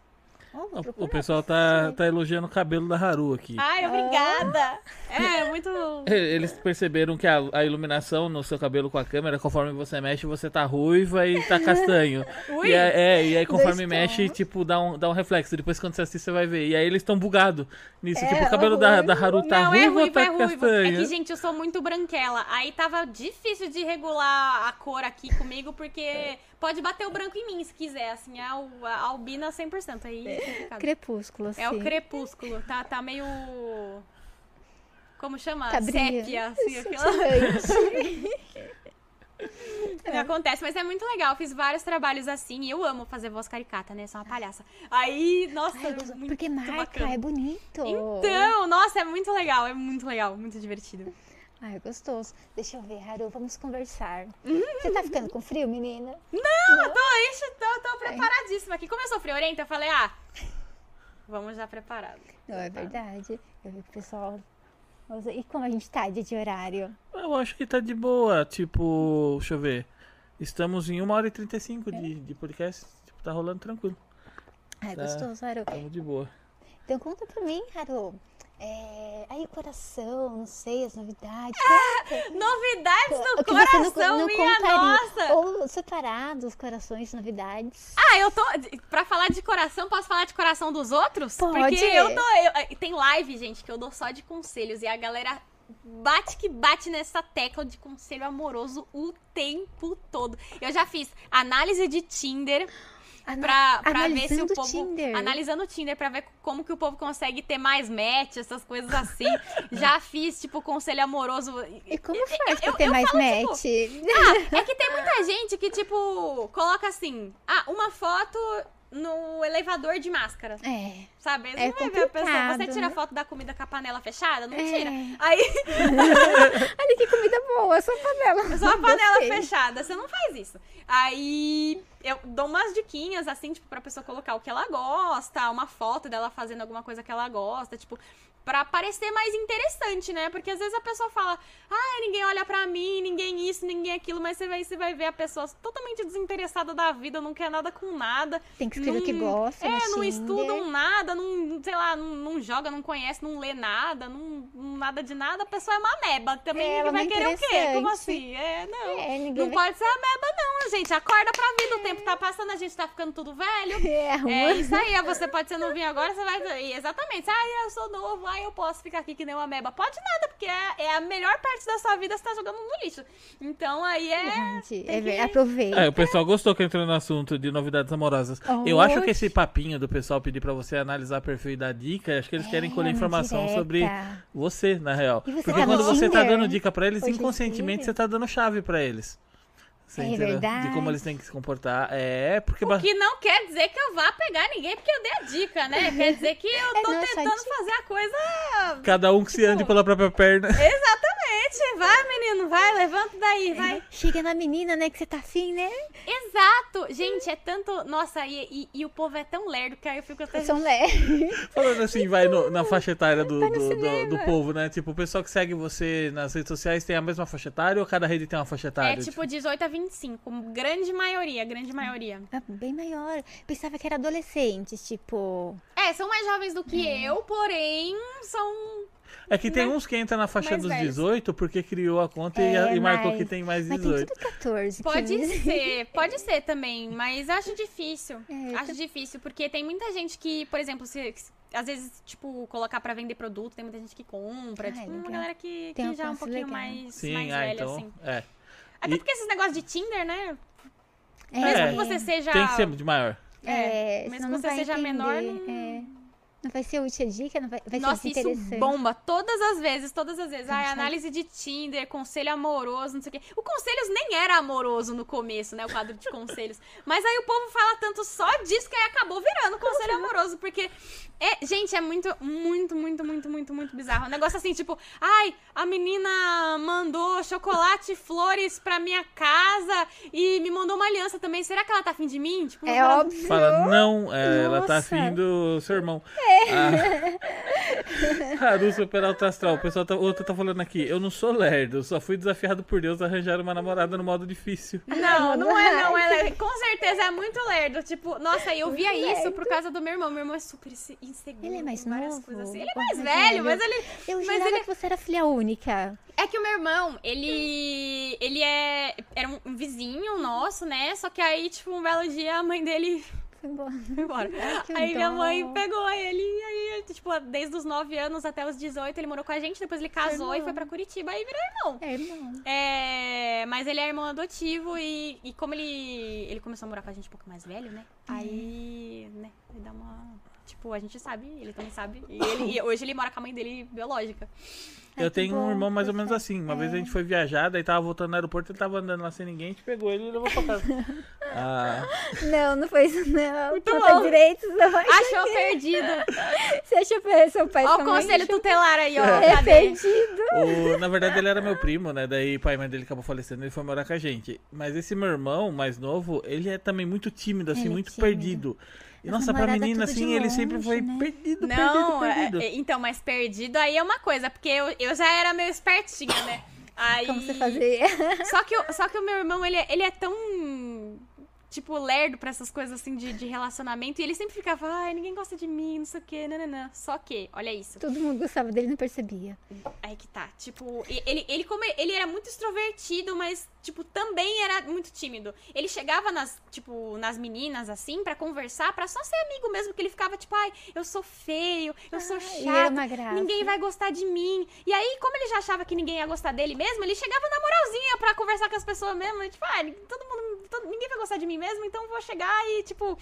Oh, vou O- pessoal tá, tá elogiando o cabelo da Haru aqui. Ai, obrigada! É, muito. Eles perceberam que a, a iluminação no seu cabelo com a câmera, conforme você mexe, você tá ruiva e tá castanho. Ui! E aí, é, e aí conforme Dois mexe, tons. tipo, dá um, dá um reflexo. Depois quando você assiste, você vai ver. E aí eles estão bugados nisso. É, tipo, o cabelo da, da Haru tá não, ruivo é ou ruivo, tá é ruivo. É castanho? que, gente, eu sou muito branquela. Aí tava difícil de regular a cor aqui comigo, porque pode bater o branco em mim se quiser. Assim, a, a albina 100%. Aí é complicado. Crepúsculo, assim. É o crepúsculo. Tá, tá meio. Como chama? Tá. Sépia, assim, aquela. Minha acontece, mas é muito legal. Fiz vários trabalhos assim e eu amo fazer voz caricata, né? Sou uma palhaça. Aí, nossa, Ai, é muito Porque marca, bacana. é bonito. Então, nossa, é muito legal, é muito legal, muito divertido. Ai, gostoso. Deixa eu ver, Haru, vamos conversar. Uhum. Você tá ficando com frio, menina? Não, eu tô, ixi, tô, tô preparadíssima aqui. Como eu sou friorenta, eu falei, ah, vamos já preparado. Não, é verdade. Eu vi que o pessoal. E como a gente tá de, de horário? Eu acho que tá de boa. Tipo, deixa eu ver. Estamos em 1 hora e 35 de, de podcast. Tipo, tá rolando tranquilo. Ai, Tá. gostoso, Haru. Tamo de boa. Então conta pra mim, Haru. É, aí o coração, não sei, as novidades. Novidades do coração, não minha nossa! Ou separados, corações, novidades. Ah, eu tô. Pra falar de coração, posso falar de coração dos outros? Pode. Porque eu tô. eu- tem live, gente, que eu dou só de conselhos. E a galera bate que bate nessa tecla de conselho amoroso o tempo todo. Eu já fiz análise de Tinder. Ana- Pra, pra ver se o povo. Tinder. Analisando o Tinder pra ver como que o povo consegue ter mais match, essas coisas assim. Já fiz, tipo, conselho amoroso. E como faz pra eu- ter eu mais falo, match? Ah, é que tem muita gente que, tipo, coloca assim: ah, uma foto no elevador de máscara. É. Sabe? Você É não vai ver a pessoa. Você tira né? foto da comida com a panela fechada? Não É. tira. Aí, Olha que comida boa, só panela. só a panela Gostei. fechada. Você não faz isso. Aí, eu dou umas diquinhas, assim, tipo, pra pessoa colocar o que ela gosta, uma foto dela fazendo alguma coisa que ela gosta, tipo. Pra parecer mais interessante, né? Porque às vezes a pessoa fala, ah, ninguém olha pra mim, ninguém isso, ninguém aquilo, mas você vai, você vai ver a pessoa totalmente desinteressada da vida, não quer nada com nada. Tem que escrever o que gosta. É, não Tinder. estudam nada, não, sei lá, não, não joga, não conhece, não lê nada, não, nada de nada, a pessoa é uma meba. Também É, ela vai é querer o quê? Como assim? É, não. É, não vai- pode ser a meba, não, gente. Acorda pra vida, o tempo tá passando, a gente tá ficando tudo velho. É, É isso aí, você pode ser novinho agora, você vai. Exatamente. Ah, eu sou novo, ah, eu posso ficar aqui que nem uma meba. Pode nada, porque é, é a melhor parte da sua vida você tá jogando no lixo. Então aí é. Gente, é que- aproveita. É, o pessoal gostou que entrou no assunto de novidades amorosas. Eu acho que esse papinho do pessoal pedir pra você analisar perfil e dar dica, acho que eles querem É, colher uma informação direta. sobre você, na real. E você Porque tá quando você tá dando dica pra eles, Hoje em inconscientemente você tá dando chave pra eles. Você É entendeu? verdade. De como eles têm que se comportar. É, porque. O que não quer dizer que eu vá pegar ninguém porque eu dei a dica, né? Quer dizer que eu É, tô é tentando fazer a coisa. Cada um que se ande pela própria perna. Exatamente. Vai, menino, vai, levanta daí, vai. Chega na menina, né, que você tá afim, né? Exato. Gente, é tanto. Nossa, e, e- e o povo é tão lerdo que aí eu fico até. São lé. Falando assim, vai no- na faixa etária do, no do, do- do povo, né? Tipo, o pessoal que segue você nas redes sociais tem a mesma faixa etária ou cada rede tem uma faixa etária? É tipo 18 a 25. Grande maioria, grande maioria. É bem maior. Pensava que era adolescentes, tipo. É, são mais jovens do que eu, porém são. É que tem mais- uns que entram na faixa dos velhos. 18 porque criou a conta e, É, e marcou mas- que tem mais Mas tem 18. tudo 14. Pode 15. ser, pode ser também, mas acho difícil. É, acho difícil, porque tem muita gente que, por exemplo, se, se- às vezes, tipo, colocar pra vender produto, tem muita gente que compra. Ah, tipo, é uma galera que, que já é um pouquinho legal. mais, Sim, mais ah, velha, então. assim. É. Até E- porque esses negócios de Tinder, né? É, Mesmo É. que você seja. Tem que ser de maior. É, mesmo senão que não você seja entender. menor, não- É. Não vai ser útil a dica, não vai, vai Nossa, ser isso bomba todas as vezes, todas as vezes. Ai, análise de Tinder, conselho amoroso, não sei o quê. O conselhos nem era amoroso no começo, né? O quadro de conselhos. Mas aí o povo fala tanto só disso que aí acabou virando conselho amoroso. Porque, é, gente, é muito, muito, muito, muito, muito, muito bizarro. Um negócio assim, tipo, ai, a menina mandou chocolate e flores pra minha casa e me mandou uma aliança também. Será que ela tá afim de mim? Tipo, É ela- óbvio. Fala, não, é, ela tá afim do seu irmão. É. Ah, Haru Superalto Astral. O pessoal tá, outro tá falando aqui. Eu não sou lerdo, só fui desafiado por Deus a arranjar uma namorada no modo difícil. Não, não é, não. Ela, com certeza é muito lerdo. Tipo, nossa, eu via Muito isso lerdo. por causa do meu irmão. Meu irmão é super inse- inseguro. Ele é mais novo? assim. Ele é mais mais velho, mas velho? ele. Eu mas ele- que você era filha única. É que o meu irmão, ele. Ele é. Era um vizinho nosso, né? Só que aí, tipo, um belo dia a mãe dele Foi embora. foi embora. Ai, aí minha dó. mãe pegou ele, e aí, tipo, desde os 9 anos até os 18, ele morou com a gente, depois ele casou e irmão. foi pra Curitiba e virou irmão. É, irmão. É, mas ele é irmão adotivo e, e como ele, ele começou a morar com a gente um pouco mais velho, né? Aí, né, ele dá uma. Tipo, a gente sabe, ele também sabe. E, ele- e hoje ele mora com a mãe dele biológica. Eu tenho um bom, irmão mais ou menos assim. Uma vez a É. gente foi viajar, daí tava voltando no aeroporto, ele tava andando lá sem ninguém, a gente pegou ele e levou pra casa. Ah, Não, não foi isso, não. Muito Conta bom. direitos, não. Achou perdido. Você achou que seu pai Ó sua o conselho achou- tutelar aí, ó. É perdido. o- na verdade, ele era meu primo, né? Daí o pai e mãe dele acabou falecendo e ele foi morar com a gente. Mas esse meu irmão, mais novo, ele é também muito tímido, assim, Ele é muito tímido. perdido. Nossa, pra namoradas menina, assim, de ele sempre longe, foi né? perdido, Não, perdido, é- perdido. é- então, mas perdido aí é uma coisa, porque eu, eu já era meio espertinha, né? Aí... Como você fazia? Só que, o- só que o meu irmão, ele, é- ele é tão, tipo, lerdo pra essas coisas, assim, de, de relacionamento. E ele sempre ficava, ai, ninguém gosta de mim, não sei o quê, nananã. Só que, olha isso. Todo mundo gostava dele e não percebia. Aí que tá. Tipo, ele, ele, como ele era muito extrovertido, mas, tipo, também era muito tímido. Ele chegava nas, tipo, nas meninas, assim, pra conversar, pra só ser amigo mesmo, que ele ficava, tipo, ai, eu sou feio, eu sou Ah, era chato, ninguém vai gostar de mim. E aí, como ele já achava que ninguém ia gostar dele mesmo, ele chegava na moralzinha pra conversar com as pessoas mesmo. e, tipo, ah, todo mundo, todo- ninguém vai gostar de mim mesmo, então vou chegar e, tipo.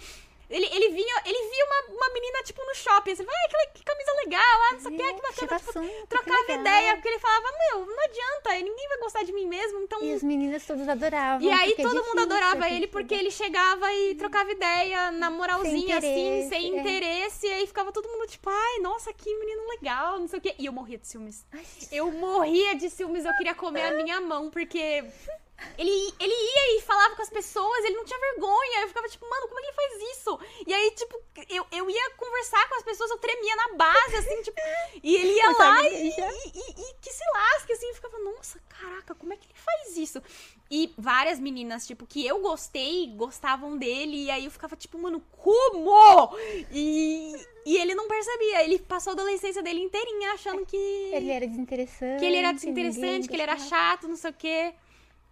Ele, ele vinha, ele via uma, uma menina, tipo, no shopping, assim, ai, que, que camisa legal, ah, não sei o que, que bacana, tipo, assunto, que trocava legal. ideia, porque ele falava, meu, não adianta, ninguém vai gostar de mim mesmo, então. E as meninas todas adoravam. E aí é todo mundo difícil, adorava ele porque ele chegava e trocava ideia na moralzinha, assim, interesse, sem é. interesse. E aí ficava todo mundo tipo, ai, nossa, que menino legal, não sei o quê. E eu morria de ciúmes. Ai, Eu morria de ciúmes, eu queria comer a minha mão, porque ele, ele ia e falava com as pessoas, ele não tinha vergonha. Eu ficava tipo, mano, como é que ele faz isso? E aí, tipo, eu, eu ia conversar com as pessoas, eu tremia na base, assim, tipo, e ele ia lá e, beijar. e, e- e que se lasque, assim, eu ficava, nossa, caraca, como é que ele faz isso? E várias meninas, tipo, que eu gostei, gostavam dele, e aí eu ficava tipo, mano, como? E, e ele não percebia, ele passou a adolescência dele inteirinha achando que Ele era desinteressante. que ele era desinteressante, que ele era chato, não sei o quê.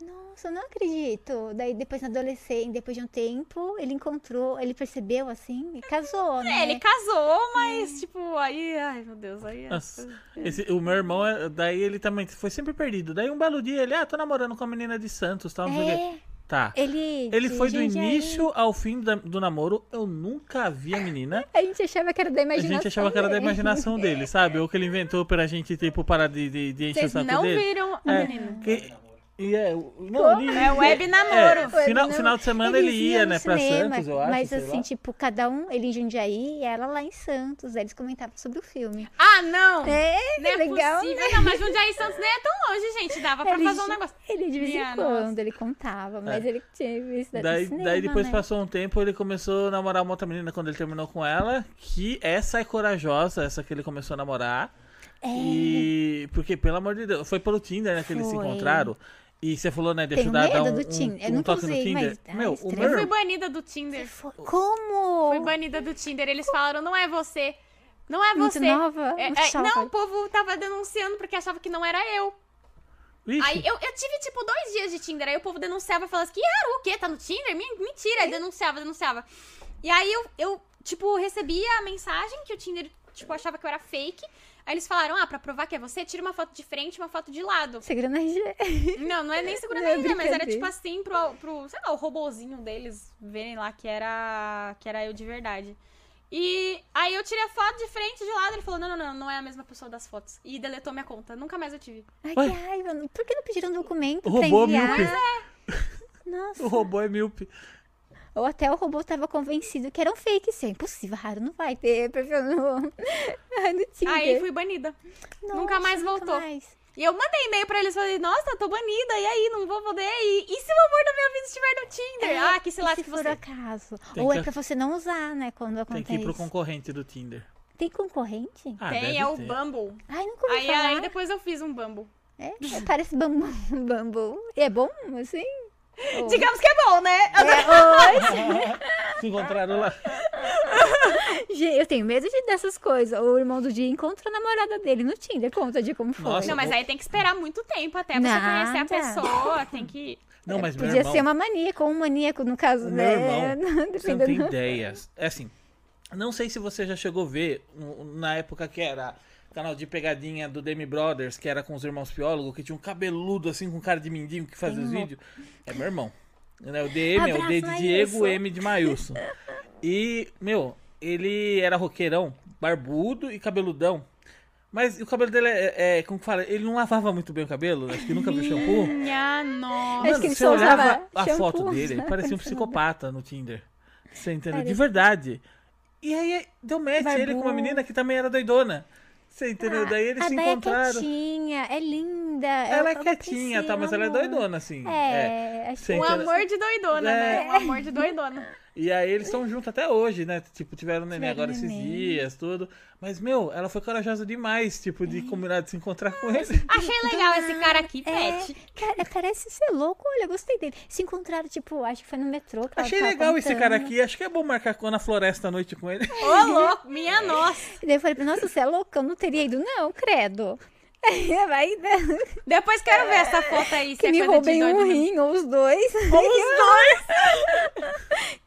Nossa, eu não acredito. Daí depois na adolescência, depois de um tempo, ele encontrou, ele percebeu assim e casou, né? É, ele casou, mas, tipo, aí, ai, meu Deus, aí. é- Nossa, esse- o meu irmão, é- daí ele também foi sempre perdido. Daí um belo dia ele, ah, tô namorando com a menina de Santos, tal, não sei o quê. É, Tá. ele. Ele foi do início ao fim da- do namoro. Eu nunca vi a menina. A gente achava que era da A imaginação. gente achava que era da dele. imaginação dele, sabe? Ou que ele inventou pra gente, tipo, parar de, de, de encher o Vocês saco não dele. viram o É, menino. que- e é, o- não, ele- É web namoro. É, Web final, namoro. final de semana ele Eles ia, iam né, no pra cinema, Santos, eu acho. Mas assim, lá. tipo, cada um, ele em Jundiaí e ela lá em Santos. Aí eles comentavam sobre o filme. Ah, não! É, Não é legal. possível, não, mas Jundiaí e Santos nem é tão longe, gente. Dava pra Ele fazer um negócio. Ele de vez em quando nossa. ele contava, mas ele tinha visto Daí, cinema, daí depois né? passou um tempo, ele começou a namorar uma outra menina quando ele terminou com ela. Que essa é corajosa, essa que ele começou a namorar. É. E. Porque, pelo amor de Deus, foi pelo Tinder, né, que eles se Foi. encontraram. E você falou, né, deixa eu Tenho dar, dar medo um, do Tinder. Eu um, um nunca toque no usei, Tinder. mas- ah, Meu, o meu Eu fui banida do Tinder. Foi- Como? Fui banida do Tinder. Eles falaram, não é você. Não é Muito você. nova? É, Muito é, não, o povo tava denunciando porque achava que não era eu. Vixe, Aí eu, eu tive, tipo, dois dias de Tinder. Aí o povo denunciava e falava assim, Haru, o quê? Tá no Tinder? Men- Mentira. Aí denunciava, denunciava. E aí eu, eu, tipo, recebia a mensagem que o Tinder, tipo, achava que eu era fake. Aí eles falaram, ah, pra provar que é você, tira uma foto de frente e uma foto de lado. Segurando a RG. Não, não é nem segurando Não é ainda, mas era tipo assim pro, pro, sei lá, o robozinho deles verem lá que era, que era eu de verdade. E aí eu tirei a foto de frente e de lado, ele falou, não, não, não, não é a mesma pessoa das fotos. E deletou minha conta, nunca mais eu tive. Ai, Ué? que raiva. Por que não pediram um documento O pra robô enviar? míope. Nossa. O robô é míope. Ou até o robô tava convencido que era um fake. Isso é impossível, raro. Não vai ter perfil no, no Tinder. Aí fui banida. Nossa, nunca mais voltou. mais. E eu mandei e-mail pra eles, falei, nossa, tô banida, e aí, não vou poder ir. E se o amor da minha vida estiver no Tinder? ah, que se e lasque se for você. acaso. Tem Ou que- é pra você não usar, né? Quando Tem acontece. que ir pro concorrente do Tinder. Tem concorrente? Ah, Tem, é o ter. Bumble. Ai, nunca ouvi Aí, falar. aí depois eu fiz um Bumble. É, é, parece bambu. bambu. E é bom, assim? Digamos que é bom, né? É, Se encontraram lá. Gente, eu tenho medo de dessas coisas. O irmão do dia encontrou a namorada dele no Tinder. Conta de como foi. Nossa, Não, mas aí tem que esperar muito tempo até você Nada. conhecer a pessoa. Tem que. Não, mas meu Podia irmão... ser uma maníaca, ou um maníaco, no caso, O né? meu irmão, Você não tem ideias. É assim, não sei se você já chegou a ver, na época que era canal de pegadinha do Demi Brothers, que era com os irmãos piólogos, que tinha um cabeludo assim com cara de mendigo que fazia os Tem um- vídeos. É meu irmão. Né? O DM é o D de Diego. M de Maílson. E, meu, ele era roqueirão, barbudo e cabeludão. Mas o cabelo dele é, é, como que fala, ele não lavava muito bem o cabelo, acho que nunca viu shampoo. Minha nossa. Acho que Mano, ele você só olhava usava a shampoo, foto dele, ele parecia um psicopata no Tinder. Você entendeu? De verdade. E aí deu match ele com uma menina que também era doidona. Você entendeu? Daí eles a se Day é encontraram. quietinha, é linda. ela é quietinha, tá? Mas ela é doidona, assim. É, Você Um entendeu? amor de doidona, É. né? Um amor de doidona. E aí eles estão juntos até hoje, né? Tipo, tiveram neném Tiveram agora esses neném. dias, tudo. Mas, meu, ela foi corajosa demais, tipo, É. de combinar de se encontrar com ele. Achei legal esse cara aqui, É, Pet. cara, parece ser louco. Olha, eu gostei dele. Se encontraram, tipo, acho que foi no metrô. Que ela Achei legal esse contando. cara aqui. Acho que é bom marcar na floresta à noite com ele. Ô, louco, minha nossa. E daí eu falei, nossa, você é louco? Eu não teria ido, não, credo. Né? Depois quero ver essa foto aí. que é me de roubem um rim, ou os dois. Ou os dois.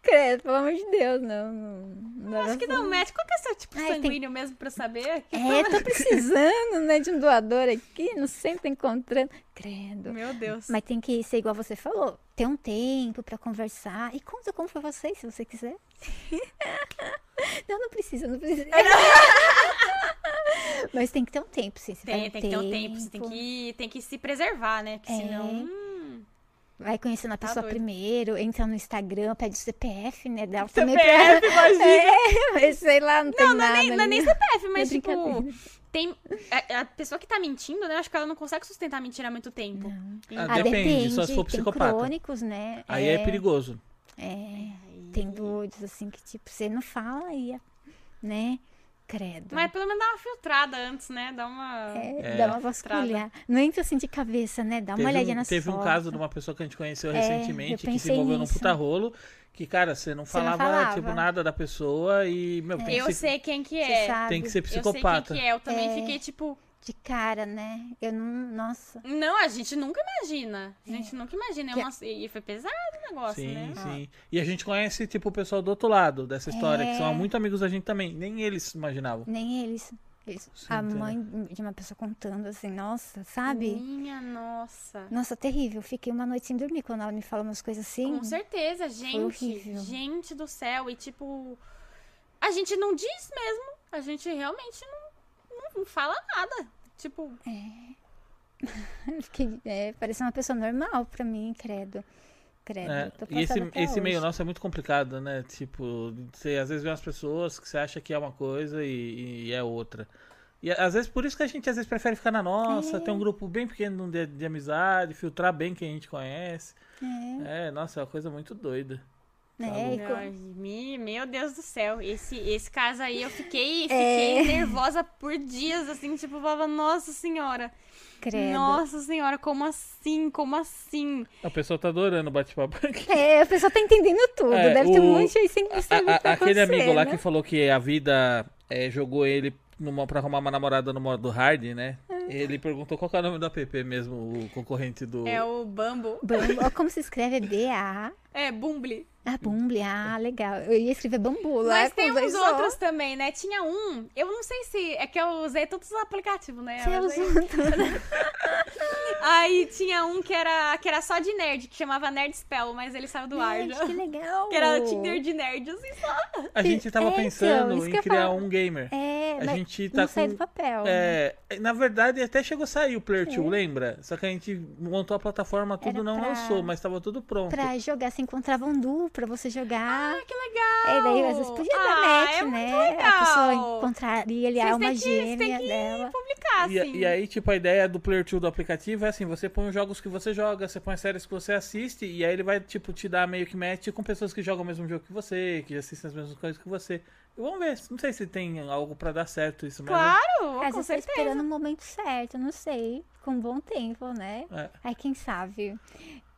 credo, pelo amor de Deus, não. não, não Acho que não, Matt. Qual que é seu tipo Ai, tem- sanguíneo mesmo pra saber? É, tô precisando, né, de um doador aqui, não sei, tô encontrando. Credo. Meu Deus. Mas tem que ser igual você falou, ter um tempo pra conversar. E conta como foi você, se você quiser. não, não precisa, não precisa. Mas tem que ter um tempo, sim. Você Tem, tem que ter um tempo. Você tem que, tem que se preservar, né? Porque É. senão. hum, Vai conhecendo a Tá pessoa doido. primeiro, entra no Instagram, pede o CPF, né, dela também. CPF, pra... imagina. É, mas sei lá, não, tem Não, não é nada. nem, não é nem. CPF, mas É tipo. brincadeira. Tem. A, a pessoa que tá mentindo, né? Acho que ela não consegue sustentar a mentira há muito tempo. Então, Ah, Ah, depende, depende, só se for tem psicopata. crônicos, né? Aí é, perigoso. É, tem doidos, assim, que tipo, você não fala e, né, credo. Mas pelo menos dá uma filtrada antes, né? Dá uma. É, É. dá uma vasculhar. Não entra assim de cabeça, né? Dá uma Teve, olhadinha um, nas teve um caso de uma pessoa que a gente conheceu É, recentemente que se envolveu num nisso. puta rolo. Que, cara, você não Você não falava, falava. tipo, nada da pessoa e, meu, tem Eu ser, sei quem que é. sabe, tem que ser Eu sei psicopata. quem que é. Eu também É. fiquei tipo. De cara, né? Eu não, nossa. Não, a gente nunca imagina. A gente nunca imagina. É Que- uma- E foi pesado o negócio, Sim, né? sim. E a gente conhece, tipo, o pessoal do outro lado dessa história, que É. são muito amigos da gente também. Nem eles imaginavam. Nem eles. eles Sim, a mãe de uma pessoa contando assim, nossa, sabe? Minha nossa. Nossa, terrível. Fiquei uma noite sem dormir quando ela me fala umas coisas assim. Com certeza, gente. horrível. Gente do céu. E tipo. A gente não diz mesmo. A gente realmente não, não fala nada. Tipo, Fiquei, é, parece uma pessoa normal pra mim, credo. Credo. É, e esse, esse meio nosso é muito complicado, né? Tipo, você às vezes vê umas pessoas que você acha que é uma coisa e, e é outra. E às vezes por isso que a gente às vezes prefere ficar na nossa, ter um grupo bem pequeno de, de amizade, filtrar bem quem a gente conhece. É, nossa, é uma coisa muito doida. É, co- Ai, me- meu Deus do céu. Esse, esse caso aí eu fiquei, É. fiquei nervosa por dias, assim, tipo, falava, nossa senhora. credo. Nossa senhora, como assim? Como assim? A pessoa tá adorando o bate-papo aqui. É, a pessoa tá entendendo tudo. É, Deve ter o- um monte aí sem A- saber a- que tá aquele amigo lá acontecendo. que falou que a vida é, jogou ele numa, pra arrumar uma namorada no modo hard, né? Ele perguntou qual que é o nome do app mesmo, o concorrente do. É o Bumble. Bambu, ó, como se escreve? B-A. É, Bumble. Ah, Bumble. Ah, legal. Eu ia escrever bambu lá. Mas tem uns outros também, né? Tinha um, eu não sei se. É que eu usei todos os aplicativos, né? Você usou tudo. Aí tinha um que era, que era só de nerd, que chamava Nerd Spell, mas ele saiu do ar já. que legal. Que era Tinder de nerd, assim, só. A gente tava É, então, pensando que em criar falo. um gamer. É, A mas gente tá não sai com. do papel. É, na verdade, até chegou a sair o Player 2, lembra? Só que a gente montou a plataforma, tudo Era não pra- lançou, mas tava tudo pronto. Pra jogar, se encontrava um duo pra você jogar. Ah, que legal! É, daí às vezes podia dar Ah, match, é muito né? legal. A pessoa encontraria ali a Vocês alma têm que- vocês têm gêmea que dela. publicar, E, assim. e aí, tipo, a ideia do Player 2 do aplicativo é assim, você põe os jogos que você joga, você põe as séries que você assiste, e aí ele vai, tipo, te dar meio que match com pessoas que jogam o mesmo jogo que você, que assistem as mesmas coisas que você. Vamos ver, não sei se tem algo pra dar certo isso, mas... Claro, Às com vezes tá certeza. esperando o momento certo, não sei. Com um bom tempo, né? É. Aí quem sabe.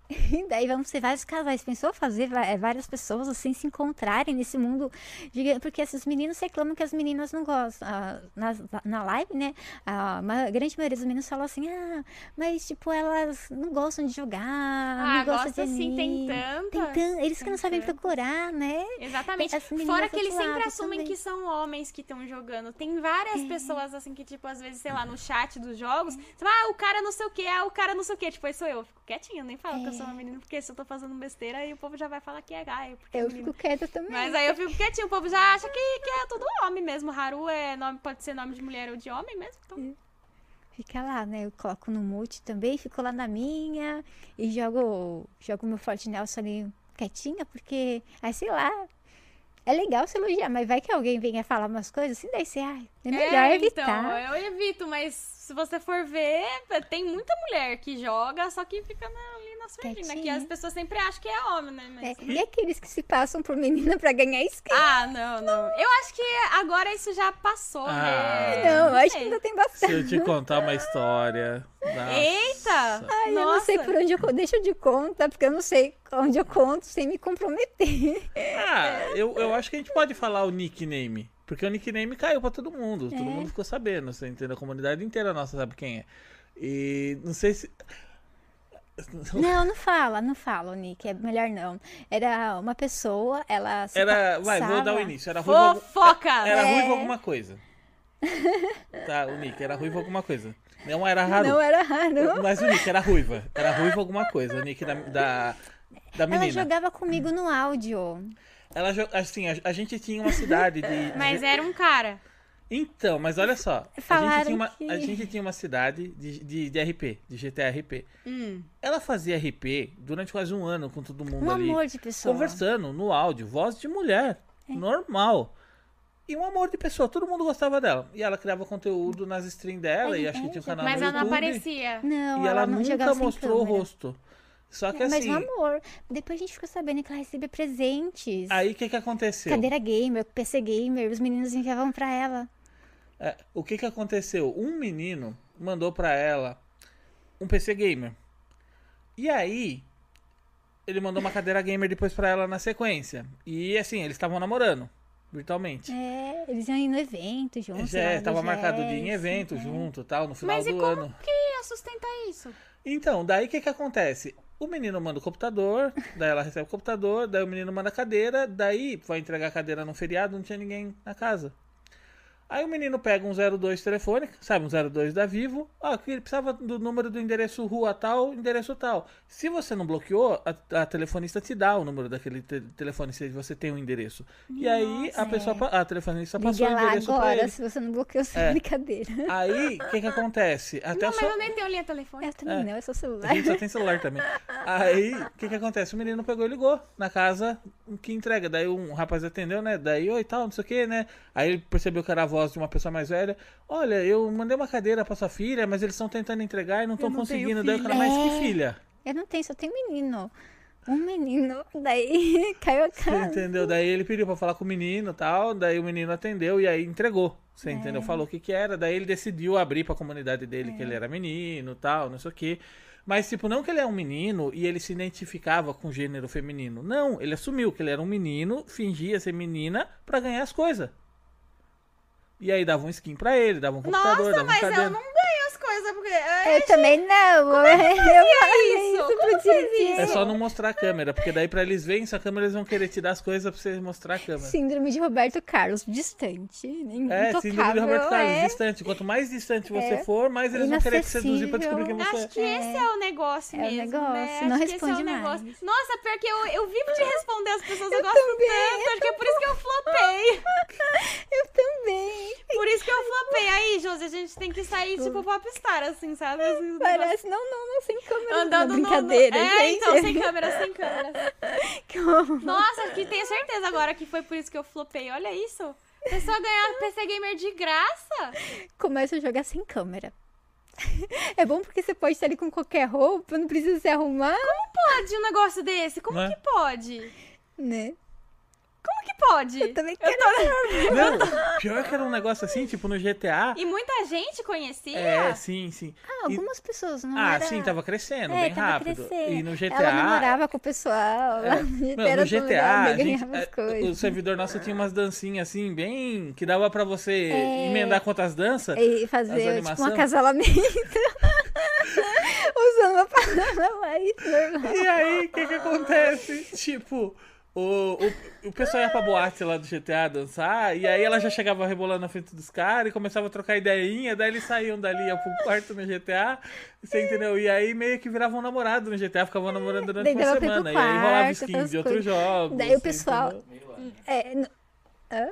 E daí vamos ter vários casais. Pensou fazer eh, várias pessoas assim se encontrarem nesse mundo? Porque esses meninos reclamam que as meninas não gostam. Ah, na, na live, né? A ma- grande maioria dos meninos falam assim: ah, mas tipo, elas não gostam de jogar, Ah, não gostam gosta de sim, tem. Tem Eles que não sabem procurar, né? Exatamente. Fora que eles sempre assumem também. que são homens que estão jogando. Tem várias É. pessoas, assim, que, tipo, às vezes, sei lá, no chat dos jogos, você fala, ah, o cara não sei o que, ah, o cara não sei o que. Tipo, aí sou eu. Eu Fico quietinha, nem falo que eu sou uma menina, porque se eu tô fazendo besteira, aí o povo já vai falar que é é Eu menina. fico quieta também. Mas aí eu fico quietinho, o povo já acha que, que é tudo homem mesmo. Haru é nome, pode ser nome de mulher ou de homem mesmo. Então, Fica lá, né? Eu coloco no mute também, fico lá na minha e jogo, jogo meu Forte Nelson ali quietinha, porque, aí sei lá, é legal se elogiar, mas vai que alguém venha falar umas coisas assim, daí você, ai, é melhor evitar. Então, eu evito, mas se você for ver, tem muita mulher que joga, só que fica na- Que as pessoas sempre acham que é homem, né? Mas... É, e aqueles que se passam por menina pra ganhar skin? Ah, não, não. Eu acho que agora isso já passou, Ah. né? não, acho que ainda tem Se bastante. eu te contar uma história. nossa. Eita! Ai, eu não Nossa. sei por onde eu conto. Deixa eu de conta, porque eu não sei onde eu conto sem me comprometer. Ah, eu, eu acho que a gente pode falar o nickname. Porque o nickname caiu pra todo mundo. É. Todo mundo ficou sabendo, você entendeu? A comunidade inteira nossa sabe quem é. E não sei se. Não, não fala, não fala, Nick. É melhor não. Era uma pessoa, ela se Era. Vai, vou dar o início. Era ruivo. algum- Fofoca! Era É. ruivo alguma coisa. Tá, o Nick era ruivo alguma coisa. Não era Haru. Não era raro. Mas o Nick era ruiva. Era ruivo alguma coisa. O Nick da, da, da Ela menina. jogava comigo no áudio. Ela assim, a, a gente tinha uma cidade de. Mas era um cara. Então, mas olha só. A gente, Falaram tinha uma, que- a gente tinha uma cidade de, de, de RP, de GTA RP. Hum. Ela fazia RP durante quase um ano com todo mundo Um ali. amor de pessoa. Conversando no áudio, voz de mulher. Normal. E um amor de pessoa, todo mundo gostava dela. E ela criava conteúdo nas streams dela, É e acho que tinha um canal Mas no ela não YouTube. aparecia. Não, E ela, não nunca mostrou o rosto. Só que Mas assim, um amor. Depois a gente ficou sabendo que ela recebia presentes. aí o que que aconteceu? Cadeira gamer, PC gamer, os meninos enviavam pra ela. É, o que que aconteceu? Um menino mandou pra ela um PC gamer. E aí, ele mandou uma cadeira gamer depois pra ela na sequência. E assim, eles estavam namorando, virtualmente. É, eles iam no evento juntos. No estava marcado de em BGS, evento é. junto, tal, no final Mas e do como ano. que ia sustentar isso? Então, daí o que que acontece? O menino manda o computador, daí ela recebe o computador, daí o menino manda a cadeira, daí vai entregar a cadeira num feriado, não tinha ninguém na casa. Aí o menino pega um 02 telefone, sabe, um 02 da Vivo, ah, que ele precisava do número do endereço rua tal, endereço tal. Se você não bloqueou, a, a telefonista te dá o número daquele te- telefone, se você tem o endereço. e aí a Nossa, pessoa, é. a telefonista passou Liga o lá endereço pra agora, ele. se você não bloqueou sua É. brincadeira. Aí, o que que acontece? Até não, só... mas eu nem tenho linha telefônica. Eu também É. não, é só celular. A gente só tem celular também. Aí, o que que acontece? O menino pegou e ligou na casa que entrega. Daí um rapaz atendeu, né? Daí, oi, tal, não sei o que, né? Aí ele percebeu que era a voz de uma pessoa mais velha. Olha, eu mandei uma cadeira pra sua filha, mas eles estão tentando entregar e não estão tenho conseguindo. Daí o cara, mas que É. filha? Eu não tenho, só tem menino. Um menino. Daí caiu a Você casa. entendeu? Daí ele pediu pra falar com o menino e tal. Daí o menino atendeu e aí entregou. Você entendeu? Falou o que que era. Daí ele decidiu abrir pra comunidade dele que ele era menino tal, não sei o que. Mas, tipo, não que ele é um menino e ele se identificava com o gênero feminino. Não, ele assumiu que ele era um menino, fingia ser menina pra ganhar as coisas. E aí dava um skin pra ele, dava um computador, Nossa, dava um mas cadeira. eu não porque. é, Eu também não. eu falei isso? pro Como Didi. É só não mostrar a câmera, porque daí pra eles verem sua câmera, eles vão querer te dar as coisas pra você mostrar a câmera. Síndrome de Roberto Carlos, distante. nem É, intocável, síndrome de Roberto Carlos, é. distante. Quanto mais distante você É. for, mais eles vão querer te seduzir pra descobrir quem você Acho é. que esse é o negócio É o mesmo. negócio, né? não Acho que esse responde é o mais. negócio. Nossa, pior que eu, eu vivo de responder as pessoas, eu, gosto tanto. Acho que é por isso que eu flopei. Eu também. Por isso que eu flopei. Aí, Josi, a gente tem que sair tipo popstar, assim, sabe? Assim, Parece, não, não, não, sem câmera. Andando não, no- brincadeira, no... É, gente. então, sem câmera, sem câmera. Horror. Nossa, que tenho certeza agora que foi por isso que eu flopei. Olha isso. A pessoa ganhar PC Gamer de graça. Começa a jogar sem câmera. É bom porque você pode estar ali com qualquer roupa, não precisa se arrumar, Pode um negócio desse? Como é? que pode? né? Como que pode? Também Eu tô- Não, pior que era um negócio assim, tipo no GTA. E muita gente conhecia. É, sim, sim. Ah, E- algumas pessoas não Ah, era... sim, tava crescendo, é, bem tava rápido. crescendo. E no GTA. Ela namorava com o pessoal, É, lá no Meu, GTA, no a gente, é, coisas. o servidor nosso tinha umas dancinhas assim, bem. que dava pra você É. emendar com outras danças. E As fazer, tipo, um acasalamento. Usando uma palavra mais normal. E aí, o que que acontece? Tipo, O, o, o pessoal ia pra boate lá do GTA dançar, e aí ela já chegava rebolando na frente dos caras e começava a trocar ideinha, daí eles saíam dali, ia pro quarto no GTA, você entendeu? E aí meio que viravam namorado no GTA, ficavam namorando durante Daí uma semana. e aí rolava quarto, skin aquelas de outros jogos. Daí o você pessoal-. É, n- hã?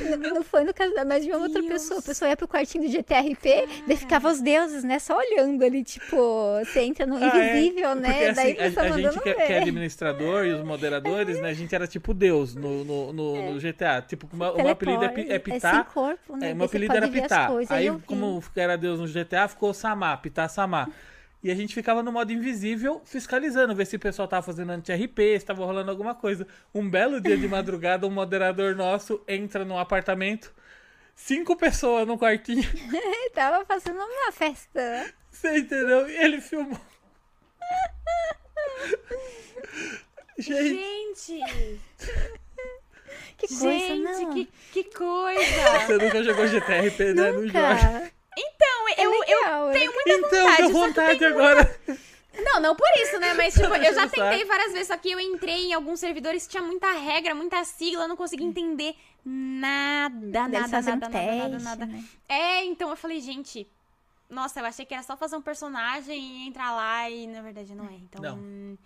Não, não foi no caso da mas de uma outra Deus. pessoa. A pessoa ia pro quartinho do GTRP, daí ficava os deuses, né? Só olhando ali, tipo, você entra no Ah, é. invisível, né? Porque daí assim, a, a gente que, é- que é administrador e os moderadores, né? A gente era tipo Deus no, no, no, no GTA. Tipo, uma- o meu apelido é, é Teleporte, Pitar. sem corpo, né? É, meu apelido era Pitar. Aí, como era Deus no GTA, ficou Samar, Pitar Samar. E a gente ficava no modo invisível, fiscalizando, ver se o pessoal tava fazendo anti-RP, se tava rolando alguma coisa. Um belo dia de madrugada, um moderador nosso entra num apartamento, cinco pessoas no quartinho, Ele tava fazendo uma festa. né? você entendeu? E ele filmou. Gente, Gente! Que coisa, gente, não. que, que coisa! você nunca jogou GTRP, né? Não joga. Nunca. Então, É eu, eu legal, tenho é. muita Então, vontade. que vontade agora. Não, não por isso, né? Mas, tipo, eu já tentei várias vezes, só que eu entrei em alguns servidores que tinha muita regra, muita sigla, eu não conseguia entender nada, Daí nada, um nada, nada, nada, nada. né? É, então eu falei, gente, nossa, eu achei que era só fazer um personagem e entrar lá e na verdade não é. Então, Não.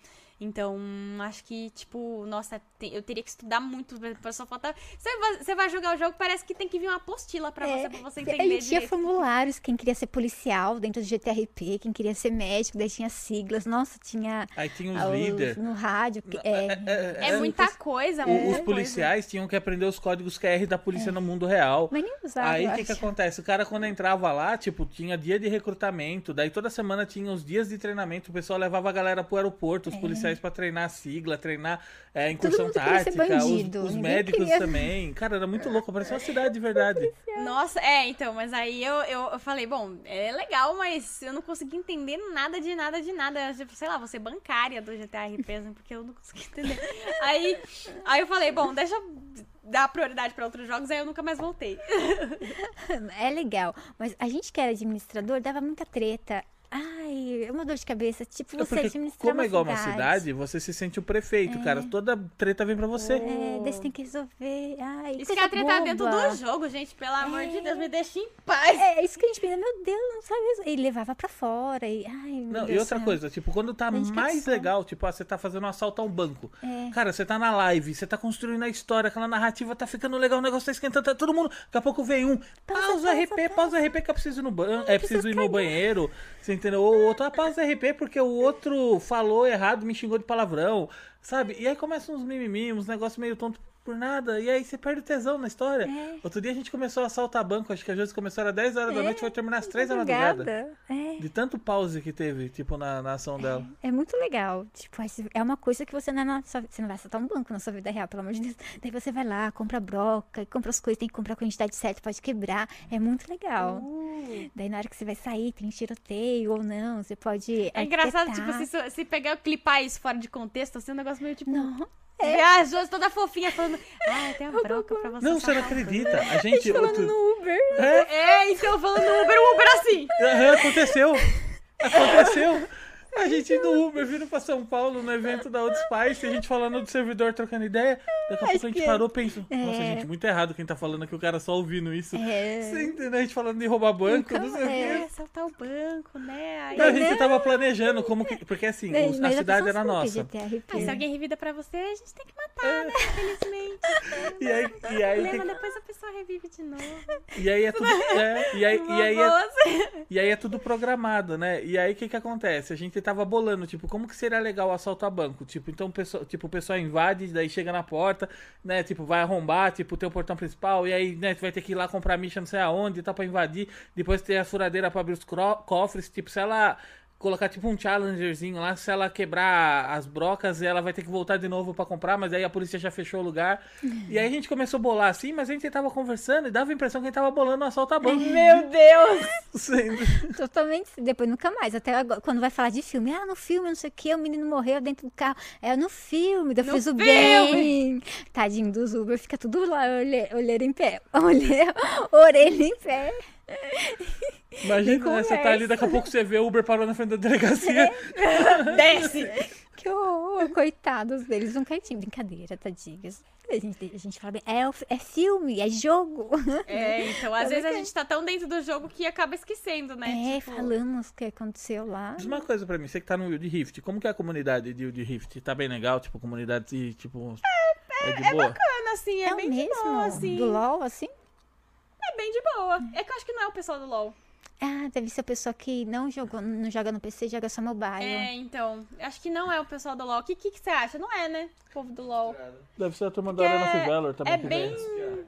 Então acho que, tipo, nossa, te- eu teria que estudar muito pra só faltar. Você vai, você vai jogar o jogo, parece que tem que vir uma apostila pra É, você, pra você entender gente tinha formulários, quem queria ser policial dentro do GTRP, quem queria ser médico, daí tinha siglas. Nossa, tinha Aí tinha os os- líderes. no rádio. que- É, É muita coisa, O- muita os coisa. policiais tinham que aprender os códigos QR da polícia no mundo real. mas nem usava. Aí o que, que acontece? O cara, quando entrava lá, tipo, tinha dia de recrutamento, daí toda semana tinha os dias de treinamento, o pessoal levava a galera pro aeroporto, os policiais pra treinar sigla, treinar é, incursão tática, os- os, médicos queria- também. Cara, era muito louco, parecia uma cidade de verdade. Nossa, é, então, mas aí eu, eu, eu falei, bom, é legal, mas eu não consegui entender nada de nada de nada. Tipo, sei lá, você bancária do GTA RP, assim, porque eu não consegui entender. Aí, aí eu falei, bom, deixa eu dar prioridade pra outros jogos, aí eu nunca mais voltei. É legal. Mas a gente que era administrador dava muita treta. Ai, é uma dor de cabeça. Tipo, É você porque, administrar como é igual uma cidade. cidade, você se sente o prefeito, cara. Toda treta vem pra você. É, daí você tem que resolver. Ai, Isso coisa que é treta dentro do jogo, gente, pelo amor de Deus, me deixa em paz. É, isso que a gente pensa, meu Deus, não sabe isso. E levava pra fora. E, ai, meu Não, Deus e outra céu. coisa, tipo, quando tá mais legal, tipo, ah, você tá fazendo um assalto a um banco. É. Cara, você tá na live, você tá construindo a história, aquela narrativa tá ficando legal, o negócio tá esquentando, tá todo mundo. Daqui a pouco vem um, Pausa, pausa, pausa, RP, pausa RP que eu preciso ir no banco, é preciso ir no banheiro, você entendeu? Ou o outro, ah, pausa RP porque o outro falou errado, me xingou de palavrão, sabe? E aí começam uns mimimi, uns negócios meio tonto por nada, e aí você perde o tesão na história. É. Outro dia a gente começou a assaltar banco, acho que às vezes começou às 10 horas da noite, foi terminar às 3 da madrugada. É. De tanto pause que teve, tipo, na, na ação dela. É muito legal. Tipo, é uma coisa que você não, é na sua- você não vai assaltar um banco na sua vida real, pelo amor de Deus. Daí você vai lá, compra broca, compra as coisas, tem que comprar com a quantidade certa, pode quebrar. É muito legal. Uh. Daí na hora que você vai sair, tem tiroteio ou não, você pode. É engraçado, arquitetar. tipo, se, se pegar e clipar isso fora de contexto, assim, um negócio meio tipo. Não. As duas toda fofinha falando. Ah, tem uma broca pra você. Não, você não acredita. A gente. Falando outro- no Uber. É, É, então falando no Uber, o Uber assim. aham, aconteceu. Aconteceu. A gente no Uber vindo pra São Paulo no evento da Old Spice, a gente falando do servidor trocando ideia. Daqui a pouco a gente que- parou e pensou: Nossa, É. gente, muito errado quem tá falando aqui, o cara só ouvindo isso. É. Você entendeu? A gente falando de roubar banco, não sei o É. quê. assaltar o banco, né? Aí, Não, a gente tava planejando como que. Porque assim, mas a cidade era nossa. GTRP. Ah, se alguém revida pra você, a gente tem que matar, né? Infelizmente. E aí, e aí, Lembra, que- depois a pessoa revive de novo. e aí é tudo. é, e aí, e aí é. E aí é tudo programado, né? E aí o que que acontece? A gente tava bolando, tipo, como que seria legal o assalto a banco? Tipo, então o pessoal, tipo, o pessoal invade, daí chega na porta, né? Tipo, vai arrombar, tipo, tem o portão principal, e aí, né, vai ter que ir lá comprar micha não sei aonde tal pra invadir. Depois tem a furadeira pra abrir os cofres, tipo, se ela colocar tipo um challengerzinho lá, se ela quebrar as brocas, ela vai ter que voltar de novo pra comprar, mas aí a polícia já fechou o lugar. E aí a gente começou a bolar assim, mas a gente tava conversando e dava a impressão que a gente tava bolando um assalto a banco. Meu Deus! Totalmente, depois nunca mais. Até agora, quando vai falar de filme, ah, no filme, não sei o que, o menino morreu dentro do carro. É no filme, eu No fiz o filme. bem. Tadinho dos Uber, fica tudo lá, olhe- olheira em pé. Olhe- orelha em pé. Imagina, né? Você tá ali, daqui a pouco você vê o Uber parou na frente da delegacia. Desce! Que horror, coitados deles, um cartinho. Brincadeira, tadinhos. A gente, a gente fala bem, é, é filme, é jogo. É, então às vezes a gente tá tão dentro do jogo que acaba esquecendo, né? É, Tipo, falamos o que aconteceu lá. Diz uma coisa pra mim, você que tá no Wild Rift, como que é a comunidade de Wild Rift? Tá bem legal? Tipo, comunidade de, tipo... É, de boa? bacana, assim, é, É, bem de mesmo boa, assim. do LOL, assim? É bem de boa. É que eu acho que não é o pessoal do LoL. Ah, deve ser a pessoa que não, jogou, não joga no PC, joga só mobile. É, então. Acho que não é o pessoal do LoL. O que, que, que você acha? Não é, né? O povo do LoL. Deve ser a turma da Arena of Valor também. é que bem- vem.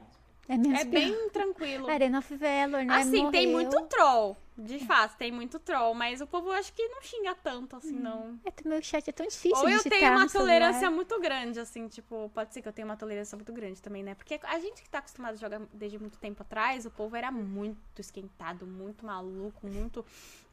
É, mesmo É bem tranquilo. Arena of Valor, né? Assim, tem Morreu. muito troll. De fato, tem muito troll. Mas o povo acho que não xinga tanto, assim, não. É, meu chat é tão difícil Ou eu tenho uma no celular. tolerância muito grande, assim, tipo, pode ser que eu tenha uma tolerância muito grande também, né? Porque a gente que tá acostumado a jogar desde muito tempo atrás, o povo era muito esquentado, muito maluco, muito.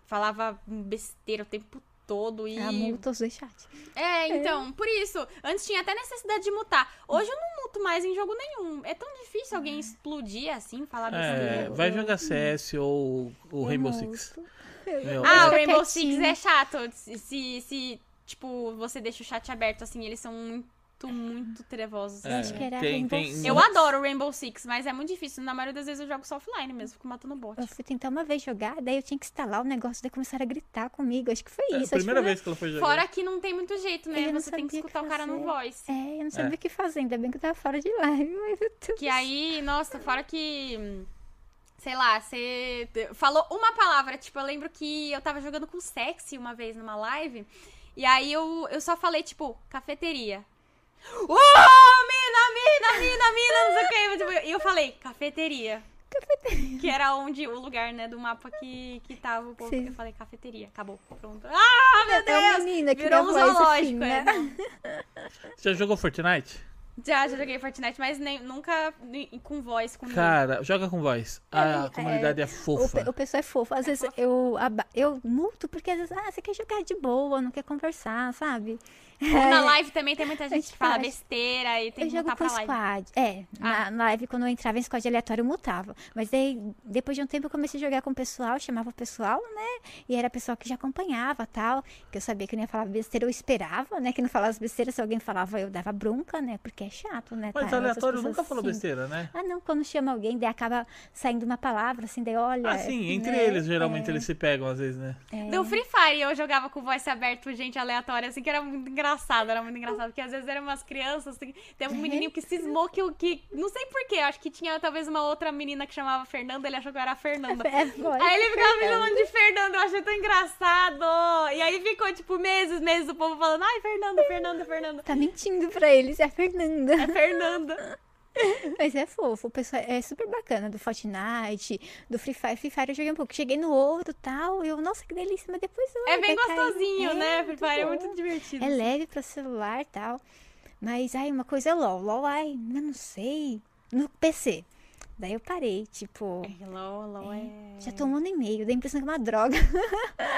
falava besteira o tempo todo e. Ah, multa os dois chats. É, então, por isso. Antes tinha até necessidade de mutar. Hoje eu não muto mais em jogo nenhum. É tão difícil alguém explodir assim, falar É, vai jogar CS ou o Rainbow. Six. Meu, Ah, o Fica Rainbow Six é chato. Se, se, se, tipo, você deixa o chat aberto, assim, eles são muito, muito trevosos. É, acho que era tem, Rainbow tem, Six. Eu adoro Rainbow Six, mas é muito difícil. Na maioria das vezes eu jogo só offline mesmo, fico matando bot. Eu fui tentar uma vez jogar, daí eu tinha que instalar o negócio, daí começaram a gritar comigo. Acho que foi É a isso. acho primeira foi- vez que ela foi jogar. Fora que não tem muito jeito, né? Eu não Você tem que o que escutar o cara no fazer. voice. É, eu não sabia É. o que fazer, ainda bem que eu tava fora de live. Mas meu Deus. Que aí, nossa, fora que. Sei lá, você falou uma palavra. Tipo, eu lembro que eu tava jogando com sexy uma vez numa live. E aí eu, eu só falei, tipo, cafeteria. Uh, mina, mina, mina, mina, não sei o que. Tipo, E eu falei, cafeteria. Cafeteria. Que era onde o lugar, né, do mapa que, que tava o povo. Sim. Eu falei, cafeteria. Acabou. Pronto. Ah, meu É Deus! uma menina que Virou um zoológico, assim, é. né? não. Já jogou Fortnite? Já, já joguei Fortnite, mas nem, nunca com voz comigo. Cara, joga com voz. A É, comunidade é, O, fofa. pe- o pessoal é fofo. Às vezes eu, aba- eu multo porque às vezes, ah, você quer jogar de boa, não quer conversar, sabe? Na live também tem muita gente gente que fala faz. besteira e tem eu que jogo com pra live. squad. É, na, Ah. na live quando eu entrava em squad aleatório eu mutava. Mas aí, depois de um tempo eu comecei a jogar com o pessoal, chamava o pessoal, né? E era pessoal que já acompanhava tal. Que eu sabia que não ia falar besteira, eu esperava, né? Que não falasse besteira. Se alguém falava, eu dava bronca, né? Porque é chato, né? Mas tá? Aleatório nunca falou assim. besteira, né? Ah, não, quando chama alguém, daí acaba saindo uma palavra, assim, daí olha. Ah, sim, entre né? eles, geralmente É, eles se pegam às vezes, né? é. Do Free Fire eu jogava com voice aberto, gente aleatória, assim, que era muito engraçado, era muito engraçado, porque às vezes eram umas crianças, assim, teve um menininho que cismou que, o- que não sei porquê, acho que tinha talvez uma outra menina que chamava Fernanda, ele achou que eu era a Fernanda. É, voz. Aí ele ficava me chamando de Fernanda, eu achei tão engraçado. E aí ficou, tipo, meses, meses o povo falando, ai, Fernanda, Fernanda, Fernanda. Tá mentindo pra eles, é a Fernanda. É Fernanda. Mas é fofo, o pessoal é super bacana do Fortnite, do Free Fire. Free Fire eu joguei um pouco. Cheguei no ouro e tal. Eu, nossa, que delícia, mas depois eu. É bem gostosinho, É, né? Free Fire é muito divertido. É leve pra celular e tal. Mas, ai, uma coisa é LOL. LOL, ai, eu não sei. No PC. Daí eu parei, tipo. É, LOL, LOL é... Já tô um ano e meio, dá a impressão que é uma droga.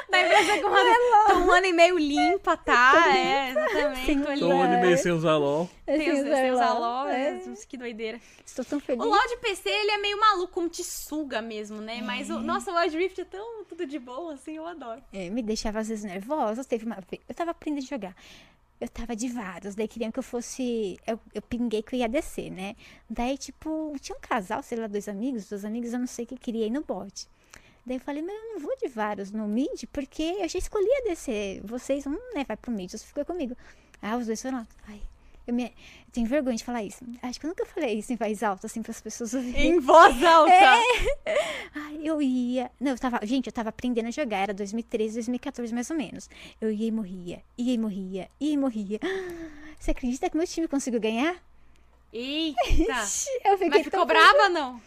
Da empresa com uma... Tô um ano e meio limpa, tá? É, exatamente. Sim, Tô Tô um ano e meio sem usar LOL. Tem os, tem os LOL. alô, É, é, que doideira. Estou tão feliz. O LoL de PC, ele é meio maluco, como te suga mesmo, né? Mas, o, nossa, o Wild Rift é tão tudo de boa, assim, eu adoro. É, me deixava às vezes nervosa. Teve uma vez. Eu tava aprendendo a jogar. Eu tava de vários, daí queriam que eu fosse. Eu, eu pinguei que eu ia descer, né? Daí, tipo, tinha um casal, sei lá, dois amigos, dois amigos, eu não sei o que queria ir no bot. Daí eu falei, mas eu não vou de vários no mid, porque eu já escolhi a descer. Vocês, um, né, vai pro mid, você fica comigo. Ah, os dois foram lá. Ai, eu, me... eu tenho vergonha de falar isso. Acho que eu nunca falei isso em voz alta, assim, pras pessoas ouvirem. Em voz alta. Ai, eu ia. Não, eu tava. Gente, eu tava aprendendo a jogar. Era 2013, 2014, mais ou menos. Eu ia e morria. Ia e morria. Ia e morria. Você acredita que meu time conseguiu ganhar? Eita. Eu fiquei Mas ficou brava, não?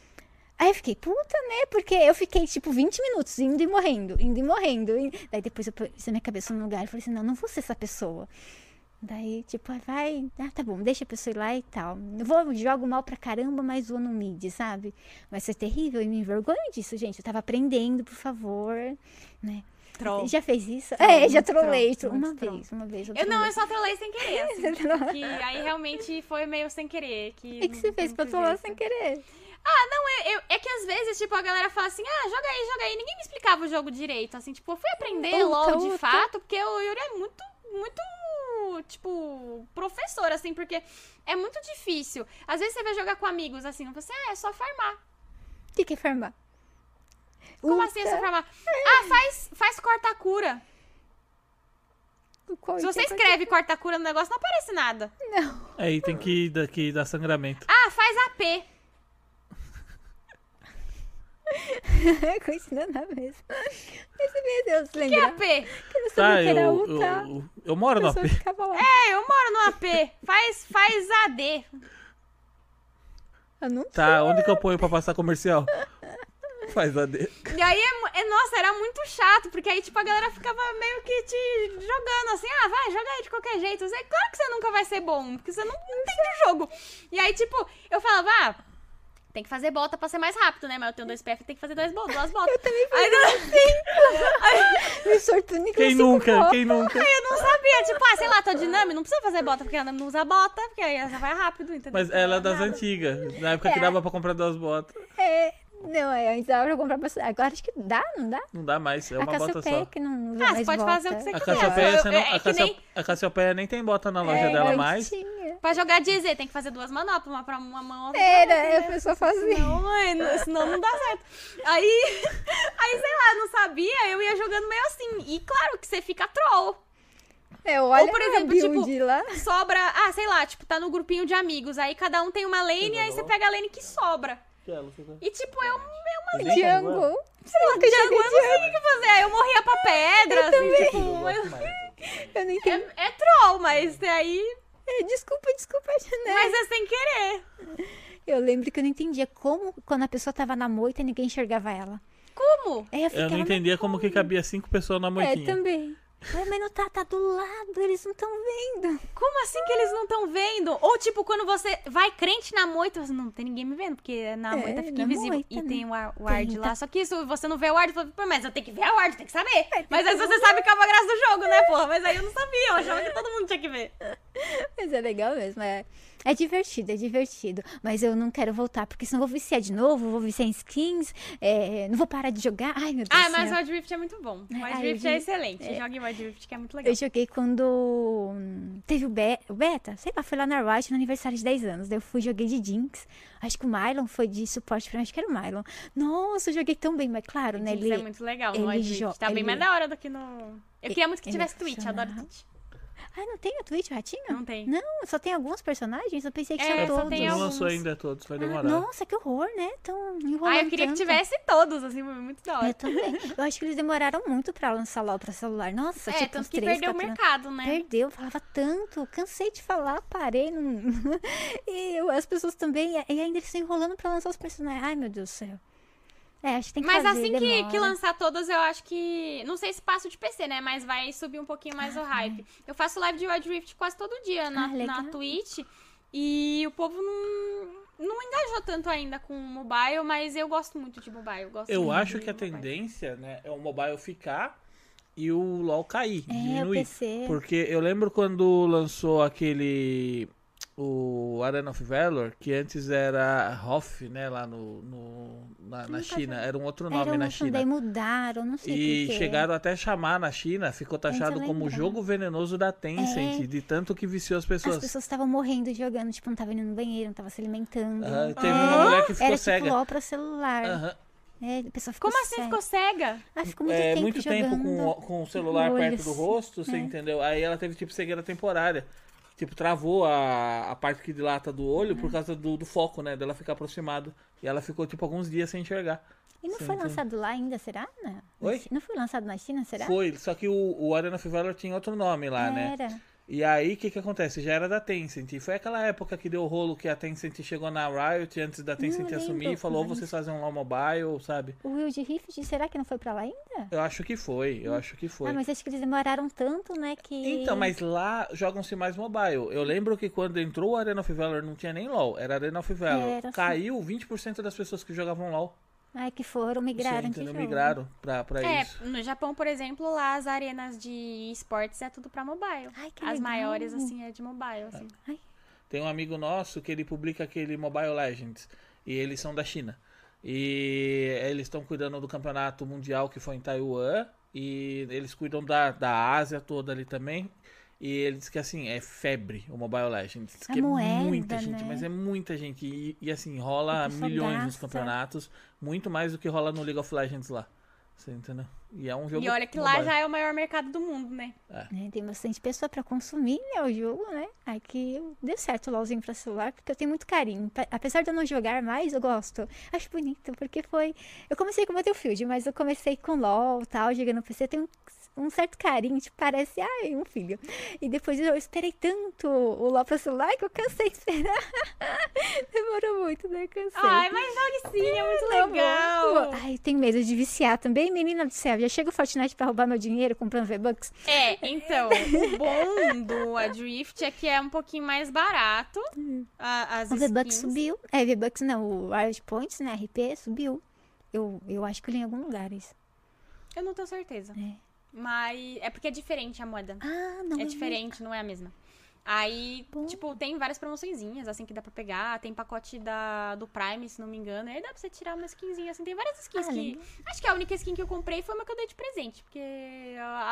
Aí eu fiquei, puta, né? Porque eu fiquei, tipo, 20 minutos indo e morrendo, indo e morrendo. E Daí depois eu pus a minha cabeça no lugar e falei assim: não, não vou ser essa pessoa. Daí, tipo, ah, vai, ah, tá bom, deixa a pessoa ir lá e tal. Eu vou, jogo mal pra caramba, mas vou no mid, sabe? Vai ser terrível e me envergonho disso, gente. Eu tava aprendendo, por favor, né? Troll. Já fez isso? Troll, é, já trolei. troll, uma troll. vez, uma vez. Eu não, trolei. eu só trolei sem querer, assim. Trollou? que aí realmente foi meio sem querer. Que O que, que você não- fez não pra trollar sem querer? É, eu- é que às vezes, tipo, a galera fala assim, ah, joga aí, joga aí. Ninguém me explicava o jogo direito. Assim, tipo, eu fui aprender Outra, LOL de fato, porque o Yuri é muito, muito, tipo, professor, assim, porque é muito difícil. Às vezes você vai jogar com amigos, assim, você, ah, é só farmar. O que, que é farmar? Como assim é só farmar? Ah, faz, faz corta-cura. Se você é escreve corta-cura no negócio, não aparece nada. Não. Aí tem que, que dar sangramento. Ah, faz AP. Continua na mesma. Mas, meu Deus, Que lembra? AP? Que eu não sabia Tá, que era eu, eu, eu moro no AP. É, eu moro no AP. Faz, faz AD. Eu não Tá, onde que eu ponho pra passar comercial? Faz a D. E aí, é, é- nossa, era muito chato, porque aí, tipo, a galera ficava meio que te jogando assim, ah, vai, joga aí de qualquer jeito. Eu sei, claro que você nunca vai ser bom, porque você não entende o jogo. E aí, tipo, eu falava, ah, tem que fazer bota pra ser mais rápido, né? Mas eu tenho dois PF, tem que fazer dois botas, duas botas. Eu também aí, eu, Me sortudo Quem nunca? Quem nunca? aí eu não sabia, tipo, ah, sei lá, tô dinâmico, não precisa fazer bota, porque ela não usa bota, porque aí ela vai rápido, entendeu? Mas ela é das antigas. Na época que É. dava pra comprar duas botas. É, não, é, antes dava pra comprar pra... Agora acho que dá, não dá? Não dá mais, é a uma bota Cassiopeia só. que não Ah, você pode bota. fazer o que você A quiser. Cassiopeia, você não, é a, nem- a Cassiopeia nem tem bota na loja É, dela mais. tinha. Pra jogar EZ tem que fazer duas manoplas, uma pra uma mão Era, outra, a né? pessoa fazia. Não, mãe, não- senão não dá certo. Aí, aí, sei lá, não sabia, eu ia jogando meio assim. E claro que você fica troll. É, olha Ou, por a exemplo, tipo, lá. Sobra, ah, sei lá, tipo, tá no grupinho de amigos. Aí cada um tem uma lane e aí você pega a lane que sobra. E tipo, eu, eu uma Jungle. sei lá, que jungle, eu não sei o que que fazer. Aí eu morria pra pedra, assim, tipo, eu- Eu não entendi. é, é troll, mas aí. É, desculpa, desculpa, Janela. Mas é sem querer. Eu lembro que eu não entendia como, quando a pessoa tava na moita, ninguém enxergava ela. Como? Aí eu Eu não entendia como que cabia cinco pessoas na É, moitinha. também. Mas não tá, tá do lado, eles não estão vendo. Como assim que eles não estão vendo? Ou tipo, quando você vai crente na moita, você não tem ninguém me vendo, porque na É, moita fica invisível. moita, e né? tem o, ar- o ward Tem, lá. Só que isso, você não vê o "Pô, mas eu tenho que ver a ward, tem que saber. É, mas aí você sabe que é uma graça do jogo, né, porra? Mas aí eu não sabia, eu achava que todo mundo tinha que ver. Mas é legal mesmo, é, é divertido, é divertido. Mas eu não quero voltar, porque senão eu vou viciar de novo, vou viciar em skins, é, não vou parar de jogar. Ai, meu Deus Ah, mas o céu. Wild Rift é muito bom. O É, Wild ai, Rift eu é excelente. é. Jogue Wild Rift, que é muito legal. Eu joguei quando hum, teve o, be o beta, sei lá, foi lá na Riot no aniversário de 10 anos. Daí eu fui joguei de Jinx. Acho que o Mylon foi de suporte pra mim, acho que era o Mylon. Nossa, eu joguei tão bem, mas claro, né? Ele, é muito legal no ele Wild jo- Rift. Tá bem ele- mais da hora do que no... Eu queria muito que é tivesse Twitch, eu adoro. Twitch. Ah, não tem o Twitch, o Ratinho? Não tem. Não, só tem alguns personagens? Eu pensei que É, tinha só todos. tem Não alguns. lançou ainda todos, vai Ah, demorar. nossa, que horror, né? Tão enrolando Ah, eu queria que tanto. tivesse todos, assim, muito da hora. Eu também. Eu acho que eles demoraram muito pra lançar LOL pra celular. Nossa, É, tipo, tanto uns que três, perdeu o quatro anos. mercado, né? Perdeu, falava tanto, cansei de falar, parei. Não... e eu- as pessoas também, e ainda eles estão enrolando pra lançar os personagens. Ai, meu Deus do céu. É, acho que tem que Mas fazer, assim que, que lançar todas, eu acho que. Não sei se passa de PC, né? Mas vai subir um pouquinho mais o hype. Eu faço live de Wild Rift quase todo dia na, Ah, na Twitch. E o povo não, não engajou tanto ainda com o mobile, mas eu gosto muito de mobile. Eu, gosto Eu acho que a mobile. tendência, né, é o mobile ficar e o LoL cair, É, o diminuir. PC. Porque eu lembro quando lançou aquele o Arena of Valor, que antes era Hoff, né, lá no, no- na, na China, era um outro Era nome um na outro, China. daí mudaram, não sei E chegaram até a chamar na China, ficou taxado como o jogo venenoso da Tencent, É. de tanto que viciou as As pessoas. pessoas estavam morrendo jogando, tipo, não tava indo no banheiro, não tava se alimentando. Aham, teve É, uma mulher que ficou Era cega. tipo LOL pra celular. Aham. É, a pessoa ficou Como assim cega. ficou cega? Ah, ficou muito é, tempo muito tempo jogando. com, o- com o celular perto do assim. rosto, você É. entendeu? Aí ela teve tipo cegueira temporária. Tipo, travou a, a parte que dilata do olho É. por causa do, do foco, né? Dela ficar aproximado. E ela ficou, tipo, alguns dias sem enxergar. E não Sim, foi lançado lá ainda, será? Não. Oi? Não foi lançado na China, será? Foi, só que o, o Arena Valor tinha outro nome lá, né? Era. E aí, o que que acontece? Já era da Tencent. E foi aquela época que deu o rolo que a Tencent chegou na Riot antes da Tencent assumir e falou, vocês fazem um LoL Mobile, sabe? O Wild Rift, será que não foi pra lá ainda? Eu acho que foi, eu acho que foi. Ah, mas acho que eles demoraram tanto, né, que... Então, mas lá jogam-se mais mobile. Eu lembro que quando entrou o Arena of Valor não tinha nem LoL, era Arena of Valor. Era. Caiu 20% das pessoas que jogavam LoL. Ai, que foram, migraram Sim. Migraram pra, pra É, isso. no Japão, por exemplo, lá as arenas de esportes é tudo pra mobile. Ai, que As legal. maiores, assim, é de mobile, assim. Tem um amigo nosso que ele publica aquele Mobile Legends. E eles são da China. E eles estão cuidando do campeonato mundial que foi em Taiwan. E eles cuidam da, da Ásia toda ali também. E ele diz que assim, é febre o Mobile Legends. Diz É que moeda, é muita gente, né? mas é muita gente. E, e, assim, rola milhões nos gasta. campeonatos. Muito mais do que rola no League of Legends lá. Você entendeu? E é um jogo. E olha que lá mobile. já é o maior mercado do mundo, né? né? Tem bastante pessoa pra consumir né, o jogo, né? Aí que eu- deu certo o LOLzinho pra celular, porque eu tenho muito carinho. Apesar de eu não jogar mais, eu gosto. Acho bonito, porque foi. Eu comecei com Battlefield, mas eu comecei com LOL e tal, jogando no PC. Eu tenho um, certo carinho, tipo, parece, ai, um filho. E depois eu esperei tanto o LOL pra celular que eu cansei de esperar. Demorou muito, né? Cansei. Ai, mas sim, é muito legal. Ai, tenho medo de viciar também, menina do céu. Já chega o Fortnite pra roubar meu dinheiro comprando V-Bucks. É, então, o bom do Adrift é que é um pouquinho mais barato. a- As O V-Bucks subiu. É, V-Bucks não, o Riot Points, né? RP subiu. Eu, eu acho que eu li em algum lugar isso. Eu não tenho certeza. É. Mas é porque é diferente a moeda. Ah, não. É diferente, não é a mesma. Aí, Bom. tipo, tem várias promoçõezinhas, assim, que dá pra pegar. Tem pacote da, do Prime, se não me engano. Aí dá pra você tirar uma skinzinha, assim. Tem várias skins Ah, que... legal. Acho que a única skin que eu comprei foi uma que eu dei de presente. Porque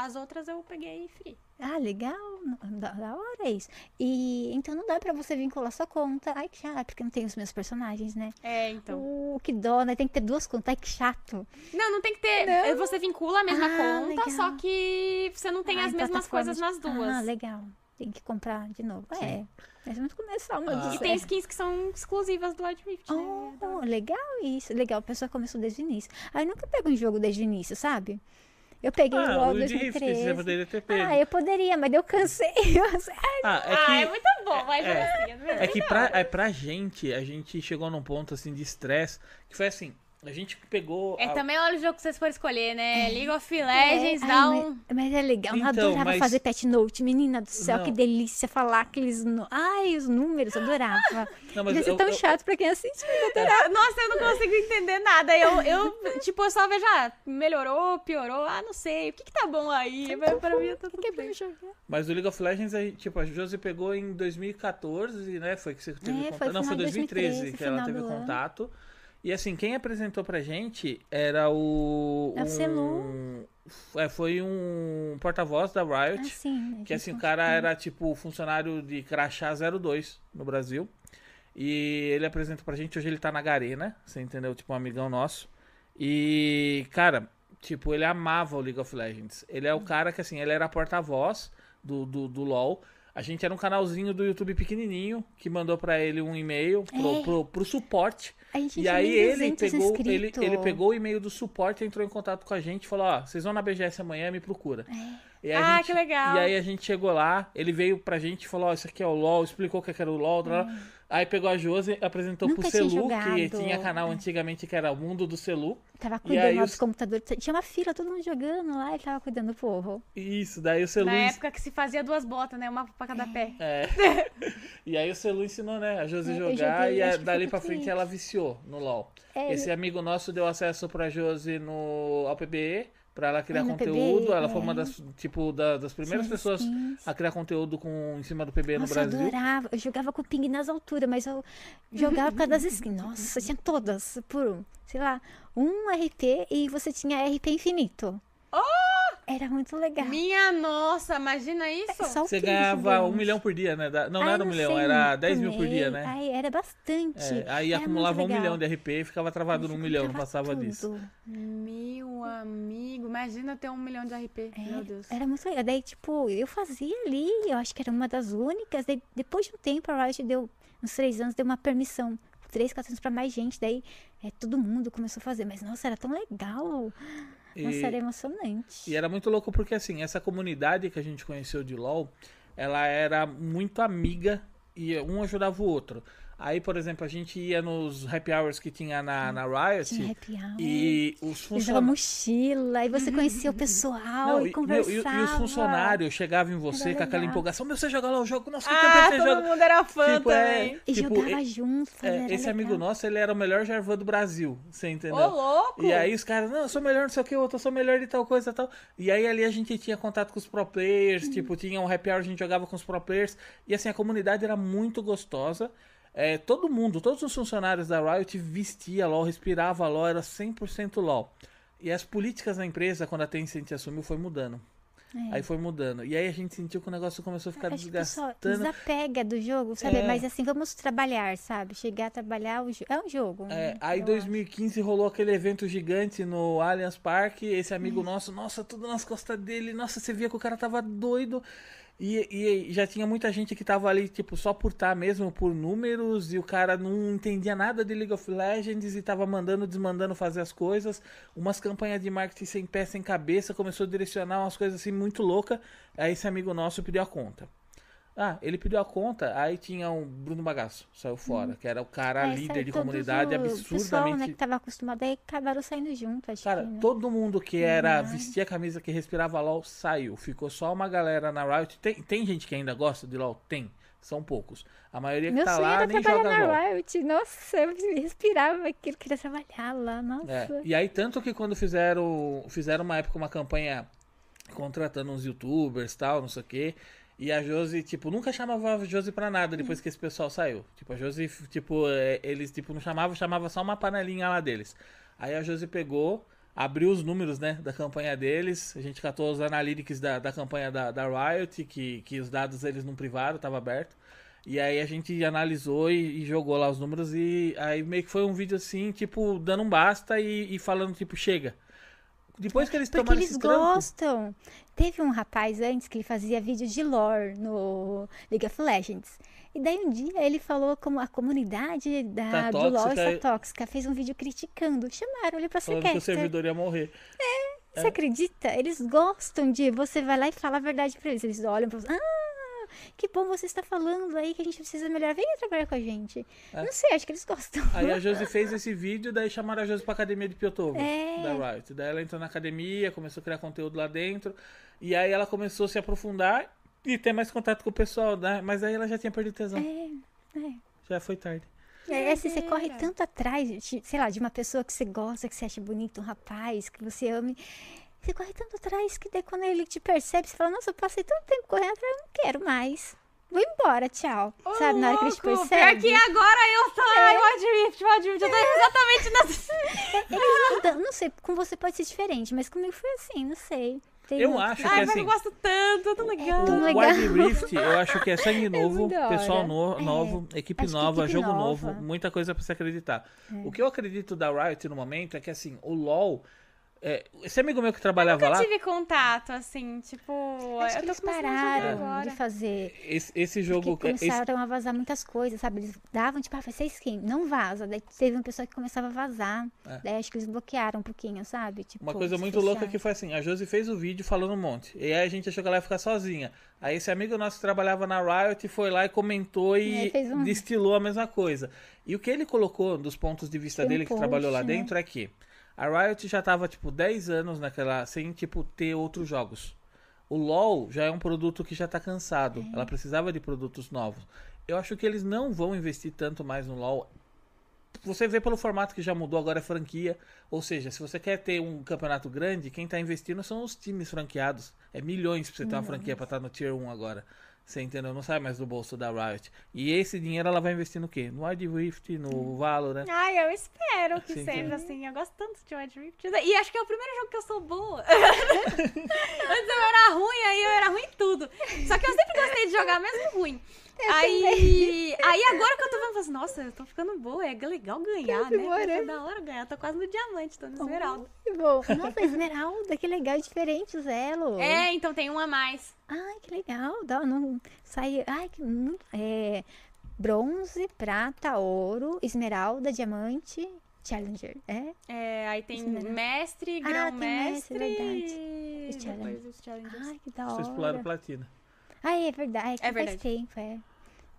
as outras eu peguei free. Ah, legal. Da, da hora isso. E então não dá pra você vincular sua conta. Ai, que chato, porque não tem os meus personagens, né? É, então. Uh, que dó, né? Tem que ter duas contas. Ai, que chato. Não, não tem que ter. Não. Você vincula a mesma Ah, conta, legal. só que você não tem Ah, as em mesmas plataformas coisas nas duas. Ah, legal. Tem que comprar de novo. É. Mas vamos começar, meu Ah. E tem skins que são exclusivas do Adrift, né? Oh, legal isso. Legal, a pessoa começou desde o início. Ah, eu nunca pego um jogo desde o início, sabe? Eu peguei Ah, logo o Drift, 2013. você poderia ter pego. Ah, eu poderia, mas eu cansei. Ah, é Ah, que. é muito bom, mas é. assim, é, É que pra, é pra gente, a gente chegou num ponto assim de estresse, que foi assim, a gente pegou. É a- também olha o jogo que vocês forem escolher, né? League of Legends É, dá ai, um. mas, mas é legal. Eu Então, adorava mas- fazer pet note. Menina do céu, Não. que delícia falar aqueles. nu- Ai, os números, eu adorava. Não, mas ser eu- tão eu- chato pra quem assiste. mas eu adorava. Nossa, eu não consigo entender nada. Eu, eu tipo, eu só vejo, ah, melhorou, piorou, ah, não sei. O que que tá bom aí? Mas pra mim tá tudo Que é bem. Mas o League of Legends, aí, tipo, a Josi pegou em 2014, né? Foi que você teve É, contato. Não, foi final de 2013 2013, que ela teve do ano. E assim, quem apresentou pra gente era o. É o Celu. um- É, foi um porta-voz da Riot. Assim, né, Que assim, o cara era tipo funcionário de Crachá 02 no Brasil. E ele apresenta pra gente, hoje ele tá na Garena, você entendeu? Tipo, um amigão nosso. E, cara, tipo, ele amava o League of Legends. Ele é o cara que, assim, ele era porta-voz do, do, do LoL. A gente era um canalzinho do YouTube pequenininho que mandou pra ele um e-mail pro, É. pro, pro suporte. A gente E tinha aí ele 1.200 pegou, ele, ele pegou o e-mail do suporte, entrou em contato com a gente e falou, ó, vocês vão na BGS amanhã, me procura. E a Ah, gente- que legal. E aí a gente chegou lá, ele veio pra gente e falou, ó, isso aqui é o LOL, explicou o que era o LOL, blá. Aí pegou a Josi, apresentou Nunca pro Celu, que tinha canal antigamente que era o Mundo do Celu. Tava E cuidando aí lá os- dos computadores. Tinha uma fila, todo mundo jogando lá, ele tava cuidando do povo. Isso, daí o Celu... Na época que se fazia duas botas, né? Uma pra cada pé. É. e aí o Celu ensinou, né, a Josi É, jogar joguei, e a- dali pra frente isso. ela viciou no LOL. É, Esse amigo nosso deu acesso pra Josi no, ao PBE, pra ela criar no conteúdo. PBE, ela foi é. uma das, tipo, da- das primeiras Sim, pessoas sim. a criar conteúdo com, em cima do PBE Nossa, no eu Brasil. adorava. Eu jogava com ping nas alturas, mas eu jogava por causa das skins. Nossa, tinha todas. Por, sei lá, um RP e você tinha RP infinito. Era muito legal. Minha nossa, imagina isso? É Você que ganhava um milhão por dia, né? Da- Não, não Ai, era um milhão, sei, era 10 mil por dia, né? Ai, era bastante. É, aí Era acumulava um milhão de RP e ficava travado num Você milhão, não passava tudo. disso. Meu amigo, imagina ter um milhão de RP. Meu Deus. Era muito legal. Daí, tipo, eu fazia ali, eu acho que era uma das únicas. Daí, depois de um tempo, a Riot deu, uns três anos, deu uma permissão. Três, quatro anos pra mais gente. Daí, é, todo mundo começou a fazer. Mas, nossa, era tão legal. Nossa, E- era emocionante. E era muito louco porque, assim, essa comunidade que a gente conheceu de LoL, ela era muito amiga e um ajudava o outro. Aí, por exemplo, a gente ia nos happy hours que tinha na, na Riot Tinha happy hour. e os funcionários... mochila, aí você conhecia o pessoal Não, e e, meu, conversava. e- e os funcionários chegavam em você Era com aquela legal. empolgação. Meu, você joga lá o jogo? Nossa, que Ah, você todo joga? mundo era fã Tipo, é- também. E tipo, jogava e- junto. É, esse legal. amigo nosso, ele era o melhor Jarvan do Brasil, você entendeu? Ô, louco! E aí os caras, não, eu sou melhor, não sei o que, outro, eu sou melhor de tal coisa tal. E aí ali a gente tinha contato com os pro players, tipo, tinha um happy hour, a gente jogava com os pro players. E assim, a comunidade era muito gostosa. É, todo mundo, todos os funcionários da Riot vestia LOL, respirava LOL, era 100% LOL. E as políticas da empresa, quando a Tencent assumiu, foi mudando. É. Aí foi mudando. E aí a gente sentiu que o negócio começou a ficar Acho que desgastando. desapega do jogo, sabe? É. Mas assim, vamos trabalhar, sabe? Chegar a trabalhar, é um jogo. É, né? aí Eu 2015 rolou aquele evento gigante no Allianz Parque. Esse amigo nosso, nossa, tudo nas costas dele. Nossa, você via que o cara tava doido. E, e já tinha muita gente que tava ali, tipo, só por estar mesmo, por números. E o cara não entendia nada de League of Legends e tava mandando, desmandando fazer as coisas. Umas campanhas de marketing sem pé, sem cabeça. Começou a direcionar umas coisas assim muito loucas. Aí esse amigo nosso pediu a conta. Ah, ele pediu a conta, aí tinha um Bruno Bagaço, saiu fora, que era o cara É, líder de comunidade o pessoal, absurdamente né, que tava acostumado aí acabaram saindo junto, acho Cara, que, né? todo mundo que era Uhum. vestia a camisa que respirava LOL saiu. Ficou só uma galera na Riot. Tem, tem gente que ainda gosta de LOL? Tem. São poucos. A maioria que Meu tá lá era nem joga LOL. na Riot. Nossa, eu respirava aquilo, queria trabalhar lá, nossa. É, E aí, tanto que quando fizeram, fizeram uma época uma campanha contratando uns youtubers tal, não sei o quê. E a Josi, tipo, nunca chamava a Josi pra nada depois que esse pessoal saiu. Tipo, a Josi, tipo, é, eles, tipo, não chamavam, chamava só uma panelinha lá deles. Aí a Josi pegou, abriu os números, né, da campanha deles. A gente catou os analytics da, da campanha da, da Riot, que, que os dados eles não privaram, tava aberto. E aí a gente analisou e, e jogou lá os números e aí meio que foi um vídeo assim, tipo, dando um basta e, e falando, tipo, chega. Depois que eles Porque tomaram eles gostam. Teve um rapaz antes que ele fazia vídeos de lore no League of Legends. E daí um dia ele falou como a comunidade da, Tá do LoL tóxica está tóxica. Fez um vídeo criticando. Chamaram ele pra ser Falando que o servidor ia morrer. Você acredita? Eles gostam de você vai lá e fala a verdade pra eles. Eles olham pra você. Ah, que bom você está falando aí que a gente precisa melhorar. Venha trabalhar com a gente. É. Não sei, acho que eles gostam. Aí a Josi fez esse vídeo, daí chamaram a Josi pra academia de Piotovo, É. da Riot. Daí ela entrou na academia, começou a criar conteúdo lá dentro. E aí ela começou a se aprofundar e ter mais contato com o pessoal, né? Mas aí ela já tinha perdido tesão. É, é. Já foi tarde. É, assim, você corre tanto atrás, sei lá, de uma pessoa que você gosta, que você acha bonito, um rapaz, que você ame. Você corre tanto atrás que daí quando ele te percebe, você fala, nossa, eu passei tanto tempo correndo atrás, eu não quero mais. Vou embora, tchau. Ô, Sabe, na hora que ele percebe. Pior que agora eu tô. Ai, Wild Rift, Wild Rift. Eu tô exatamente nessa. Eles mudam, não sei, com você pode ser diferente, mas comigo foi assim, não sei. Tem Eu acho que Ai, mas assim. eu gosto tanto, é tão legal. tão O legal. Wild Rift, eu acho que é sangue novo, hora. pessoal no- É. novo, equipe Acho nova, equipe jogo nova. É. novo, muita coisa pra se acreditar. O que eu acredito da Riot no momento é que assim, o LoL. É, esse amigo meu que trabalhava lá, Eu tive contato, assim, tipo. Acho eu que tô eles pararam agora. de fazer. esse, esse jogo. Porque esse- começaram a vazar muitas coisas, sabe? Eles davam, tipo, ah, vai ser skin, não vaza. Daí teve uma pessoa que começava a vazar. É. Daí acho que eles bloquearam um pouquinho, sabe? Tipo, Uma coisa muito louca fechar. que foi assim, a Josi fez o vídeo falando um monte. E aí a gente achou que ela ia ficar sozinha. Aí esse amigo nosso que trabalhava na Riot foi lá e comentou e É, fez um- destilou a mesma coisa. E o que ele colocou dos pontos de vista um dele que post, trabalhou lá né? dentro é que a Riot já tava tipo 10 anos naquela sem tipo ter outros jogos. O LoL já é um produto que já tá cansado. É. Ela precisava de produtos novos. Eu acho que eles não vão investir tanto mais no LoL você vê pelo formato que já mudou, agora é franquia. Ou seja, se você quer ter um campeonato grande, quem tá investindo são os times franqueados. É milhões pra você ter uma franquia pra estar no Tier 1 agora. Você entendeu? Não sai mais do bolso da Riot. E esse dinheiro ela vai investir no quê? No Wild Rift, no Valorant. Ai, eu espero que Sim, seja sim. assim. Eu gosto tanto de Wild Rift. E acho que é o primeiro jogo que eu sou boa. Antes eu era ruim, aí eu era ruim em tudo. Só que eu sempre gostei de jogar mesmo ruim. Aí, aí agora que eu tô vendo, eu falo assim, nossa, eu tô ficando boa, é legal ganhar, Tá né? É da hora ganhar. Tô quase no diamante, tô no esmeralda. Que bom. Nossa, esmeralda, que legal, diferente os elos. É, então tem um a mais. Ai, que legal. Dá, não, sai, ai, que. É, bronze, prata, ouro, esmeralda, diamante, challenger. É? É, aí tem Esmeralda. mestre, Ah, tem grão-mestre mestre, e Os challenge- depois os challengers. Ai, que da Vocês pularam hora. platina. Ah, é verdade. É, É que faz verdade. tempo, é.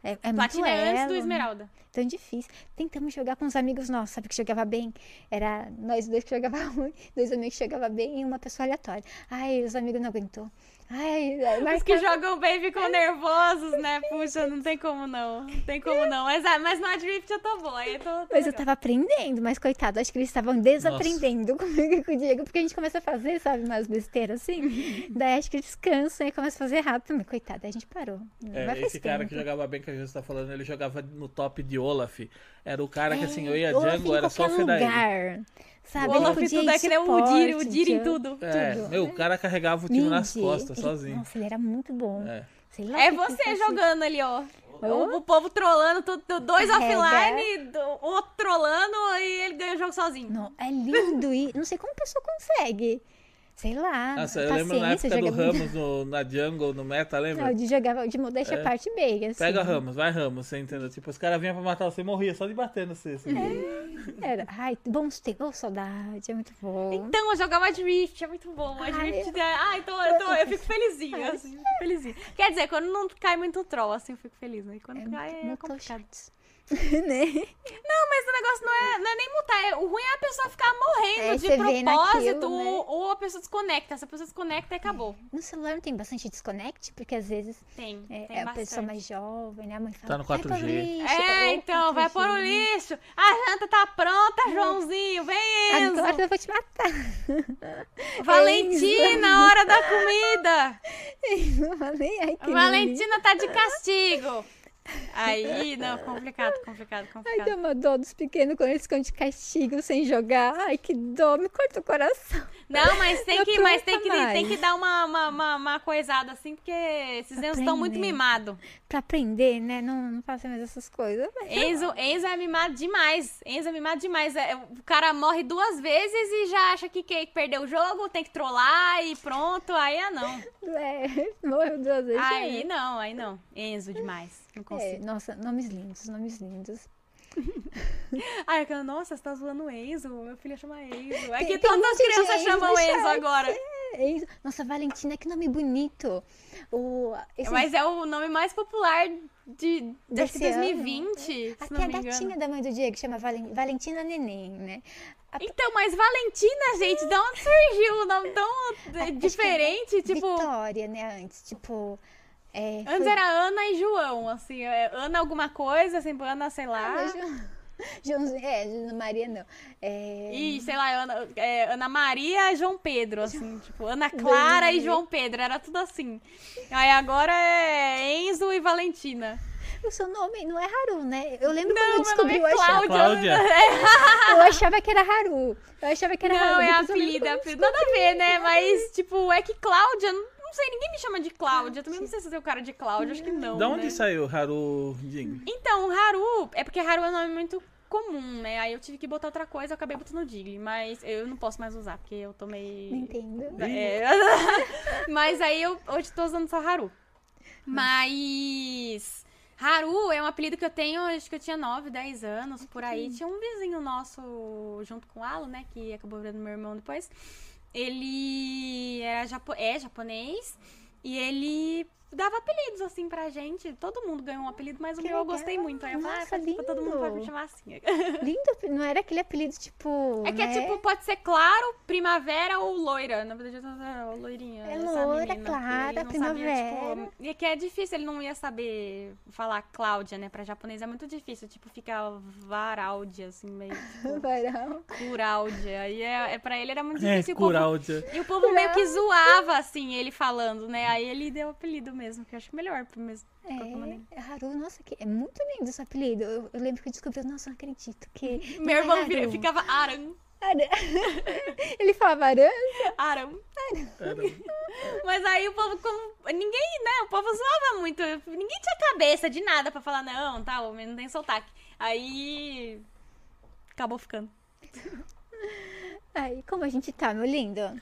É, é muito Platina é antes do esmeralda. Tão difícil. Tentamos jogar com uns amigos nossos, sabe, que jogava bem. Era nós dois que jogava ruim, dois amigos que jogava bem e uma pessoa aleatória. Ai, os amigos não aguentou. Ai, Os que jogam bem ficam nervosos, né? Puxa, não tem como não. Não tem como não. Mas, ah, mas no Adrift eu tô boa. Aí eu tô, tô Mas eu legal. tava aprendendo, mas coitado, acho que eles estavam desaprendendo comigo e com o Diego, porque a gente começa a fazer, sabe, umas besteiras assim. Daí acho que eles cansam e começam a fazer errado também, coitado. Aí a gente parou. É, Mas esse cara tempo. que jogava bem com a que você tá falando, ele jogava no top de Olaf. Era o cara que assim, eu ia É, Olaf em jungle, era só fedar ele. Sabe? O ele Olaf podia tudo é que nem o Diri, o suporte, Diri em tudo. É, tudo. meu, o cara carregava o time nas costas, ele- sozinho. Nossa, ele era muito bom. É. Sei lá É o você ele jogando ali, ó. O, o povo trolando, tu- tu- dois offline, do- o outro trolando e ele ganha o jogo sozinho. Não, é lindo e não sei como a pessoa consegue. Sei lá. Nossa, eu lembro na época do Ramos no, na jungle, no meta, lembra? Não, de jogar de modéstia É. parte bem, assim. Pega Ramos, vai Ramos, você entendeu? Tipo, os caras vinham pra matar você e morria só de bater no você. assim. Era, ai, bons tempos, oh, saudade, é muito bom. Então, eu jogava Drift, é muito bom. A Ai, Drift, é- ah, então eu, tô- eu fico felizinha, assim, fico felizinha. Quer dizer, quando não cai muito troll, assim, eu fico feliz, né? E Quando É cai, muito, é muito complicado. chato. né? Não, mas o negócio não é, não é nem mutar. é- o ruim é a pessoa ficar morrendo É, de propósito naquilo, né? ou, ou a pessoa desconecta. Se a pessoa desconecta, acabou. No celular não tem bastante desconnect, porque às vezes Tem, é, tem é a pessoa mais jovem, né? A mãe fala, Tá no "Vai pro 4G." lixo, É, então, vai pôr o 4G. lixo. A janta tá pronta, Joãozinho. Vem, Enzo. Agora eu vou te matar. Valentina, hora da comida. Não falei, ai, que lindo. Valentina tá de castigo. Aí, não, complicado, complicado, Ai, complicado. dá uma dó dos pequenos quando eles ficam de castigo sem jogar. Ai, que dó, me corta o coração. Não, mas tem Não que, mas tem que, tem que dar uma, uma, uma, uma coisada assim, porque esses Enzos estão muito mimados. Pra aprender, né? Não, não faça mais essas coisas. Enzo, Enzo é mimado demais. Enzo é mimado demais. É, o cara morre duas vezes e já acha que, que perdeu o jogo, tem que trollar e pronto. Aí ah, não. É, morreu duas vezes. Aí é. não, aí não. Enzo demais. Não É, consigo. nossa, nomes lindos, nomes lindos. Eu falo, nossa, você tá zoando o Enzo? Meu filho chama Enzo. É Tem- que todas as crianças Enzo chamam Enzo agora. É isso. Nossa, Valentina, que nome bonito. O, esse, Mas é o nome mais popular de, Desse ano. 2020, se Até não a me engano. gatinha da mãe do Diego chama Valen- Valentina Neném, né? A- Então, mas Valentina, gente, de onde surgiu um nome tão que diferente? Tipo, Vitória, né? Antes, tipo. É, antes foi- era Ana e João, assim, é, Ana alguma coisa, assim, Ana, sei lá. Ah, Jo- Joãozinho, é, Ana Maria não. É, E, sei lá, Ana, é, Ana Maria e João Pedro, assim, tipo, Ana Clara e João Pedro, era tudo assim. Aí agora é Enzo e Valentina. O seu nome não é Haru, né? Eu lembro Não, quando eu descobri, nome eu é achava, Cláudia. Cláudia. eu achava que era Haru. Eu achava que era Haru. Não, é apelido, é apelido. Nada a ver, né? Mas, tipo, é que Cláudia, não, não sei, ninguém me chama de Cláudia. Também não sei se eu tenho cara de Cláudia, acho que não. Da onde né? saiu Haru Jing? Então, Haru, é porque Haru é um nome muito comum, né? Aí eu tive que botar outra coisa, eu acabei botando Digli, mas eu não posso mais usar, porque eu tomei. Entendo. É, mas aí eu hoje tô usando só Haru. Mas. Haru é um apelido que eu tenho, acho que eu tinha 9, 10 anos, por aí. Tinha um vizinho nosso, junto com o Alo, né? Que acabou virando meu irmão depois. Ele era japo é japonês e ele dava apelidos assim pra gente. Todo mundo ganhou um apelido, mas o Que meu eu gostei muito. Aí eu falei, ah, tipo, todo mundo pode me chamar assim. Lindo, não era aquele apelido tipo. É que é né? tipo, pode ser claro, primavera ou loira. Na verdade, eu era loirinha. É loira, menina, clara, primavera. Sabia, tipo, e é que é difícil, ele não ia saber falar Cláudia, né? Pra japonês é muito difícil. Tipo, fica varáldia, assim, meio tipo, Varão. curáldia. Aí é, é, pra ele era muito É, difícil. povo- Cláudia. e o povo meio que zoava, assim, ele falando, né? Aí ele deu o apelido mesmo, que eu acho melhor mesmo. de qualquer maneira. É, Haru, nossa, que, é muito lindo esse apelido. Eu, eu lembro que eu descobri, nossa, não acredito que. Meu irmão é Haru. ficava Aran. Ele falava Aran? Aran. Era- Mas aí o povo, como, ninguém, né? O povo zoava muito. Ninguém tinha cabeça de nada pra falar, não, tá, o homem não tem sotaque. Aí. Acabou ficando. Ai, como a gente tá, meu lindo?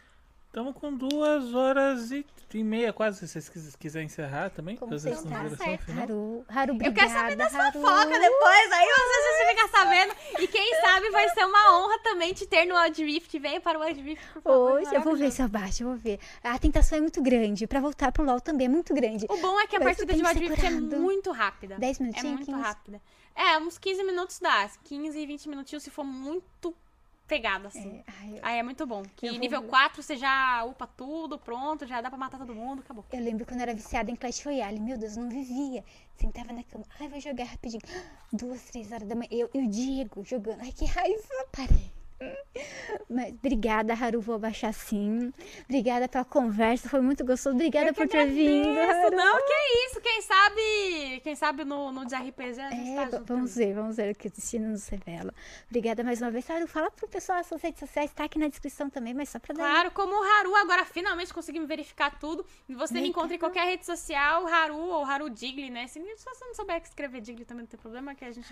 Estamos com duas horas e, e meia quase, se vocês quis- quiserem encerrar também. Como fazer você essa tá? Certo. Haru, Haru, obrigada. Eu quero saber das Haru. fofocas depois, aí vocês vão ficar sabendo. E quem sabe vai ser uma honra também te ter no Wild Rift. Venha para o Wild Rift, por favor. Hoje, eu vou ver se eu baixo, eu vou ver. A tentação é muito grande. Pra voltar pro LoL também é muito grande. O bom é que a Mas partida de tenho Wild Rift é segurado. muito rápida. 10 É minutinhos, muito 15. rápida. É, uns 15 minutos dá. 15, 20 minutinhos se for muito pegada, assim. É, ai, eu- Aí é muito bom. Que Eu nível ver. 4 você já upa tudo, pronto, já dá pra matar todo mundo, acabou. Eu lembro quando eu era viciada em Clash Royale. Meu Deus, eu não vivia. Sentava na cama. Ai, vou jogar rapidinho. Duas, três horas da manhã. Eu e o Diego jogando. Ai, que raiva. Parei. Mas obrigada, Haru, vou baixar sim. Obrigada pela conversa, foi muito gostoso. Obrigada Eu por ter vindo. Haru. Não, que isso. Quem sabe, quem sabe no, no de RPG a gente É, tá junto. vamos ver, vamos ver o que o destino nos revela. Obrigada mais uma vez. Haru, fala pro pessoal as suas redes sociais, tá aqui na descrição também, mas só pra dar. Claro, como o Haru, agora finalmente conseguimos verificar tudo. Você me encontra em qualquer rede social, Haru ou Haru Digli, né? Se, você não souber escrever Digli também não tem problema, que a gente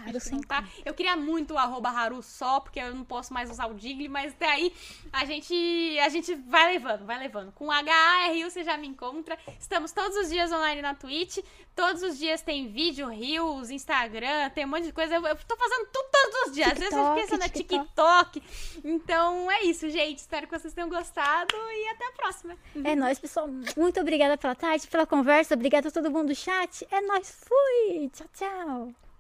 tá. Eu queria muito o arroba Haru só, porque eu não posso mais usar o Digli, mas até aí a gente, a gente vai levando, vai levando. Com H-A-R-U você já me encontra. Estamos todos os dias online na Twitch. Todos os dias tem vídeo, Reels, Instagram, tem um monte de coisa. Eu, eu tô fazendo tudo todos os dias. Às vezes eu TikTok, esqueço, né? TikTok. TikTok. Então é isso, gente. Espero que vocês tenham gostado e até a próxima. É nóis, pessoal. Muito obrigada pela tarde, pela conversa. Obrigada a todo mundo do chat. É nóis. Fui. Tchau, tchau.